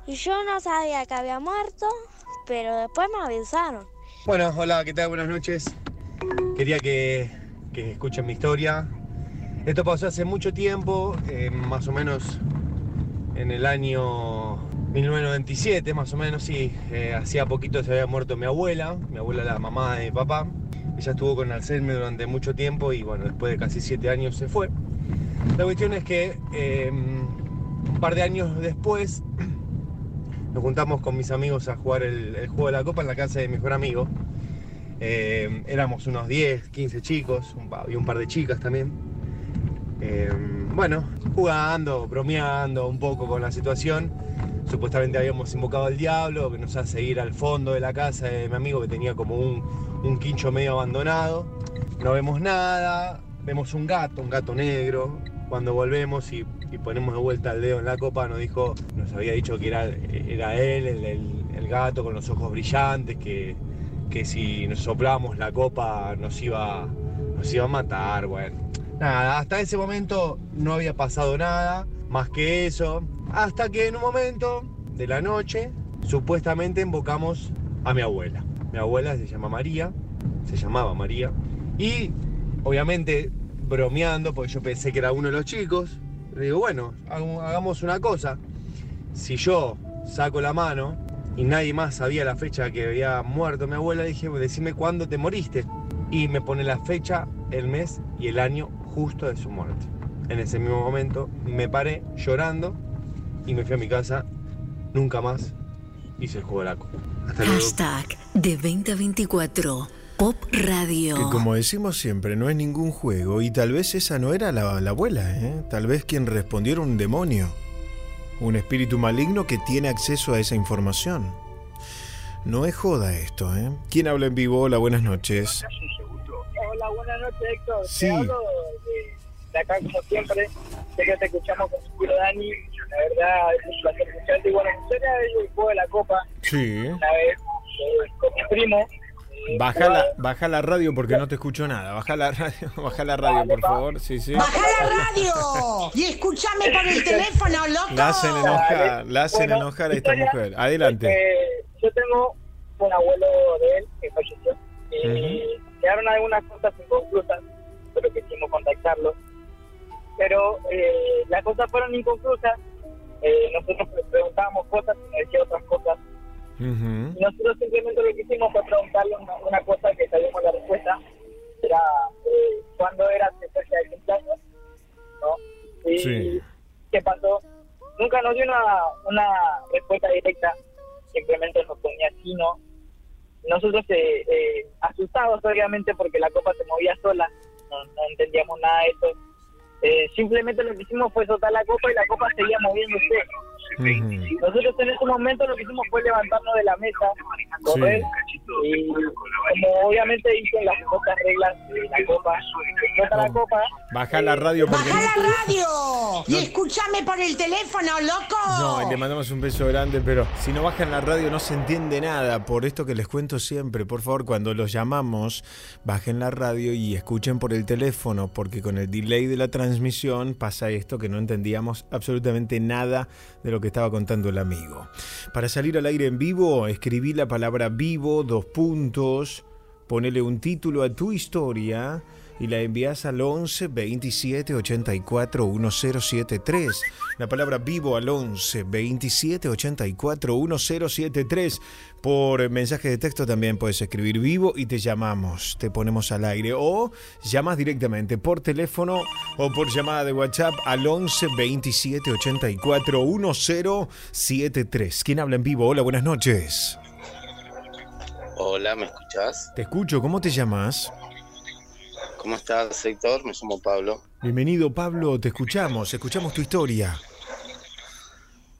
Y yo no sabía que había muerto, pero después me avisaron. Bueno, hola, ¿qué tal? Buenas noches. Quería que, que escuchen mi historia. Esto pasó hace mucho tiempo, eh, más o menos en el año 1997 más o menos, sí. Eh, hacía poquito se había muerto mi abuela, mi abuela la mamá de mi papá. Ella estuvo con Alzheimer durante mucho tiempo y bueno, después de casi siete años se fue. La cuestión es que em, un par de años después nos juntamos con mis amigos a jugar el, juego de la copa en la casa de mi mejor amigo. Em, éramos unos 10, 15 chicos y un par de chicas también. Em, bueno, jugando, bromeando un poco con la situación supuestamente habíamos invocado al diablo, que nos hace ir al fondo de la casa de mi amigo que tenía como un, quincho medio abandonado. no vemos nada, vemos un gato, un gato negro. Cuando volvemos y, ponemos de vuelta el dedo en la copa, nos dijo, nos había dicho que era, era él, el, gato con los ojos brillantes, que, que si nos soplamos la copa nos iba, nos iba a matar, bueno. Nada, hasta ese momento no había pasado nada, más que eso, hasta que en un momento de la noche, supuestamente invocamos a mi abuela. Mi abuela se llama María, se llamaba María, y obviamente bromeando, porque yo pensé que era uno de los chicos, le digo, bueno, hagamos una cosa. Si yo saco la mano y nadie más sabía la fecha que había muerto mi abuela, dije, decime cuándo te moriste. Y me pone la fecha, el mes y el año justo de su muerte. En ese mismo momento me paré llorando y me fui a mi casa. Nunca más hice el juego de la Hashtag de 2024 Pop Radio. Que como decimos siempre, no es ningún juego y tal vez esa no era la, abuela, ¿eh? Tal vez quien respondió era un demonio. Un espíritu maligno que tiene acceso a esa información. No es joda esto, ¿eh? ¿Quién habla en vivo? Hola, buenas noches. Hola, buenas noches, Héctor. Sí. Te hablo de, acá, como siempre. Sé que te escuchamos con su Dani. La verdad, es un placer escucharte. Y bueno, historia el juego de la Copa. Sí. Una vez eh, con mi primo. Baja la, baja la radio porque no te escucho nada. Baja la radio, baja la radio, por favor. Sí, sí. ¡Baja la radio! Y escúchame por el teléfono, loco. La hacen enojar, la hacen enojar a esta mujer. Adelante. yo tengo un abuelo de él que falleció. Y quedaron algunas cosas inconclusas, pero quisimos contactarlo. Pero eh, las cosas fueron inconclusas. Eh, nosotros preguntábamos cosas y nos decía otras cosas nosotros simplemente lo que hicimos fue preguntarle una, cosa que sabíamos la respuesta, era eh, cuándo era su fecha de cumpleaños, ¿no? Y qué pasó. Nunca nos dio una, una respuesta directa, simplemente nos ponía así, ¿no? Nosotros eh, eh, asustados obviamente porque la copa se movía sola, no, no entendíamos nada de eso. Eh, simplemente lo que hicimos fue soltar la copa y la copa seguía moviéndose. Nosotros en ese momento lo que hicimos fue levantarnos de la mesa, correr y como obviamente dicen las otras reglas de la copa, la copa. Baja la radio porque... ¡Baja la radio! Y escúchame por el teléfono, loco. No, le mandamos un beso grande, pero si no bajan la radio no se entiende nada. Por esto que les cuento siempre, por favor, cuando los llamamos, bajen la radio y escuchen por el teléfono, porque con el delay de la transmisión pasa esto que no entendíamos absolutamente nada de lo que estaba contando el amigo. Para salir al aire en vivo, escribí la palabra vivo, dos puntos, ponele un título a tu historia y la envías al 11 27 84 1073. La palabra vivo al 11 27 84 1073. Por mensaje de texto también puedes escribir vivo y te llamamos, te ponemos al aire o llamas directamente por teléfono o por llamada de WhatsApp al 11 27 84 1073. ¿Quién habla en vivo? Hola, buenas noches. Hola, ¿me escuchás? Te escucho, ¿cómo te llamas? ¿Cómo estás, Héctor? Me llamo Pablo. Bienvenido, Pablo. Te escuchamos, escuchamos tu historia.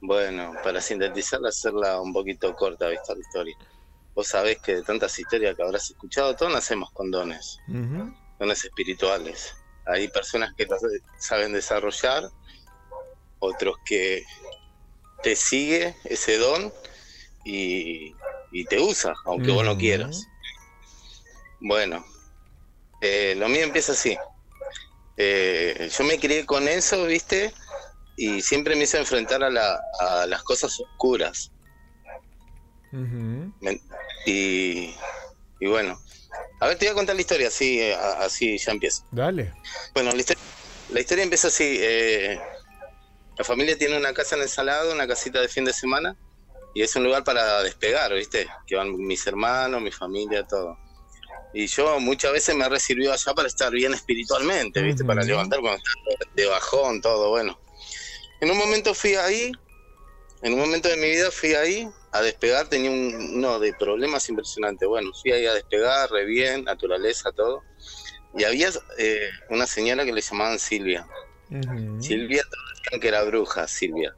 Bueno, para sintetizarla, hacerla un poquito corta, ¿viste la historia? Vos sabés que de tantas historias que habrás escuchado, todos nacemos con dones, dones espirituales. Hay personas que saben desarrollar, otros que te sigue ese don y, te usa, aunque vos no quieras. Bueno, eh, lo mío empieza así. Eh, yo me crié con eso, ¿viste? Y siempre me hice enfrentar a, las cosas oscuras. y, bueno, a ver, te voy a contar la historia, así, eh, así ya empiezo. Dale. Bueno, la historia, empieza así. la familia tiene una casa en el Salado, una casita de fin de semana, y es un lugar para despegar, ¿viste? Que van mis hermanos, mi familia, todo. Y yo muchas veces me he recibido allá para estar bien espiritualmente, ¿viste? Para levantar cuando estaba de bajón, todo, bueno. En un momento fui ahí, en un momento de mi vida fui ahí a despegar, tenía un, uno de problemas impresionantes. Bueno, fui ahí a despegar, re bien, naturaleza, todo. Y había eh, una señora que le llamaban Silvia. Silvia, todos decían que era bruja, Silvia.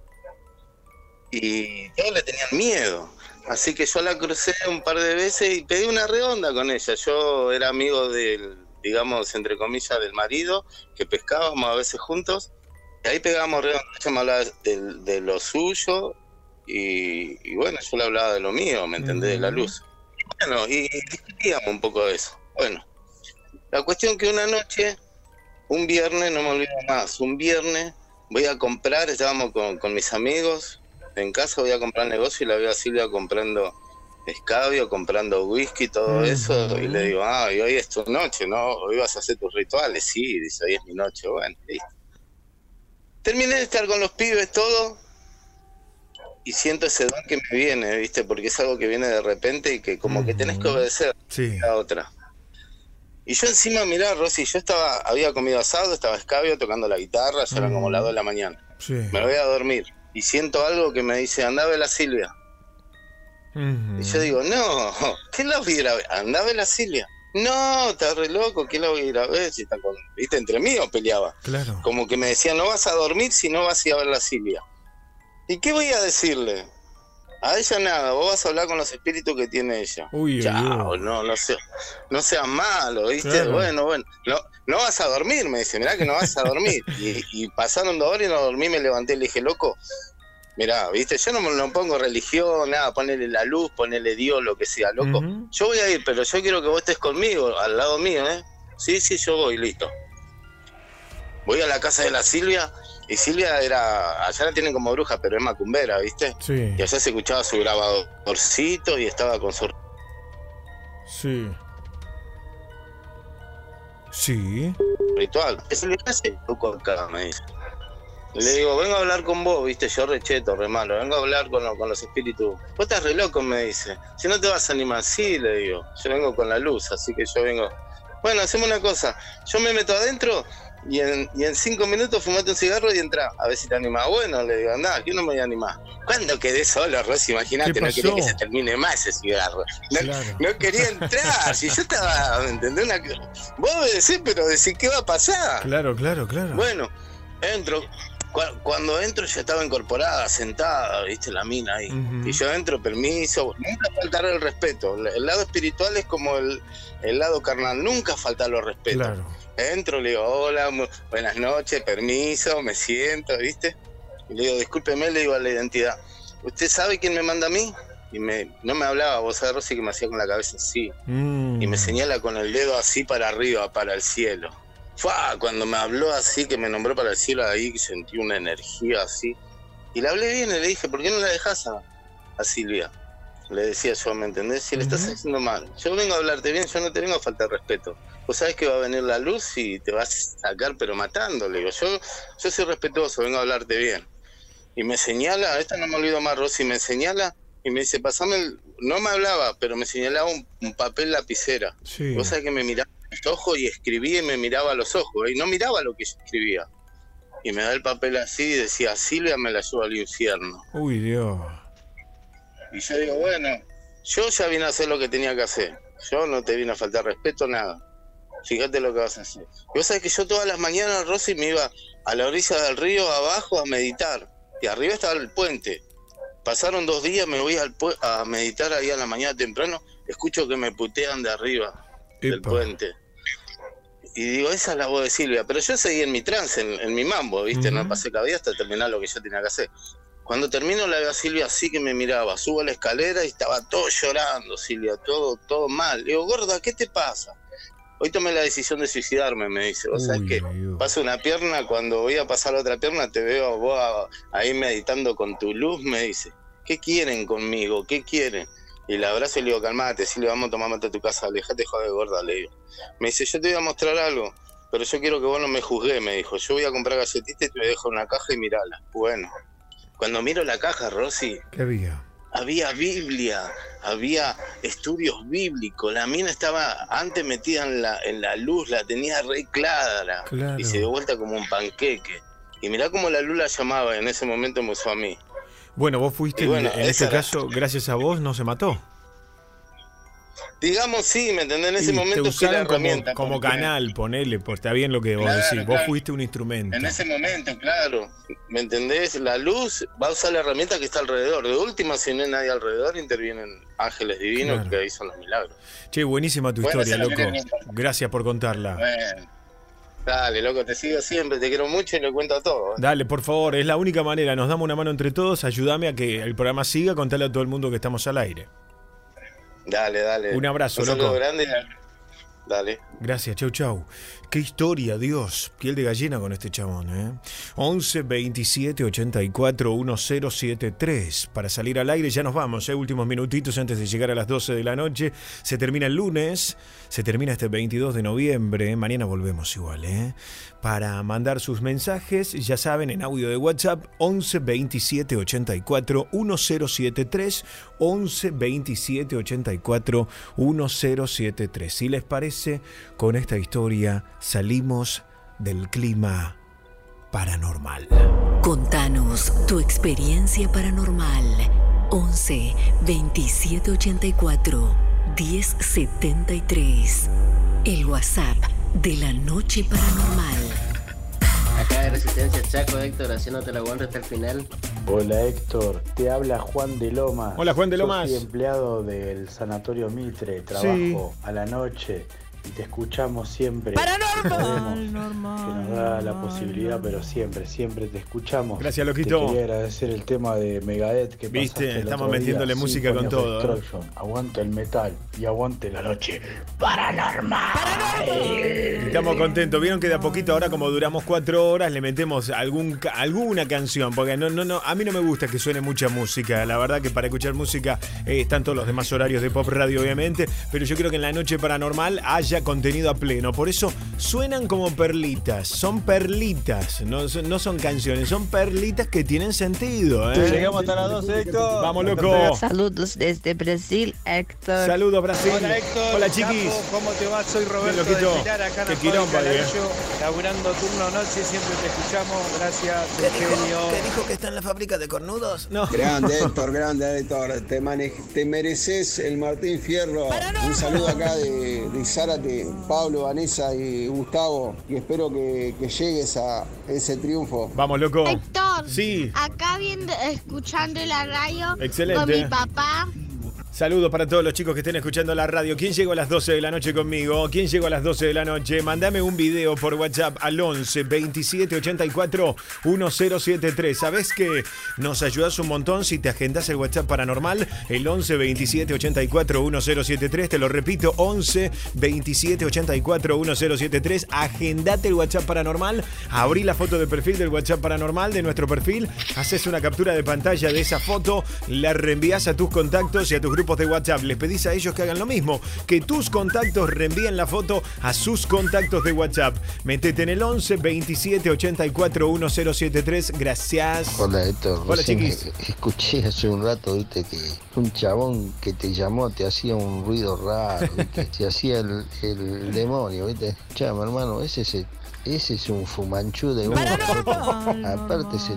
Y todos le tenían miedo. Así que yo la crucé un par de veces y pedí una redonda con ella. Yo era amigo de, digamos, entre comillas, del marido, que pescábamos a veces juntos. Y ahí pegábamos re me hablaba de, de lo suyo y, bueno, yo le hablaba de lo mío, ¿me entendés? De la luz. Bueno, y discutíamos un poco de eso. Bueno, la cuestión que una noche, un viernes, no me olvido más, un viernes voy a comprar, estábamos con, con mis amigos en casa, voy a comprar negocio y la veo a Silvia comprando escabio, comprando whisky, todo eso, y le digo, ah, y hoy es tu noche, ¿no? Hoy vas a hacer tus rituales, sí, dice, hoy es mi noche, bueno, listo. Terminé de estar con los pibes, todo, y siento ese don que me viene, ¿viste? Porque es algo que viene de repente y que como que tenés que obedecer a otra. Y yo encima, mirá, Rosy, yo estaba, había comido asado, estaba escabio tocando la guitarra, ya eran como las 2 de la mañana. Me voy a dormir y siento algo que me dice, andá a la Silvia. Y yo digo, no, ¿qué la voy a ir a ver? Andá a la Silvia. No, estás re loco, ¿qué la voy a ir a ver? Si está con... ¿Viste? Entre mí o peleaba. Claro. Como que me decía, no vas a dormir si no vas a ir a ver la Silvia. ¿Y qué voy a decirle? A ella nada, vos vas a hablar con los espíritus que tiene ella. Uy, Chao, no, no, sea, no seas malo, ¿viste? Bueno, bueno, no, no vas a dormir, me dice, mirá que no vas a dormir. y, y pasaron dos horas y no dormí, me levanté y le dije, loco, mirá, ¿viste? Yo no, no pongo religión, nada, ponele la luz, ponele Dios, lo que sea, loco. Yo voy a ir, pero yo quiero que vos estés conmigo, al lado mío, ¿eh? Sí, sí, yo voy, listo. Voy a la casa de la Silvia y Silvia era, allá la tienen como bruja, pero es macumbera, ¿viste? Sí. Y allá se escuchaba su grabadorcito y estaba con su... Sí. Sí. Ritual. Es el que hace acá, me dice. Le digo, vengo a hablar con vos, viste, yo recheto, re malo, vengo a hablar con, con los espíritus. Vos estás re loco, me dice. Si no te vas a animar, sí, le digo. Yo vengo con la luz, así que yo vengo. Bueno, hacemos una cosa. Yo me meto adentro y en, y en cinco minutos fumate un cigarro y entra. A ver si te animás. Bueno, le digo, anda, yo no me voy a animar. ¿Cuándo quedé solo, Rosy? Imagínate, no quería que se termine más ese cigarro. No, quería entrar. si yo estaba, ¿me entendés? Una... Vos decís, pero decís, ¿qué va a pasar? Claro, claro, claro. Bueno, entro, cuando entro ya estaba incorporada, sentada, viste, la mina ahí. Y yo entro, permiso, nunca faltará el respeto. El lado espiritual es como el, el lado carnal, nunca falta los respetos. Entro, le digo, hola, buenas noches, permiso, me siento, viste. Y le digo, discúlpeme, le digo a la identidad, ¿usted sabe quién me manda a mí? Y me, no me hablaba, vos sabés, Rosy, que me hacía con la cabeza así. Mm. Y me señala con el dedo así para arriba, para el cielo. Cuando me habló así, que me nombró para el cielo, ahí sentí una energía así. Y le hablé bien y le dije, ¿por qué no la dejas a, Silvia? Le decía yo, ¿me entendés? Si le estás haciendo mal, yo vengo a hablarte bien, yo no te vengo a faltar respeto. Vos sabés que va a venir la luz y te vas a sacar, pero matándole. Digo, yo, yo soy respetuoso, vengo a hablarte bien. Y me señala, esta no me olvido más, Rosy, me señala y me dice, pasame el... No me hablaba, pero me señalaba un, papel lapicera. Vos sabés que me miraba ojos y escribía y me miraba a los ojos, y no miraba lo que yo escribía. Y me da el papel así y decía, Silvia me la llevo al infierno. Uy, Dios. Y yo digo, bueno, yo ya vine a hacer lo que tenía que hacer. Yo no te vine a faltar respeto, nada. Fíjate lo que vas a hacer. Y vos sabés que yo todas las mañanas, Rosy, me iba a la orilla del río abajo a meditar. Y arriba estaba el puente. Pasaron dos días, me voy al a meditar ahí a la mañana temprano. Escucho que me putean de arriba del puente. Y digo, esa es la voz de Silvia. Pero yo seguí en mi trance, en, mi mambo, ¿viste? No pasé cabida hasta terminar lo que yo tenía que hacer. Cuando termino la veo a Silvia así que me miraba, subo a la escalera y estaba todo llorando, Silvia, todo, todo mal. Le digo, gorda, ¿qué te pasa? Hoy tomé la decisión de suicidarme, me dice. O sea, que paso una pierna, cuando voy a pasar la otra pierna, te veo vos ahí meditando con tu luz, me dice. ¿Qué quieren conmigo? ¿Qué quieren? Y la abrazo y le digo, calmate, si le vamos a tomar mate a tu casa, alejate, joder, gorda, le digo. Me dice, yo te voy a mostrar algo, pero yo quiero que vos no me juzgues, me dijo. Yo voy a comprar galletitas y te voy a dejar una caja y mirala. Bueno, cuando miro la caja, Rosy. ¿Qué había? Había Biblia, había estudios bíblicos. La mina estaba antes metida en la, en la luz, la tenía re clara. Y se dio vuelta como un panqueque. Y mirá cómo la luz la llamaba, en ese momento me usó a mí. Bueno, vos fuiste, en este caso, gracias a vos, no se mató. Digamos, sí, ¿me entendés? En ese momento te la usaron como, herramienta. como porque- canal, ponele, pues está bien lo que vos Claro, decís. Vos fuiste un instrumento. En ese momento, claro. ¿Me entendés? La luz va a usar la herramienta que está alrededor. De última, si no hay nadie alrededor, intervienen ángeles divinos Claro. que ahí son los milagros. Che, buenísima tu Bueno, historia, loco. Gracias por contarla. Bueno. Dale, loco, te sigo siempre, te quiero mucho y le cuento todo. ¿eh? Dale, por favor, es la única manera. Nos damos una mano entre todos. Ayúdame a que el programa siga. Contale a todo el mundo que estamos al aire. Dale, dale. Un abrazo, Un saludo loco. grande. Dale. Gracias, chau, chau. Qué historia, Dios. Piel de gallina con este chabón, ¿eh? 11 27 84 1073. Para salir al aire ya nos vamos, ¿eh? Últimos minutitos antes de llegar a las 12 de la noche. Se termina el lunes, se termina este 22 de noviembre. Mañana volvemos igual, ¿eh? Para mandar sus mensajes, ya saben, en audio de WhatsApp 11 27 84 1073. 11 27 84 1073. Si les parece, con esta historia salimos del clima paranormal. Contanos tu experiencia paranormal. 11 27 84 1073. El WhatsApp de la noche paranormal. Acá de Resistencia Chaco, Héctor, haciéndote la aguante hasta el final. Hola Héctor, te habla Juan de Lomas. Hola, Juan de Lomas. Soy empleado del Sanatorio Mitre, trabajo a la noche y te escuchamos siempre. Sabemos que nos da la posibilidad, pero siempre, siempre te escuchamos. Gracias, loquito. Te quería agradecer el tema de Megadeth que Viste, estamos día, metiéndole música con todo, ¿eh? Aguante el metal y aguante la noche. Estamos contentos. Vieron que de a poquito ahora, como duramos cuatro horas, le metemos algún, alguna canción. Porque no, no, no, a mí no me gusta que suene mucha música. La verdad que para escuchar música eh, están todos los demás horarios de pop radio, obviamente. Pero yo creo que en la noche paranormal haya contenido a pleno. Por eso suenan como perlitas. Son perlitas. No, son- no son canciones, son perlitas que tienen sentido. ¿eh? Llegamos hasta las 12, Héctor. Vamos, loco. Saludos desde Brasil, Héctor. Saludos, Brasil. Hola Héctor. Hola, chiquis. ¿Cómo te va? Soy Roberto de Pilar, acá en laburando turno noche, siempre te escuchamos. Gracias, genio. dijo que está en la fábrica de cornudos? No. Grande Héctor, grande Héctor, te, te mereces el Martín Fierro. Un saludo acá de, de Pablo, Vanessa y Gustavo, y espero que, que llegues a ese triunfo. Vamos, loco. Héctor, Sí. acá viendo, escuchando la radio Excelente. con mi papá. Saludos para todos los chicos que estén escuchando la radio. ¿Quién llegó a las 12 de la noche conmigo? ¿Quién llegó a las 12 de la noche? Mandame un video por WhatsApp al 11 27 84 1073. ¿Sabes que nos ayudas un montón si te agendas el WhatsApp paranormal? El 11 27 84 1073. Te lo repito, 11 27 84 1073. Agendate el WhatsApp paranormal. Abrí la foto de perfil del WhatsApp paranormal de nuestro perfil. Haces una captura de pantalla de esa foto. La reenvías a tus contactos y a tus grupos de WhatsApp. Les pedís a ellos que hagan lo mismo. Que tus contactos reenvíen la foto a sus contactos de WhatsApp. Metete en el 11 27 84 1073. Gracias. Hola Héctor, Hola, chiquis. escuché hace un rato, viste, que un chabón que te llamó te hacía un ruido raro, viste, te hacía el, el demonio, viste. Chama, hermano, ese es, el- ese es un fumanchú de uno. Aparte se,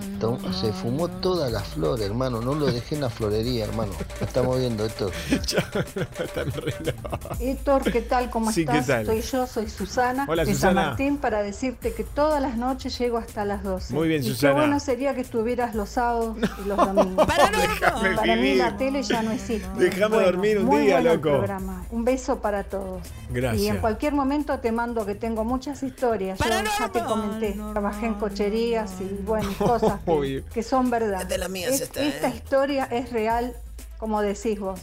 se fumó toda la flor, hermano, no lo dejé en la florería, hermano. Estamos viendo, Héctor. Héctor, ¿qué tal? ¿Cómo Sí, ¿qué estás? tal? Soy yo, soy Susana Hola, de Susana. San Martín para decirte que todas las noches llego hasta las 12. Muy bien, y Susana. Qué bueno sería que estuvieras los sábados y los domingos. Para mí la tele ya no existe. Déjame dormir un muy día, loco. programa. Un beso para todos. Gracias. Y en cualquier momento te mando que tengo muchas historias. Ya te comenté. Trabajé en cocherías y bueno, cosas que, son verdad. De las mías Es- esta, esta ¿eh? historia es real, como decís vos.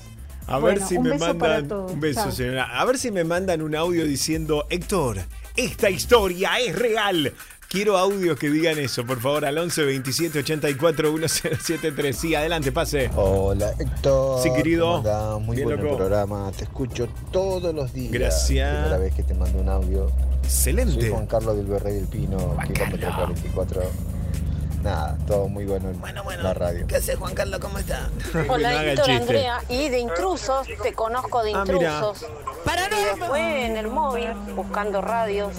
A ver si un me mandan un beso, Chao. señora. A ver si me mandan un audio diciendo, Héctor, esta historia es real. Quiero audios que digan eso, por favor, al 11 27 84 1073. Sí, adelante, pase. Hola Héctor. Sí, querido. Muy Bien, bueno loco. el programa. Te escucho todos los días. Gracias. Primera vez que te mando un audio. Excelente. Soy Juan Carlos del Berrey del Pino, kilómetro 44. Nada, todo muy bueno en la radio. ¿Qué haces, Juan Carlos? ¿Cómo está? Hola Héctor, Andrea. Y de intrusos, te conozco de Ah, intrusos. y después en el móvil, buscando radios.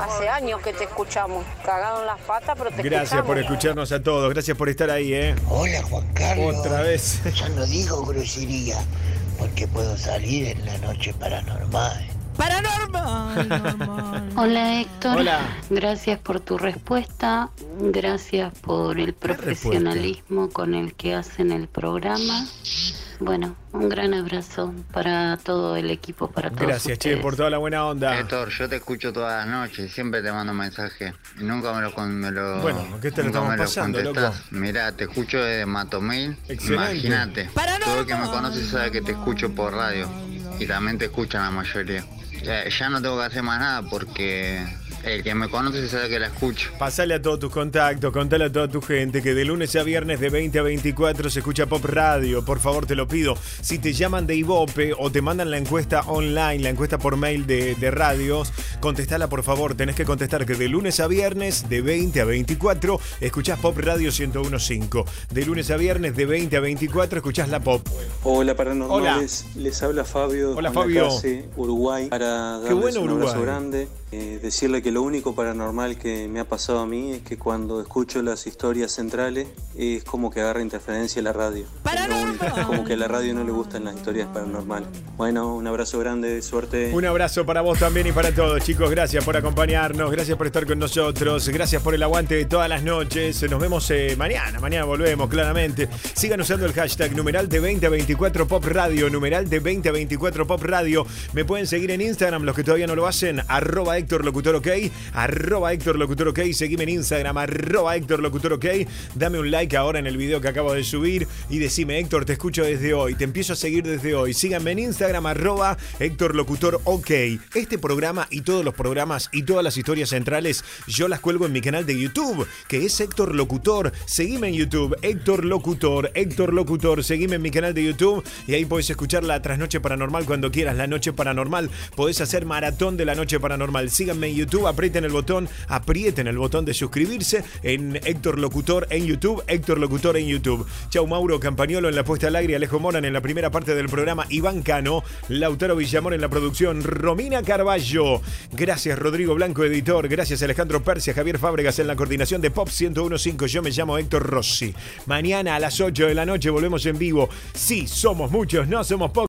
Hace años que te escuchamos. Cagado en las patas, pero te Gracias escuchamos. por escucharnos a todos. Gracias por estar ahí, ¿eh? Hola Juan Carlos. Otra vez. Ya no digo grosería. porque puedo salir en la noche paranormal. Paranormal. Hola Héctor, Hola. gracias por tu respuesta, gracias por el profesionalismo con el que hacen el programa. Bueno, un gran abrazo para todo el equipo, para todos Gracias, che, ustedes. por toda la buena onda. Héctor, yo te escucho todas las noches, siempre te mando mensaje. Y nunca me lo, con- me lo Bueno, ¿qué te lo estamos lo pasando, contestás. Mirá, te escucho desde Matomail. Excelente. Imagínate. Todo el que me conoce sabe que te escucho por radio. Y también te escuchan la mayoría. Ya, no tengo que hacer más nada porque el que me conoce sabe que la escucho. Pasale a todos tus contactos, contale a toda tu gente que de lunes a viernes de 20 a 24 se escucha Pop Radio. Por favor, te lo pido. Si te llaman de Ibope o te mandan la encuesta online, la encuesta por mail de, de radios, contestala por favor. Tenés que contestar que de lunes a viernes de 20 a 24 escuchás Pop Radio 1015. De lunes a viernes de 20 a 24 escuchás la Pop. Hola paranormales, les habla Fabio Hola, Fabio. Uruguay, para darles bueno, un abrazo Uruguay. grande, eh, decirle que lo único paranormal que me ha pasado a mí es que cuando escucho las historias centrales es como que agarra interferencia la radio. Es como que a la radio no le gustan las historias paranormales. Bueno, un abrazo grande, suerte. Un abrazo para vos también y para todos, chicos. Gracias por acompañarnos, gracias por estar con nosotros, gracias por el aguante de todas las noches. Nos vemos eh, mañana, mañana volvemos, claramente. Sigan usando el hashtag numeral de 20 a 24 Pop Radio, numeral de 20 a 24 Pop Radio. Me pueden seguir en Instagram, los que todavía no lo hacen, arroba Héctor Locutor OK, arroba Héctor Locutor OK, seguime en Instagram, arroba Héctor Locutor OK. Dame un like ahora en el video que acabo de subir y decime, Héctor, te escucho desde hoy, te empiezo a seguir desde hoy. Síganme en Instagram, arroba Héctor Locutor OK. Este programa y todos los programas y todas las historias centrales yo las cuelgo en mi canal de YouTube, que es Héctor Locutor. Seguime en YouTube, Héctor Locutor, Héctor Locutor. Seguime en mi canal de YouTube y ahí podés escuchar la trasnoche paranormal cuando quieras, la noche paranormal. Podés hacer maratón de la noche paranormal. Síganme en YouTube, aprieten el botón, aprieten el botón de suscribirse en Héctor Locutor en YouTube, Héctor Locutor en YouTube. Chau Mauro Campañolo en la puesta al aire, Alejo Moran en la primera parte del programa, Iván Cano, Lautaro Villamor en la producción, Romina Carballo. Gracias Rodrigo Blanco, editor. Gracias Alejandro Persia, Javier Fábregas en la coordinación de Pop 1015. Yo me llamo Héctor Rossi. Mañana a las 8 de la noche volvemos en vivo. Sí, somos muchos, no somos pocos.